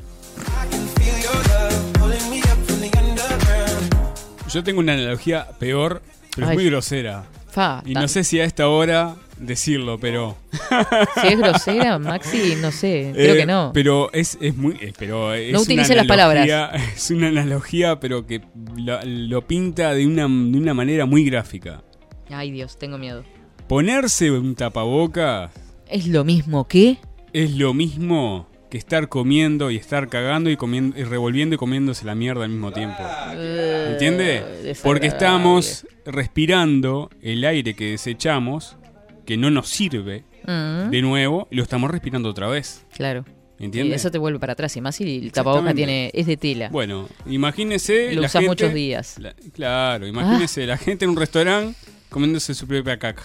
[SPEAKER 5] Yo tengo una analogía peor, pero
[SPEAKER 3] Ay.
[SPEAKER 5] es muy grosera.
[SPEAKER 3] Fa,
[SPEAKER 5] Y no sé si a esta hora decirlo, pero.
[SPEAKER 3] Si es grosera, Maxi, no sé, creo
[SPEAKER 5] Eh,
[SPEAKER 3] que no.
[SPEAKER 5] Pero es, es muy. eh, pero es
[SPEAKER 3] No utilice las palabras.
[SPEAKER 5] Es una analogía, pero que lo, lo pinta de una, de una manera muy gráfica.
[SPEAKER 3] Ay Dios, tengo miedo.
[SPEAKER 5] Ponerse un tapabocas
[SPEAKER 3] ¿Es lo mismo que?
[SPEAKER 5] es lo mismo que estar comiendo y estar cagando y comiendo y revolviendo y comiéndose la mierda al mismo tiempo. ¿Entiende?
[SPEAKER 3] desagradable.
[SPEAKER 5] Porque estamos respirando el aire que desechamos, que no nos sirve,
[SPEAKER 3] Mm.
[SPEAKER 5] de nuevo, y lo estamos respirando otra vez.
[SPEAKER 3] Claro.
[SPEAKER 5] ¿Entiende?
[SPEAKER 3] Y eso te vuelve para atrás. Y más si el tapaboca tiene, es de tela.
[SPEAKER 5] Bueno, imagínese.
[SPEAKER 3] Lo
[SPEAKER 5] gente-
[SPEAKER 3] muchos días.
[SPEAKER 5] la- claro, imagínese la gente en un restaurante comiéndose su propia caca.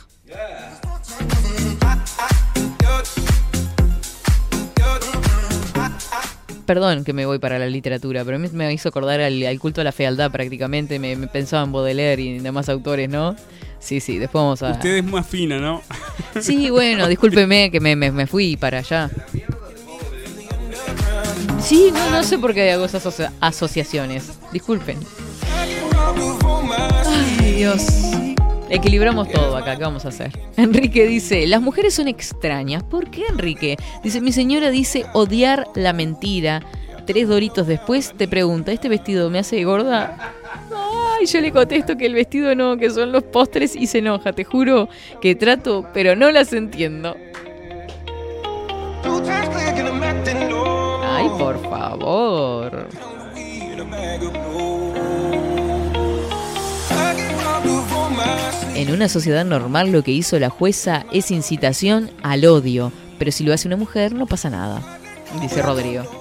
[SPEAKER 3] Perdón que me voy para la literatura, pero a mí me hizo acordar al, al culto a la fealdad prácticamente. Me, me pensaba en Baudelaire y demás autores, ¿no? Sí, sí, después vamos a...
[SPEAKER 5] Usted es más fina, ¿no?
[SPEAKER 3] Sí, bueno, discúlpeme que me, me- me fui para allá. Sí, no, no sé por qué hago esas asocia- asociaciones. Disculpen. Ay, Dios. Equilibramos todo acá, ¿qué vamos a hacer? Enrique dice, las mujeres son extrañas. ¿Por qué, Enrique? Dice, mi señora dice odiar la mentira. Tres doritos después te pregunta, ¿este vestido me hace gorda? Ay, yo le contesto que el vestido no, que son los postres y se enoja. Te juro que trato, pero no las entiendo. Ay, por favor. En una sociedad normal lo que hizo la jueza es incitación al odio, pero si lo hace una mujer no pasa nada, dice Rodrigo.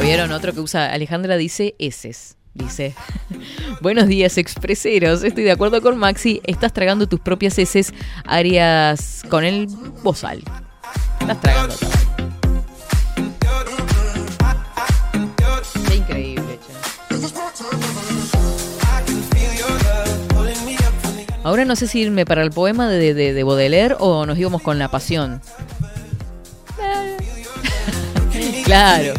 [SPEAKER 3] ¿Vieron? Otro que usa Alejandra dice eses. Dice, buenos días expreseros, estoy de acuerdo con Maxi, estás tragando tus propias heces, Arias con el bozal. Estás tragando. Qué increíble. Ahora no sé si irme para el poema de, de, de Baudelaire o nos íbamos con la pasión. claro,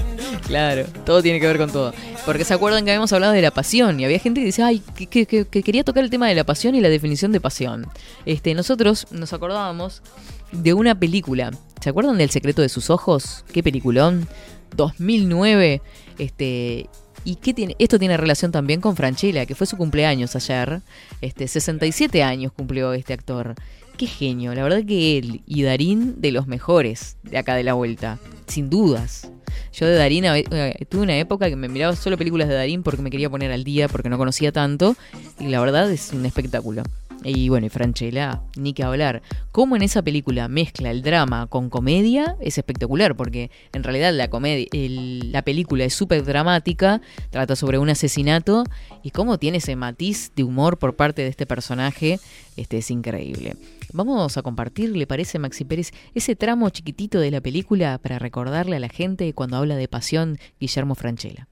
[SPEAKER 3] claro, todo tiene que ver con todo. Porque se acuerdan que habíamos hablado de la pasión y había gente que dice, ay, que, que- que- que quería tocar el tema de la pasión y la definición de pasión. Este, nosotros nos acordábamos de una película. ¿Se acuerdan del secreto de sus ojos? ¿Qué peliculón? 2009. Este, ¿Y qué tiene? Esto tiene relación también con Franchella, que fue su cumpleaños ayer. Este, 67 años cumplió este actor. Qué genio, la verdad que él y Darín de los mejores de acá de la vuelta, sin dudas. Yo de Darín eh, tuve una época que me miraba solo películas de Darín porque me quería poner al día, porque no conocía tanto, y la verdad es un espectáculo. Y bueno, y Franchella, ni que hablar. Cómo en esa película mezcla el drama con comedia es espectacular, porque en realidad la comedia, la película es súper dramática, trata sobre un asesinato, y cómo tiene ese matiz de humor por parte de este personaje, este es increíble. Vamos a compartir, ¿le parece, Maxi Pérez, ese tramo chiquitito de la película para recordarle a la gente cuando habla de pasión Guillermo Franchella?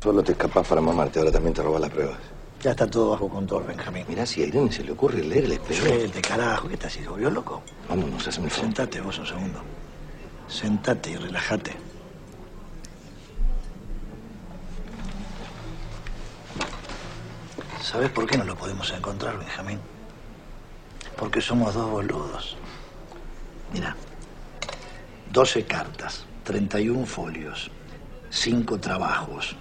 [SPEAKER 8] Solo te escapás para mamarte, ahora también te robas las pruebas.
[SPEAKER 9] Ya está todo bajo control, Benjamín.
[SPEAKER 8] Mirá, si a Irene se le ocurre leer el espejo.
[SPEAKER 9] Suelte, carajo, ¿qué estás? ¿Se volvió loco?
[SPEAKER 8] Vámonos, hazme el favor.
[SPEAKER 9] Sentate vos un segundo. Sentate y relájate. ¿Sabes por qué no lo podemos encontrar, Benjamín? Porque somos dos boludos. Mira, 12 cartas, 31 folios, 5 trabajos.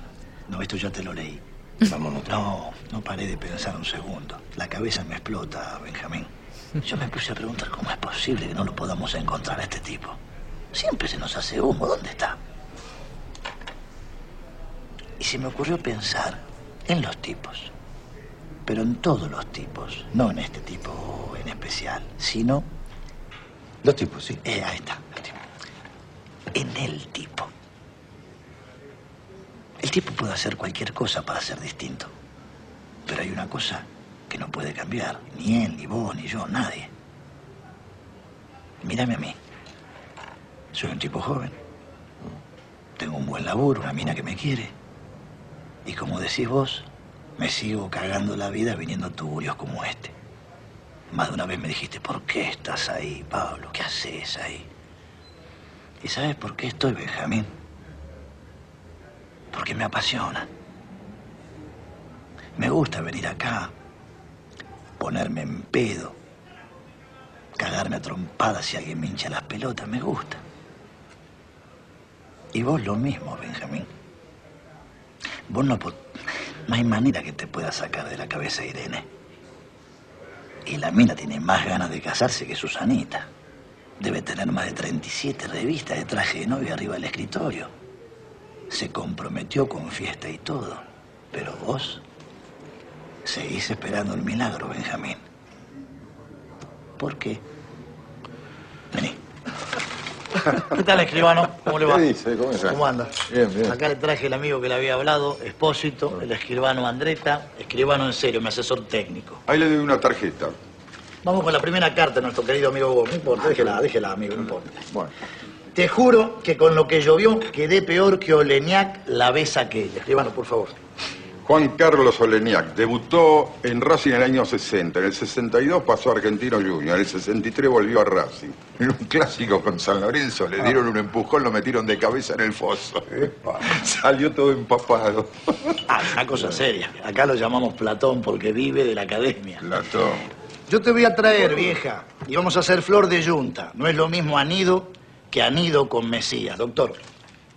[SPEAKER 9] No, esto ya te lo leí.
[SPEAKER 8] Vámonos.
[SPEAKER 9] No, no paré de pensar un segundo. La cabeza me explota, Benjamín. Yo me puse a preguntar cómo es posible que no lo podamos encontrar a este tipo. Siempre se nos hace humo. ¿Dónde está? Y se me ocurrió pensar en los tipos. Pero en todos los tipos. No en este tipo en especial, sino...
[SPEAKER 8] Los tipos, sí.
[SPEAKER 9] Eh, ahí está. En el tipo. El tipo puede hacer cualquier cosa para ser distinto. Pero hay una cosa que no puede cambiar. Ni él, ni vos, ni yo, nadie. Mírame a mí. Soy un tipo joven. Tengo un buen laburo, una mina que me quiere. Y como decís vos, me sigo cagando la vida viniendo a tuburios como este. Más de una vez me dijiste, ¿por qué estás ahí, Pablo? ¿Qué haces ahí? ¿Y sabes por qué estoy, Benjamín? Porque me apasiona. Me gusta venir acá, ponerme en pedo, cagarme a trompadas si alguien me hincha las pelotas, me gusta. Y vos lo mismo, Benjamín. Vos no, no hay manera que te pueda sacar de la cabeza Irene. Y la mina tiene más ganas de casarse que Susanita. Debe tener más de 37 revistas de traje de novia arriba del escritorio. Se comprometió con fiesta y todo. Pero vos seguís esperando el milagro, Benjamín. ¿Por qué? Vení. ¿Qué tal, escribano? ¿Cómo le va?
[SPEAKER 8] ¿Qué dice? ¿Cómo está?
[SPEAKER 9] ¿Cómo anda?
[SPEAKER 8] Bien, bien.
[SPEAKER 9] Acá le traje el amigo que le había hablado, Espósito, el escribano Andreta, escribano en serio, mi asesor técnico.
[SPEAKER 10] Ahí le doy una tarjeta.
[SPEAKER 9] Vamos con la primera carta nuestro querido amigo Hugo. No importa, déjela, déjela, amigo, no importa.
[SPEAKER 10] Bueno.
[SPEAKER 9] Te juro que con lo que llovió quedé peor que Oleñac la vez aquella. Escribano, por favor.
[SPEAKER 10] Juan Carlos Oleniak debutó en Racing en el año 60. En el 62 pasó a Argentino Junior. En el 63 volvió a Racing. En un clásico con San Lorenzo le dieron un empujón, lo metieron de cabeza en el foso. Salió todo empapado.
[SPEAKER 9] Ah, una cosa seria. Acá lo llamamos Platón porque vive de la academia.
[SPEAKER 10] Platón.
[SPEAKER 9] Yo te voy a traer, vieja, y vamos a hacer flor de yunta. No es lo mismo anido que anido con Mesías, doctor.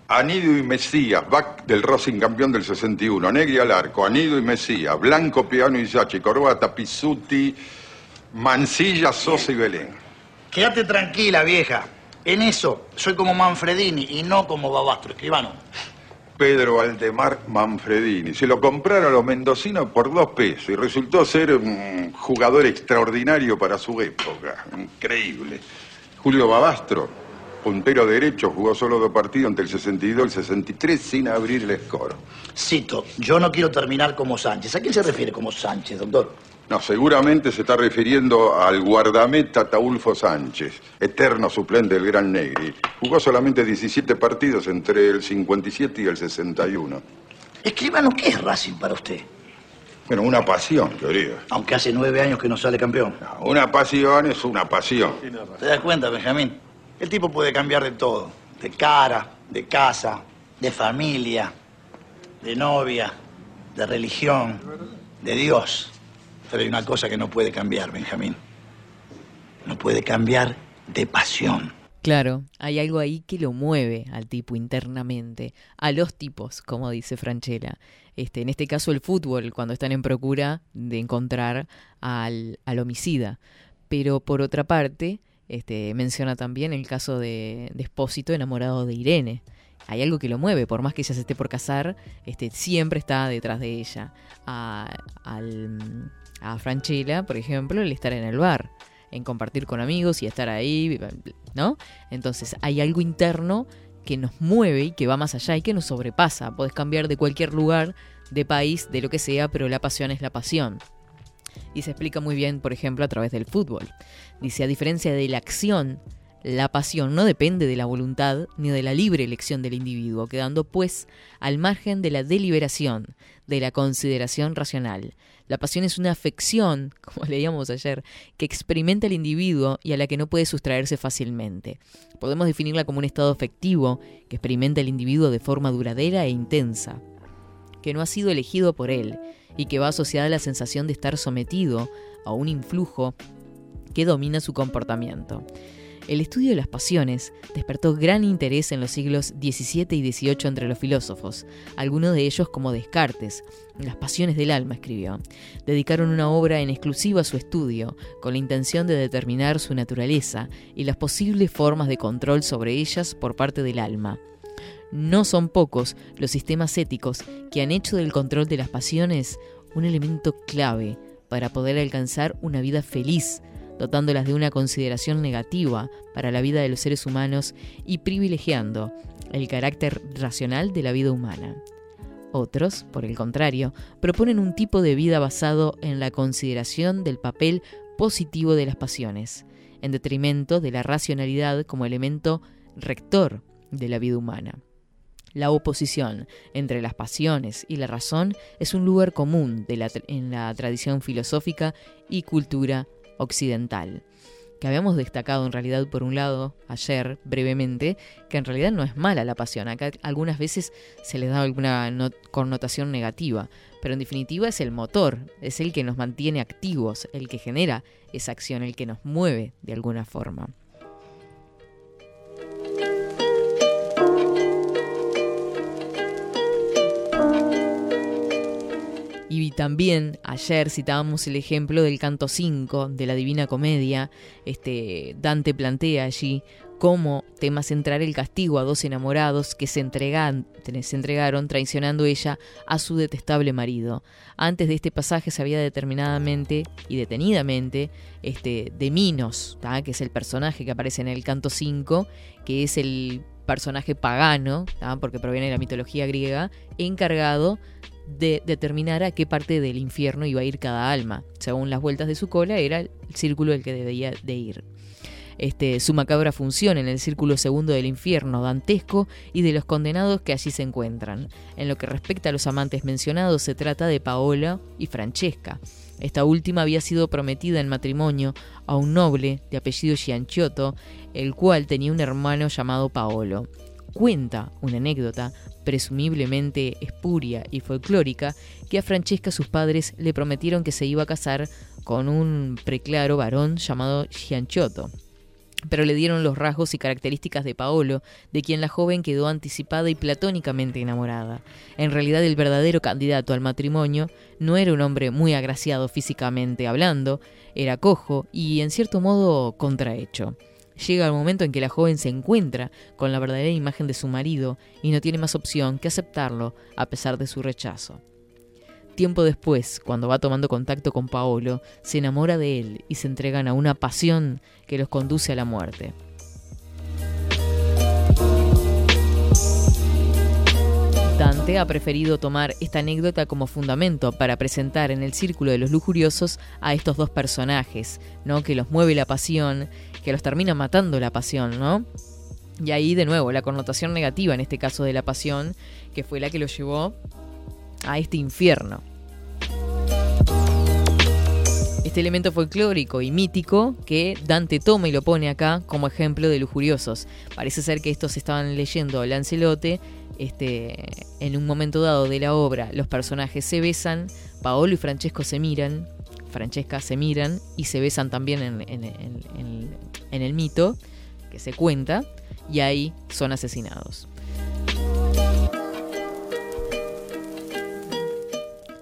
[SPEAKER 10] Anido y Mesías, back del Racing campeón del 61. Negri al arco, Anido y Mesías. Blanco, Piano y Yachi. Corbata, Pisuti, Mancilla, Sosa y Belén.
[SPEAKER 9] Quédate tranquila, vieja. En eso soy como Manfredini y no como Babastro, escribano.
[SPEAKER 10] Pedro Aldemar Manfredini. Se lo compraron a los mendocinos por dos pesos y resultó ser un jugador extraordinario para su época. Increíble. Julio Babastro, puntero derecho, jugó solo dos partidos entre el 62 y el 63 sin abrir el score.
[SPEAKER 9] Cito, yo no quiero terminar como Sánchez. ¿A quién se refiere como Sánchez, doctor?
[SPEAKER 10] No, seguramente se está refiriendo al guardameta Taulfo Sánchez, eterno suplente del Gran Negri. Jugó solamente 17 partidos entre el 57 y el 61.
[SPEAKER 9] Escribano, ¿qué es Racing para usted?
[SPEAKER 10] Bueno, una pasión, querido.
[SPEAKER 9] Aunque hace nueve años que no sale campeón.
[SPEAKER 10] Una pasión es una pasión.
[SPEAKER 9] ¿Te das cuenta, Benjamín? El tipo puede cambiar de todo. De cara, de casa, de familia, de novia, de religión, de Dios. Pero hay una cosa que no puede cambiar, Benjamín. No puede cambiar de pasión.
[SPEAKER 3] Claro, hay algo ahí que lo mueve al tipo internamente, a los tipos, como dice Franchella. Este, en este caso el fútbol, cuando están en procura de encontrar al, al homicida. Pero por otra parte, este, menciona también el caso de, de Espósito enamorado de Irene. Hay algo que lo mueve, por más que ella se esté por casar, este, siempre está detrás de ella. A, al- a Franchella, por ejemplo, el estar en el bar, en compartir con amigos y estar ahí, ¿no? Entonces hay algo interno que nos mueve y que va más allá y que nos sobrepasa. Podés cambiar de cualquier lugar, de país, de lo que sea, pero la pasión es la pasión. Y se explica muy bien, por ejemplo, a través del fútbol. Dice, a diferencia de la acción, la pasión no depende de la voluntad ni de la libre elección del individuo, quedando pues al margen de la deliberación, de la consideración racional. La pasión es una afección, como leíamos ayer, que experimenta el individuo y a la que no puede sustraerse fácilmente. Podemos definirla como un estado afectivo que experimenta el individuo de forma duradera e intensa, que no ha sido elegido por él y que va asociada a la sensación de estar sometido a un influjo que domina su comportamiento. El estudio de las pasiones despertó gran interés en los siglos XVII y XVIII entre los filósofos, algunos de ellos como Descartes. Las pasiones del alma escribió. Dedicaron una obra en exclusiva a su estudio, con la intención de determinar su naturaleza y las posibles formas de control sobre ellas por parte del alma. No son pocos los sistemas éticos que han hecho del control de las pasiones un elemento clave para poder alcanzar una vida feliz, dotándolas de una consideración negativa para la vida de los seres humanos y privilegiando el carácter racional de la vida humana. Otros, por el contrario, proponen un tipo de vida basado en la consideración del papel positivo de las pasiones, en detrimento de la racionalidad como elemento rector de la vida humana. La oposición entre las pasiones y la razón es un lugar común en la tradición filosófica y cultura occidental. Que habíamos destacado en realidad por un lado ayer brevemente que en realidad no es mala la pasión. Acá algunas veces se le da alguna no- connotación negativa, pero en definitiva es el motor, es el que nos mantiene activos, el que genera esa acción, el que nos mueve de alguna forma. También ayer citábamos el ejemplo del canto 5 de la Divina Comedia. Este, Dante plantea allí como tema central el castigo a dos enamorados que se, entregaron traicionando ella a su detestable marido. Antes de este pasaje se había determinadamente y detenidamente este, de Minos, que es el personaje que aparece en el canto 5, que es el personaje pagano, porque proviene de la mitología griega, encargado de determinar a qué parte del infierno iba a ir cada alma. Según las vueltas de su cola, era el círculo el que debía de ir. Este, su macabra función en el círculo segundo del infierno dantesco y de los condenados que allí se encuentran. En lo que respecta a los amantes mencionados, se trata de Paola y Francesca. Esta última había sido prometida en matrimonio a un noble de apellido Gianciotto, el cual tenía un hermano llamado Paolo. Cuenta una anécdota, presumiblemente espuria y folclórica, que a Francesca sus padres le prometieron que se iba a casar con un preclaro varón llamado Gianciotto pero le dieron los rasgos y características de Paolo, de quien la joven quedó anticipada y platónicamente enamorada. En realidad el verdadero candidato al matrimonio no era un hombre muy agraciado físicamente hablando, era cojo y en cierto modo contrahecho. Llega el momento en que la joven se encuentra con la verdadera imagen de su marido y no tiene más opción que aceptarlo a pesar de su rechazo. Tiempo después, cuando va tomando contacto con Paolo, se enamora de él y se entregan a una pasión que los conduce a la muerte. Dante ha preferido tomar esta anécdota como fundamento para presentar en el círculo de los lujuriosos a estos dos personajes, ¿no? Que los mueve la pasión, que los termina matando la pasión, ¿no? Y ahí de nuevo la connotación negativa en este caso de la pasión, que fue la que lo llevó a este infierno. este elemento folclórico y mítico que Dante toma y lo pone acá como ejemplo de lujuriosos. Parece ser que estos estaban leyendo Lancelote, este, en un momento dado de la obra los personajes se besan, Paolo y Francesco se miran, Francesca se miran y se besan también en, el mito que se cuenta y ahí son asesinados.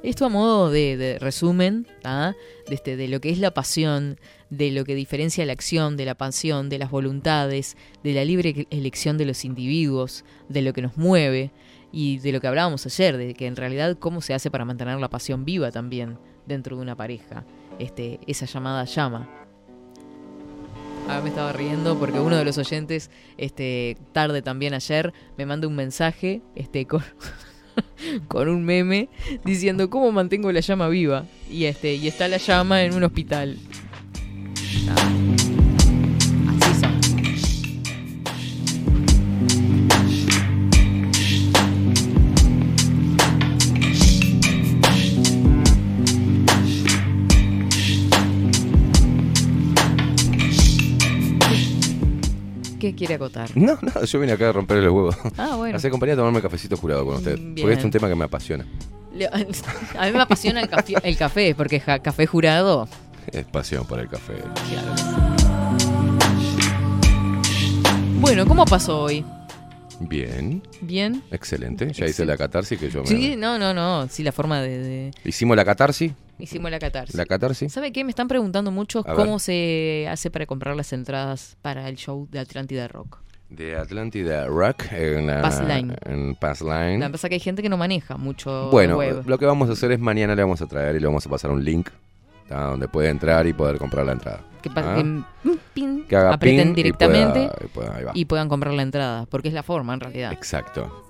[SPEAKER 3] Esto a modo de, resumen de, este, de lo que es la pasión, de lo que diferencia la acción de la pasión, de las voluntades, de la libre elección de los individuos, de lo que nos mueve y de lo que hablábamos ayer, de que en realidad cómo se hace para mantener la pasión viva también dentro de una pareja, este, esa llamada llama. Ahora me estaba riendo porque uno de los oyentes, este, tarde también ayer, me manda un mensaje, este, con un meme diciendo cómo mantengo la llama viva. Y este, y está la llama en un hospital. Ah. ¿Qué quiere acotar?
[SPEAKER 7] No, no, yo vine acá a romper los huevos.
[SPEAKER 3] Ah, bueno.
[SPEAKER 7] Hacer compañía a tomarme cafecito jurado con usted.
[SPEAKER 3] Bien.
[SPEAKER 7] Porque es un tema que me apasiona.
[SPEAKER 3] A mí me apasiona el café, el café porque ja- café jurado.
[SPEAKER 7] Es pasión por el café.
[SPEAKER 3] Bueno, ¿cómo pasó hoy?
[SPEAKER 7] Bien,
[SPEAKER 3] ¿Bien?
[SPEAKER 7] excelente. Ya hice la catarsis que yo me...
[SPEAKER 3] Sí, no, no, no. Sí, la forma de. de-
[SPEAKER 7] Hicimos la catarsis.
[SPEAKER 3] Hicimos la catarsis.
[SPEAKER 7] La catarsis.
[SPEAKER 3] ¿Sabe qué? Me están preguntando mucho
[SPEAKER 7] A
[SPEAKER 3] cómo
[SPEAKER 7] ver.
[SPEAKER 3] se hace para comprar las entradas para el show de Atlántida Rock.
[SPEAKER 7] De Atlántida Rock en la,
[SPEAKER 3] Pass Line.
[SPEAKER 7] En Pass Line.
[SPEAKER 3] La pasa que hay gente que no maneja mucho
[SPEAKER 7] Bueno,
[SPEAKER 3] web.
[SPEAKER 7] lo que vamos a hacer es mañana le vamos a traer y le vamos a pasar un link ¿tá? donde puede entrar y poder comprar la entrada.
[SPEAKER 3] Que,
[SPEAKER 7] ¿Ah?
[SPEAKER 3] que, pin,
[SPEAKER 7] Que haga
[SPEAKER 3] aprieten
[SPEAKER 7] pin y
[SPEAKER 3] directamente
[SPEAKER 7] pueda- y pueda- ahí va.
[SPEAKER 3] y puedan comprar la entrada, porque es la forma en realidad.
[SPEAKER 7] Exacto.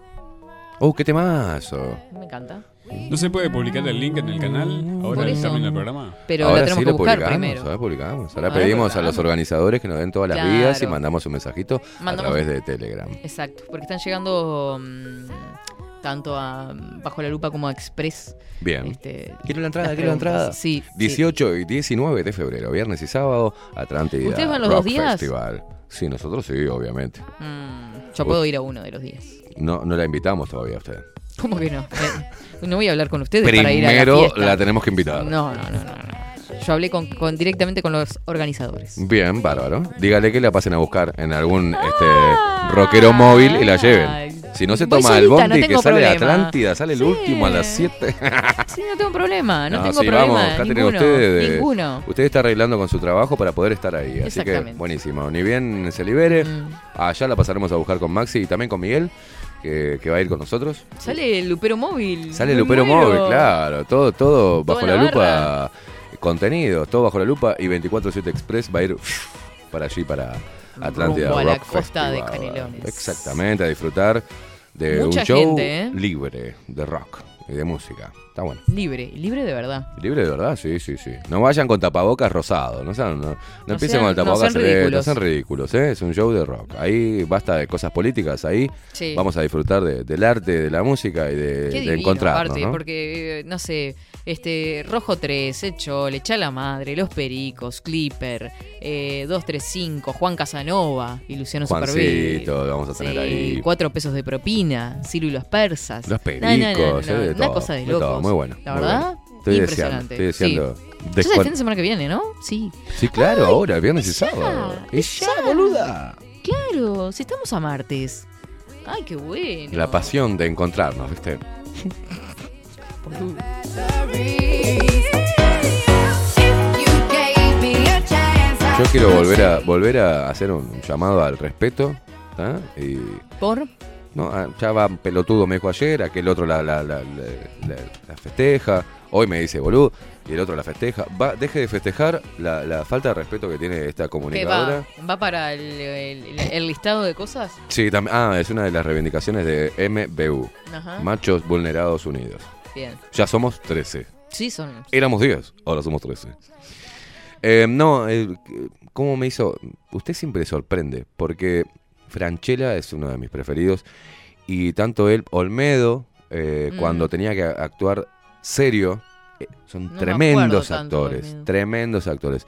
[SPEAKER 7] ¡Oh, qué temazo!
[SPEAKER 3] Me encanta.
[SPEAKER 5] ¿No se puede publicar el link en el canal ahora
[SPEAKER 3] eso.
[SPEAKER 5] término del programa?
[SPEAKER 3] Pero
[SPEAKER 7] Ahora
[SPEAKER 3] tenemos
[SPEAKER 7] sí
[SPEAKER 3] que
[SPEAKER 7] lo
[SPEAKER 3] buscar
[SPEAKER 7] publicamos,
[SPEAKER 3] primero.
[SPEAKER 7] ahora publicamos. Ahora
[SPEAKER 3] Ahora
[SPEAKER 7] pedimos a los organizadores que nos den todas las
[SPEAKER 3] Claro.
[SPEAKER 7] vías y mandamos un mensajito
[SPEAKER 3] Mandamos-
[SPEAKER 7] a través de Telegram.
[SPEAKER 3] Exacto, porque están llegando mm, tanto a Bajo la Lupa como a Express.
[SPEAKER 7] Bien.
[SPEAKER 3] Este,
[SPEAKER 7] Quiero la entrada, quiero la entrada.
[SPEAKER 3] Sí.
[SPEAKER 7] 18 y 19 de febrero, viernes y sábado, Atlántida
[SPEAKER 3] ¿Ustedes van los
[SPEAKER 7] Rock
[SPEAKER 3] dos días?
[SPEAKER 7] Festival. Sí, nosotros sí, obviamente.
[SPEAKER 3] Mm, yo puedo ir a uno de los días.
[SPEAKER 7] No, no la invitamos todavía a usted.
[SPEAKER 3] ¿Cómo que no? Eh, No voy a hablar con ustedes para ir a la
[SPEAKER 7] Primero la tenemos que invitar.
[SPEAKER 3] No, no, no, no. no. Yo hablé con, con- directamente con los organizadores.
[SPEAKER 7] Bien, bárbaro. Dígale que la pasen a buscar en algún este, rockero móvil y la lleven. Si no se toma el
[SPEAKER 3] no
[SPEAKER 7] bondi que sale de. Atlántida, sale el último a las 7.
[SPEAKER 3] Sí, no tengo problema, no, tengo
[SPEAKER 7] sí,
[SPEAKER 3] problema.
[SPEAKER 7] vamos,
[SPEAKER 3] ninguno,
[SPEAKER 7] usted,
[SPEAKER 3] ninguno.
[SPEAKER 7] usted está arreglando con su trabajo para poder estar ahí. Así que buenísimo. Ni bien se libere,
[SPEAKER 3] Mm.
[SPEAKER 7] allá la pasaremos a buscar con Maxi y también con Miguel, que, que va a ir con nosotros.
[SPEAKER 3] Sale el Lupero Móvil.
[SPEAKER 7] Sale el Lupero
[SPEAKER 3] muero.
[SPEAKER 7] Móvil, claro. Todo, todo
[SPEAKER 3] Toda
[SPEAKER 7] bajo
[SPEAKER 3] la
[SPEAKER 7] la, lupa. Contenido, todo bajo la lupa. Y 24-7 Express va a ir para allí, para Atlántida
[SPEAKER 3] Rumbo a la
[SPEAKER 7] Rock
[SPEAKER 3] costa de. Canelones.
[SPEAKER 7] Exactamente, a disfrutar de
[SPEAKER 3] Mucha
[SPEAKER 7] un show
[SPEAKER 3] gente, ¿eh?
[SPEAKER 7] libre de rock y de música. Está bueno.
[SPEAKER 3] Libre, libre de verdad.
[SPEAKER 7] Libre de verdad, sí, sí, sí. No vayan con tapabocas rosados, no, sean- no, no
[SPEAKER 3] No
[SPEAKER 7] empiecen
[SPEAKER 3] sean-
[SPEAKER 7] con el
[SPEAKER 3] no
[SPEAKER 7] tapabocas
[SPEAKER 3] sean
[SPEAKER 7] celeste,
[SPEAKER 3] ridículos.
[SPEAKER 7] no sean ridículos, ¿eh? es un show de rock. Ahí basta de cosas políticas, ahí
[SPEAKER 3] Sí.
[SPEAKER 7] vamos a disfrutar de- del arte, de la música y de,
[SPEAKER 3] Qué
[SPEAKER 7] de
[SPEAKER 3] divino,
[SPEAKER 7] encontrarnos.
[SPEAKER 3] aparte,
[SPEAKER 7] ¿no?
[SPEAKER 3] porque, eh, no sé, este Rojo 3, El Chole, Echa la Madre, Los Pericos, Clipper, eh, 235, Juan Casanova y Luciano
[SPEAKER 7] lo vamos a tener
[SPEAKER 3] Sí,
[SPEAKER 7] ahí.
[SPEAKER 3] Cuatro pesos de propina, Ciro y los persas.
[SPEAKER 7] Los
[SPEAKER 3] No,
[SPEAKER 7] pericos,
[SPEAKER 3] no, no, no,
[SPEAKER 7] eh,
[SPEAKER 3] no,
[SPEAKER 7] de
[SPEAKER 3] Una
[SPEAKER 7] todo,
[SPEAKER 3] cosa de
[SPEAKER 7] todo, muy bueno,
[SPEAKER 3] La
[SPEAKER 7] muy
[SPEAKER 3] verdad,
[SPEAKER 7] bueno. Estoy deseando,
[SPEAKER 3] impresionante.
[SPEAKER 7] estoy deseando
[SPEAKER 3] Sí. es el fin de semana que viene, ¿no? Sí.
[SPEAKER 7] Sí, claro, ahora, viernes y sábado.
[SPEAKER 3] es ya.
[SPEAKER 7] boluda.
[SPEAKER 3] Claro, si estamos a martes. Ay, qué bueno.
[SPEAKER 7] La pasión de encontrarnos, ¿viste? Yo quiero volver a volver a hacer un llamado al respeto. Y
[SPEAKER 3] ¿Por?
[SPEAKER 7] No, ah, ya va pelotudo, me dijo ayer, aquel otro la, la, la, festeja, hoy me dice boludo, y el otro la festeja. Va, deje de festejar la, falta de respeto que tiene esta
[SPEAKER 3] ¿Qué
[SPEAKER 7] comunicadora.
[SPEAKER 3] va? ¿Va para el, el- el listado de cosas?
[SPEAKER 7] Sí, también, ah, es una de las reivindicaciones de MBU,
[SPEAKER 3] Ajá.
[SPEAKER 7] Machos Vulnerados Unidos.
[SPEAKER 3] Bien.
[SPEAKER 7] Ya somos 13.
[SPEAKER 3] Sí, son.
[SPEAKER 7] Éramos 10, ahora somos 13. Eh, no, eh, ¿cómo me hizo? Usted siempre sorprende, porque Franchella es uno de mis preferidos, y tanto él, Olmedo, eh,
[SPEAKER 3] Mm.
[SPEAKER 7] cuando tenía que actuar serio, eh, son
[SPEAKER 3] No
[SPEAKER 7] tremendos
[SPEAKER 3] tanto
[SPEAKER 7] actores, tremendos actores.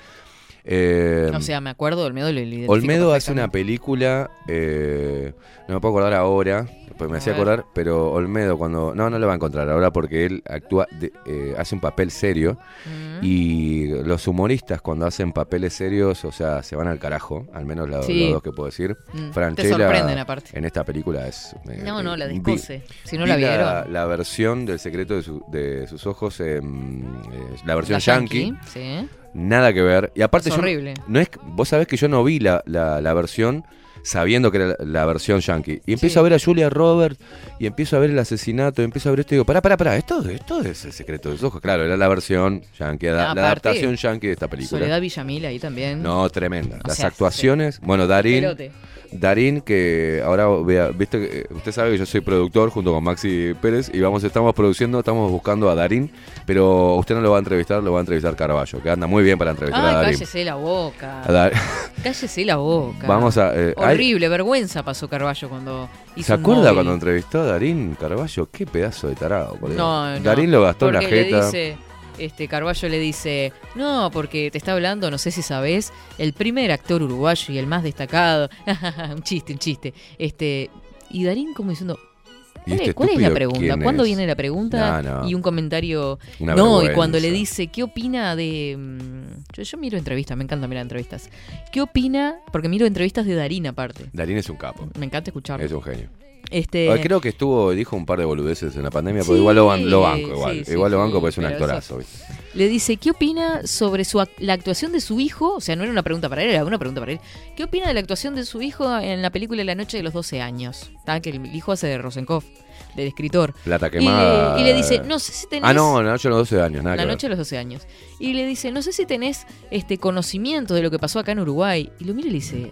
[SPEAKER 7] Eh,
[SPEAKER 3] O sea, me acuerdo de Olmedo. lo
[SPEAKER 7] Olmedo hace una película, eh, no me puedo acordar ahora, pues me hacía acordar, pero Olmedo cuando... No, no lo va a encontrar ahora porque él actúa, de- eh, hace un papel serio
[SPEAKER 3] Mm.
[SPEAKER 7] y los humoristas cuando hacen papeles serios, o sea, se van al carajo, al menos
[SPEAKER 3] Sí.
[SPEAKER 7] los dos que puedo decir.
[SPEAKER 3] Mm, te sorprenden, aparte.
[SPEAKER 7] en esta película es... eh,
[SPEAKER 3] No, no, la descose. Si no la vieron.
[SPEAKER 7] La, versión del secreto de, su- de sus ojos, eh, la versión
[SPEAKER 3] La
[SPEAKER 7] yankee.
[SPEAKER 3] Sí.
[SPEAKER 7] Nada que ver. Y aparte
[SPEAKER 3] Es
[SPEAKER 7] yo
[SPEAKER 3] horrible.
[SPEAKER 7] No es, vos sabés que yo no vi la, la- la versión sabiendo que era la, versión yankee. Y empiezo
[SPEAKER 3] Sí.
[SPEAKER 7] a ver a Julia Roberts y empiezo a ver el asesinato, y empiezo a ver esto y digo, pará, pará, pará, esto, esto es el secreto de sus ojos. Claro, era la versión yankee, la, adaptación yankee de esta película.
[SPEAKER 3] Soledad Villamil ahí también.
[SPEAKER 7] No, tremenda.
[SPEAKER 3] O
[SPEAKER 7] Las
[SPEAKER 3] sea,
[SPEAKER 7] actuaciones, bueno, Darín.
[SPEAKER 3] Pelote.
[SPEAKER 7] Darín, que ahora vea, viste, que, eh, usted sabe que yo soy productor junto con Maxi Pérez y vamos, estamos produciendo, estamos buscando a Darín, pero usted no lo va a entrevistar, lo va a entrevistar Carballo, que anda muy bien para entrevistar a
[SPEAKER 3] Ay,
[SPEAKER 7] Darín.
[SPEAKER 3] cállese la boca.
[SPEAKER 7] A Dar-
[SPEAKER 3] Cállese la boca.
[SPEAKER 7] Vamos a. eh, hay-
[SPEAKER 3] Horrible, vergüenza pasó Carballo cuando hizo
[SPEAKER 7] ¿Se acuerda
[SPEAKER 3] móvil.
[SPEAKER 7] cuando entrevistó a Darín Carballo? Qué pedazo de tarado.
[SPEAKER 3] No, no.
[SPEAKER 7] Darín lo gastó en la
[SPEAKER 3] le
[SPEAKER 7] jeta.
[SPEAKER 3] dice, este, Carballo le dice, no, porque te está hablando, no sé si sabes, el primer actor uruguayo y el más destacado. un chiste, un chiste. Este, y Darín como diciendo,
[SPEAKER 7] ¿Y
[SPEAKER 3] ¿Cuál,
[SPEAKER 7] este
[SPEAKER 3] es, cuál es la pregunta? ¿Cuándo
[SPEAKER 7] es?
[SPEAKER 3] viene la pregunta?
[SPEAKER 7] No, no.
[SPEAKER 3] Y un comentario.
[SPEAKER 7] Una
[SPEAKER 3] no, y cuando le dice, ¿qué opina de.? mm, Yo, yo miro entrevistas, me encanta mirar entrevistas. ¿Qué opina? Porque miro entrevistas de Darín aparte.
[SPEAKER 7] Darín es un capo.
[SPEAKER 3] Me encanta escucharlo.
[SPEAKER 7] Es un genio.
[SPEAKER 3] Este,
[SPEAKER 7] Ah, Creo que estuvo, dijo un par de boludeces en la pandemia, pero
[SPEAKER 3] Sí,
[SPEAKER 7] igual lo, ban- lo banco, igual.
[SPEAKER 3] sí, sí,
[SPEAKER 7] igual lo banco porque es un
[SPEAKER 3] pero
[SPEAKER 7] actorazo.
[SPEAKER 3] Le dice, ¿qué opina sobre su ac- la actuación de su hijo? O sea, no era una pregunta para él, era una pregunta para él. ¿Qué opina de la actuación de su hijo en la película La noche de los 12 años? ¿Tá? Que el hijo hace de Rosenkopf, del escritor.
[SPEAKER 7] Plata
[SPEAKER 3] Y
[SPEAKER 7] quemada.
[SPEAKER 3] le- y le dice, no sé si tenés-
[SPEAKER 7] Ah, no, la noche de los 12 años, nada
[SPEAKER 3] La
[SPEAKER 7] que ver.
[SPEAKER 3] noche de los 12 años. Y le dice, no sé si tenés este conocimiento de lo que pasó acá en Uruguay. Y lo mira y le dice,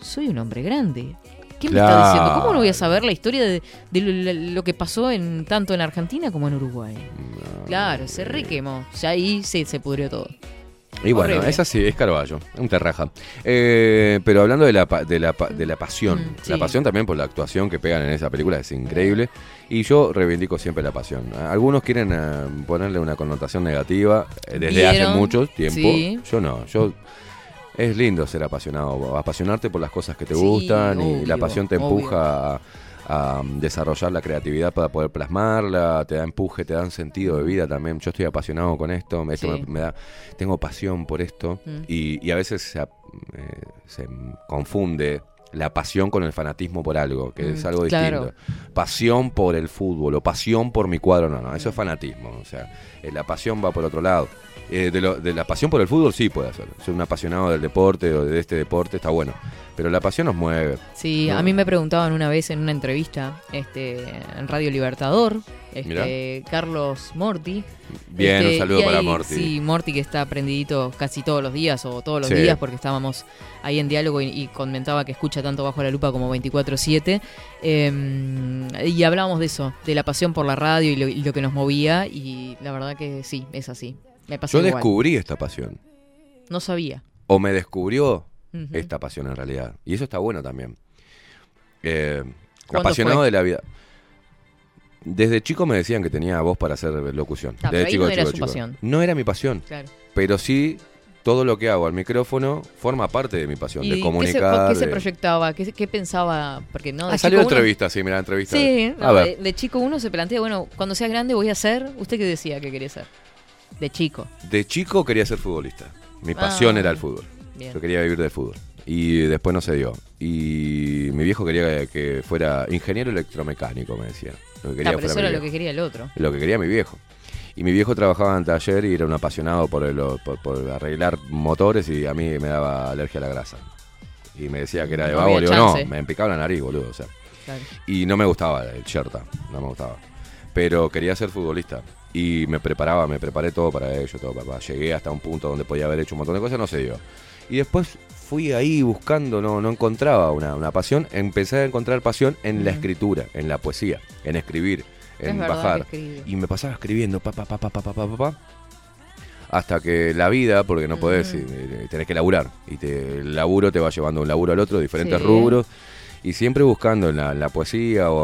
[SPEAKER 3] soy un hombre grande. ¿Qué me está
[SPEAKER 7] Claro.
[SPEAKER 3] diciendo? ¿Cómo no voy a saber la historia de, de lo, que pasó en tanto en Argentina como en Uruguay? Claro, se requemó. Ya ahí se, se pudrió todo.
[SPEAKER 7] Y bueno,
[SPEAKER 3] Horrible.
[SPEAKER 7] es así, es Carballo, un terraja. Eh, pero hablando de la, de la, de la pasión,
[SPEAKER 3] Mm, sí.
[SPEAKER 7] la pasión también por la actuación que pegan en esa película es increíble. Y yo reivindico siempre la pasión. Algunos quieren eh, ponerle una connotación negativa eh, desde hace mucho tiempo.
[SPEAKER 3] Sí.
[SPEAKER 7] Yo no, yo... Es lindo ser apasionado, apasionarte por las cosas que te
[SPEAKER 3] Sí,
[SPEAKER 7] gustan y la pasión te empuja a, a desarrollar la creatividad para poder plasmarla, te da empuje, te dan sentido de vida también. Yo estoy apasionado con esto, esto
[SPEAKER 3] Sí.
[SPEAKER 7] me, me da, tengo pasión por esto
[SPEAKER 3] Mm.
[SPEAKER 7] y, y a veces se, eh, se confunde la pasión con el fanatismo por algo, que
[SPEAKER 3] Mm,
[SPEAKER 7] es algo
[SPEAKER 3] claro.
[SPEAKER 7] distinto. Pasión por el fútbol o pasión por mi cuadro, no, no, eso es fanatismo. O sea, eh, la pasión va por otro lado. Eh, de, lo- de la pasión por el fútbol sí puede ser. Soy un apasionado del deporte o de este deporte, está bueno. Pero la pasión nos mueve.
[SPEAKER 3] Sí,
[SPEAKER 7] No.
[SPEAKER 3] a mí me preguntaban una vez en una entrevista este, en Radio Libertador, este, Carlos Morti.
[SPEAKER 7] Bien,
[SPEAKER 3] Este,
[SPEAKER 7] un saludo
[SPEAKER 3] y
[SPEAKER 7] para
[SPEAKER 3] ahí-
[SPEAKER 7] Morty.
[SPEAKER 3] Sí, Morty que está prendidito casi todos los días o todos los
[SPEAKER 7] Sí.
[SPEAKER 3] días porque estábamos ahí en diálogo y, y comentaba que escucha tanto Bajo la Lupa como 24-7. eh, y hablábamos de eso, de la pasión por la radio y lo, y lo que nos movía y la verdad que sí, es así. Me pasó
[SPEAKER 7] Yo
[SPEAKER 3] igual.
[SPEAKER 7] descubrí esta pasión.
[SPEAKER 3] No sabía.
[SPEAKER 7] O me descubrió Esta pasión en realidad. Y eso está bueno también. Eh,
[SPEAKER 3] ¿Cuándo
[SPEAKER 7] apasionado
[SPEAKER 3] fue?
[SPEAKER 7] de la vida. Desde chico me decían que tenía voz para hacer locución.
[SPEAKER 3] Ah,
[SPEAKER 7] Desde chico,
[SPEAKER 3] no era su
[SPEAKER 7] chico.
[SPEAKER 3] pasión.
[SPEAKER 7] No era mi pasión.
[SPEAKER 3] Claro.
[SPEAKER 7] Pero sí, todo lo que hago al micrófono forma parte de mi pasión.
[SPEAKER 3] ¿Y
[SPEAKER 7] de
[SPEAKER 3] qué se-
[SPEAKER 7] comunicar.
[SPEAKER 3] ¿Qué se, proyectaba? ¿Qué, qué pensaba? Porque no,
[SPEAKER 7] Ah, salió
[SPEAKER 3] uno-
[SPEAKER 7] entrevista, sí, mira, entrevista.
[SPEAKER 3] Sí,
[SPEAKER 7] a ver.
[SPEAKER 3] de, de chico uno se plantea, bueno, cuando sea grande voy a ser. ¿Usted qué decía que quería ser? De chico.
[SPEAKER 7] De chico quería ser futbolista. Mi pasión
[SPEAKER 3] Ah,
[SPEAKER 7] era el fútbol.
[SPEAKER 3] Bien.
[SPEAKER 7] Yo quería vivir del fútbol. Y después no se dio. Y mi viejo quería que, fuera ingeniero electromecánico, me decía. Lo que quería
[SPEAKER 3] pero eso
[SPEAKER 7] mi
[SPEAKER 3] era lo
[SPEAKER 7] viejo.
[SPEAKER 3] que quería el otro.
[SPEAKER 7] Lo que quería mi viejo. Y mi viejo trabajaba en taller y era un apasionado por, el- por, por arreglar motores y a mí me daba alergia a la grasa. Y me decía que era de
[SPEAKER 3] No
[SPEAKER 7] vago.
[SPEAKER 3] había
[SPEAKER 7] Le digo, no, me empicaba la nariz, boludo. O sea.
[SPEAKER 3] Claro.
[SPEAKER 7] Y no me gustaba el Cherta, no me gustaba. Pero quería ser futbolista. Y me preparaba, me preparé todo para ello, todo. Llegué hasta un punto donde podía haber hecho un montón de cosas, no se dio. Y después fui ahí buscando, no, no encontraba una, una pasión. Empecé a encontrar pasión en la escritura, en la poesía, en escribir,
[SPEAKER 3] Es
[SPEAKER 7] en bajar. Y me pasaba escribiendo, pa, pa, pa, pa, pa, pa, pa, pa, hasta que la vida, porque no podés, tenés que laburar. Y te, el laburo te va llevando de un laburo al otro, diferentes
[SPEAKER 3] Sí.
[SPEAKER 7] rubros. y siempre buscando en la, en la poesía o,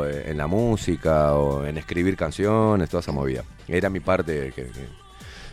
[SPEAKER 7] o en la música o en escribir canciones, toda esa movida. Era mi parte que-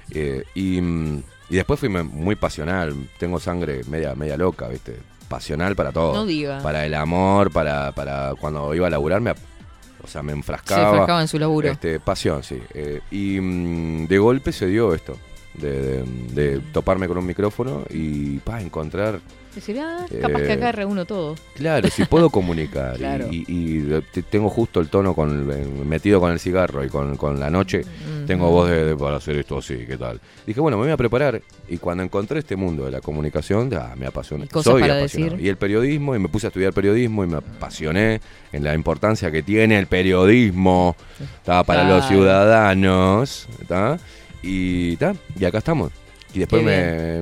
[SPEAKER 7] que- eh, y, mm, y después fui muy pasional, tengo sangre media, media loca, ¿viste? Pasional para todo.
[SPEAKER 3] No diga.
[SPEAKER 7] Para el amor, para, para cuando iba a laburar, me, o sea, me enfrascaba.
[SPEAKER 3] Se enfrascaba en su laburo.
[SPEAKER 7] Este, pasión, sí. Eh, y mm, de golpe se dio esto, de, de- de toparme con un micrófono y pa, encontrar
[SPEAKER 3] Decir, ah, capaz
[SPEAKER 7] Eh,
[SPEAKER 3] que acá reúno todo.
[SPEAKER 7] Claro, si puedo comunicar y-
[SPEAKER 3] Claro.
[SPEAKER 7] y, y te- tengo justo el tono con el- metido con el cigarro y con, con la noche, tengo voz de, de para hacer esto así, ¿qué tal? Dije, bueno, me voy a preparar y cuando encontré este mundo de la comunicación, ya me apasioné.
[SPEAKER 3] cosas
[SPEAKER 7] Soy
[SPEAKER 3] para
[SPEAKER 7] apasionado.
[SPEAKER 3] decir.
[SPEAKER 7] Y el periodismo, y me puse a estudiar periodismo y me apasioné en la importancia que tiene el periodismo ¿tá? para los ciudadanos. ¿tá? Y, ¿tá? y acá estamos. Y después me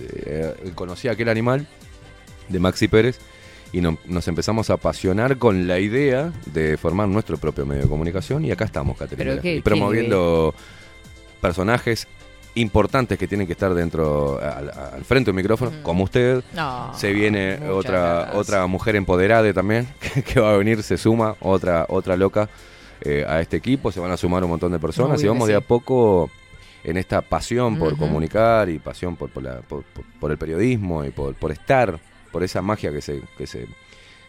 [SPEAKER 7] eh, conocí a aquel animal de Maxi Pérez y no- nos empezamos a apasionar con la idea de formar nuestro propio medio de comunicación y acá estamos, Caterina.
[SPEAKER 3] Qué-
[SPEAKER 7] promoviendo
[SPEAKER 3] qué
[SPEAKER 7] personajes importantes que tienen que estar dentro al, al frente del micrófono, como usted.
[SPEAKER 3] Mm. No,
[SPEAKER 7] se viene otra
[SPEAKER 3] gracias.
[SPEAKER 7] otra mujer empoderada también que, que va a venir, se suma otra otra loca eh, a este equipo, se van a sumar un montón de personas y vamos de a poco en esta pasión por comunicar y pasión por, por, la- por- por- el periodismo y por, por estar, por esa magia que se, que se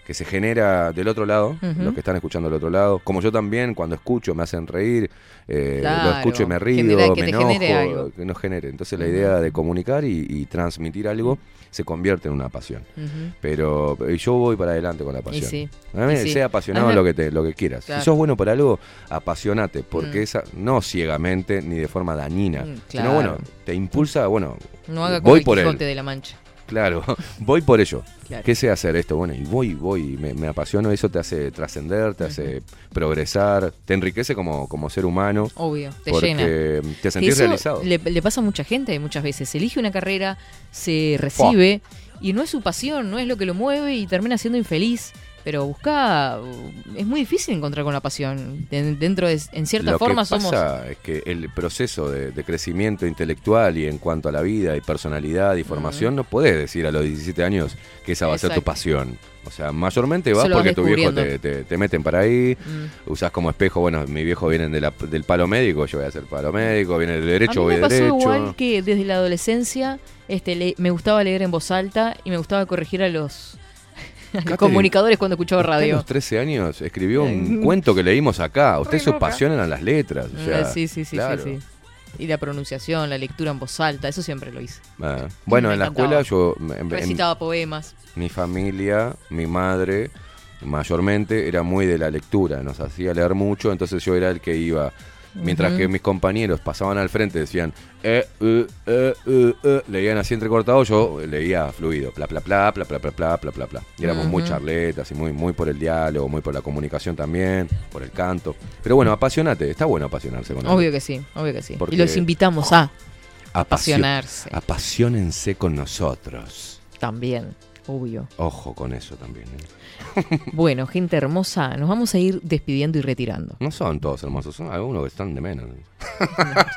[SPEAKER 7] que se genera del otro lado, los que están escuchando del otro lado, como yo también cuando escucho me hacen reír, eh, lo escucho y me río,
[SPEAKER 3] genera- que
[SPEAKER 7] me enojo, que nos genere. Entonces la idea de comunicar y, y transmitir algo se convierte en una pasión. Pero y yo voy para adelante con la
[SPEAKER 3] Y
[SPEAKER 7] pasión.
[SPEAKER 3] sí,
[SPEAKER 7] A mí,
[SPEAKER 3] y sí.
[SPEAKER 7] sea apasionado lo que te, lo que quieras.
[SPEAKER 3] Claro.
[SPEAKER 7] Si sos bueno por algo, apasionate, porque
[SPEAKER 3] Mm.
[SPEAKER 7] esa no ciegamente ni de forma dañina,
[SPEAKER 3] Mm,
[SPEAKER 7] sino
[SPEAKER 3] claro.
[SPEAKER 7] bueno, te impulsa, bueno,
[SPEAKER 3] No haga como
[SPEAKER 7] voy
[SPEAKER 3] el
[SPEAKER 7] por
[SPEAKER 3] Quijote
[SPEAKER 7] él.
[SPEAKER 3] de la Mancha.
[SPEAKER 7] Claro, voy por ello.
[SPEAKER 3] Claro.
[SPEAKER 7] ¿Qué sé hacer esto? Bueno, y voy, voy, me, me apasiono, eso te hace trascender, te hace progresar, te enriquece como, como ser humano.
[SPEAKER 3] Obvio, te
[SPEAKER 7] porque
[SPEAKER 3] llena.
[SPEAKER 7] te sentís
[SPEAKER 3] eso
[SPEAKER 7] realizado.
[SPEAKER 3] Le, le pasa a mucha gente muchas veces. Elige una carrera, se recibe y no es su pasión, no es lo que lo mueve y termina siendo infeliz. Pero busca. Es muy difícil encontrar con la pasión. De- dentro de. En cierta
[SPEAKER 7] Lo
[SPEAKER 3] forma
[SPEAKER 7] que pasa
[SPEAKER 3] somos.
[SPEAKER 7] es que el proceso de, de crecimiento intelectual y en cuanto a la vida y personalidad y formación, no puedes decir a los 17 años que esa va a ser tu pasión. O sea, mayormente vas porque tu viejo te, te- te meten para ahí,
[SPEAKER 3] Mm.
[SPEAKER 7] usás como espejo, bueno, mi viejo viene de la- del palo médico, yo voy a ser palo médico, viene del derecho,
[SPEAKER 3] a mí
[SPEAKER 7] voy
[SPEAKER 3] me pasó
[SPEAKER 7] derecho.
[SPEAKER 3] igual que desde la adolescencia este, le- me gustaba leer en voz alta y me gustaba corregir a los
[SPEAKER 7] Catherine,
[SPEAKER 3] comunicadores cuando escuchaba
[SPEAKER 7] Usted a
[SPEAKER 3] radio.
[SPEAKER 7] los 13 años escribió un cuento que leímos acá. Usted
[SPEAKER 3] Re
[SPEAKER 7] su
[SPEAKER 3] loca.
[SPEAKER 7] pasión eran las letras. o sea,
[SPEAKER 3] Eh, sí, sí, sí,
[SPEAKER 7] claro.
[SPEAKER 3] sí, sí. Y la pronunciación, la lectura en voz alta, eso siempre lo hice.
[SPEAKER 7] Ah, Bueno,
[SPEAKER 3] Me
[SPEAKER 7] en la escuela yo... en- en-
[SPEAKER 3] Recitaba poemas.
[SPEAKER 7] mi familia, mi madre, mayormente era muy de la lectura, nos hacía leer mucho, entonces yo era el que iba. Mientras que mis compañeros pasaban al frente, decían, eh, eh, eh, leían así entrecortado, yo leía fluido, bla, bla, bla, bla, bla, bla, bla, bla, bla. Y éramos muy charletas y muy, muy por el diálogo, muy por la comunicación también, por el canto. Pero bueno, apasionate, está bueno apasionarse con algo.
[SPEAKER 3] Obvio que sí, obvio que sí.
[SPEAKER 7] Porque-
[SPEAKER 3] Y los invitamos a
[SPEAKER 7] Apasio-
[SPEAKER 3] apasionarse.
[SPEAKER 7] Apasionense con nosotros.
[SPEAKER 3] también, obvio.
[SPEAKER 7] Ojo con eso también. ¿eh?
[SPEAKER 3] Bueno, gente hermosa, nos vamos a ir despidiendo y retirando.
[SPEAKER 7] No son todos hermosos, son algunos que están de menos.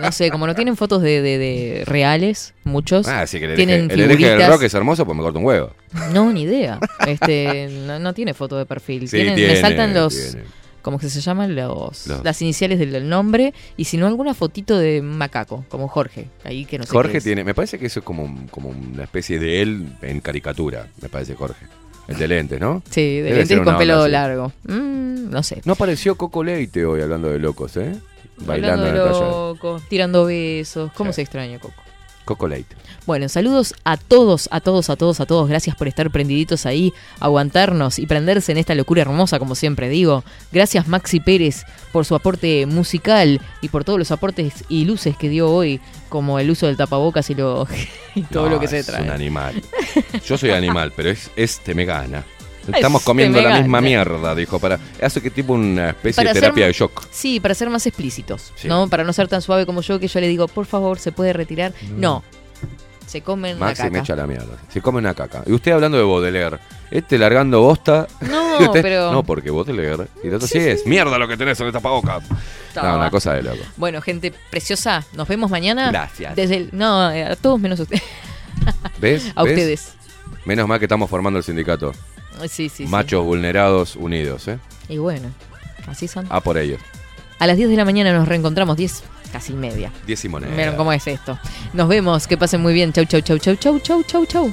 [SPEAKER 3] No sé, como no tienen fotos de, de- de reales, muchos
[SPEAKER 7] Ah, sí que el
[SPEAKER 3] tienen
[SPEAKER 7] hereje, el hereje del rock es hermoso, pues me corto un huevo.
[SPEAKER 3] No, ni idea. Este, no, no tiene foto de perfil.
[SPEAKER 7] Sí,
[SPEAKER 3] Tienen-
[SPEAKER 7] tiene,
[SPEAKER 3] me saltan los,
[SPEAKER 7] tiene.
[SPEAKER 3] ¿Cómo que se llaman? Los,
[SPEAKER 7] Los-
[SPEAKER 3] Las iniciales del, del nombre. Y si no, alguna fotito de macaco, como Jorge. Ahí que no sé
[SPEAKER 7] Jorge tiene, me parece que eso es como, un- como una especie de él en caricatura, me parece Jorge. El de lentes, ¿no?
[SPEAKER 3] Sí, de
[SPEAKER 7] Debe
[SPEAKER 3] lentes con pelo largo. Mm, no sé.
[SPEAKER 7] No apareció Coco Leite hoy hablando de locos, ¿eh? Bailando
[SPEAKER 3] Hablando
[SPEAKER 7] en
[SPEAKER 3] de
[SPEAKER 7] el taller.
[SPEAKER 3] locos, tirando besos. ¿Cómo
[SPEAKER 7] Sí.
[SPEAKER 3] se extraña Coco?
[SPEAKER 7] Coco.
[SPEAKER 3] Bueno, saludos a todos, a todos, a todos, a todos. Gracias por estar prendiditos ahí, aguantarnos y prenderse en esta locura hermosa, como siempre digo. Gracias Maxi Pérez por su aporte musical y por todos los aportes y luces que dio hoy, como el uso del tapabocas y, lo, y todo
[SPEAKER 7] No,
[SPEAKER 3] lo que se
[SPEAKER 7] es
[SPEAKER 3] trae.
[SPEAKER 7] un animal. Yo soy animal, pero es este me gana. Estamos comiendo la misma mierda, dijo. Para, hace que tipo una especie
[SPEAKER 3] Para
[SPEAKER 7] de
[SPEAKER 3] ser-
[SPEAKER 7] terapia de shock.
[SPEAKER 3] Sí, para ser más explícitos,
[SPEAKER 7] Sí.
[SPEAKER 3] ¿no? Para no ser tan suave como yo, que yo le digo, por favor, ¿se puede retirar? No. Se comen
[SPEAKER 7] Maxi
[SPEAKER 3] caca.
[SPEAKER 7] me echa la mierda. Se come una caca. Y usted hablando de Baudelaire. Este largando bosta.
[SPEAKER 3] No,
[SPEAKER 7] usted-
[SPEAKER 3] pero-
[SPEAKER 7] No, porque Baudelaire. Y el otro sí, es. Mierda lo que tenés en el tapabocas. No, una cosa de loco.
[SPEAKER 3] Bueno, gente preciosa, nos vemos mañana.
[SPEAKER 7] Gracias.
[SPEAKER 3] Desde el, no, a todos menos a ustedes.
[SPEAKER 7] ¿Ves?
[SPEAKER 3] A
[SPEAKER 7] ¿Ves?
[SPEAKER 3] ustedes.
[SPEAKER 7] Menos mal que estamos formando el sindicato.
[SPEAKER 3] Sí, sí, sí.
[SPEAKER 7] Machos vulnerados unidos, ¿eh?
[SPEAKER 3] Y bueno, así son.
[SPEAKER 7] A por ellos.
[SPEAKER 3] A las 10 de la mañana nos reencontramos, 10, casi media.
[SPEAKER 7] Diez y moneda.
[SPEAKER 3] Vieron cómo es esto. Nos vemos, que pasen muy bien. Chau, chau, chau, chau, chau, chau, chau, chau.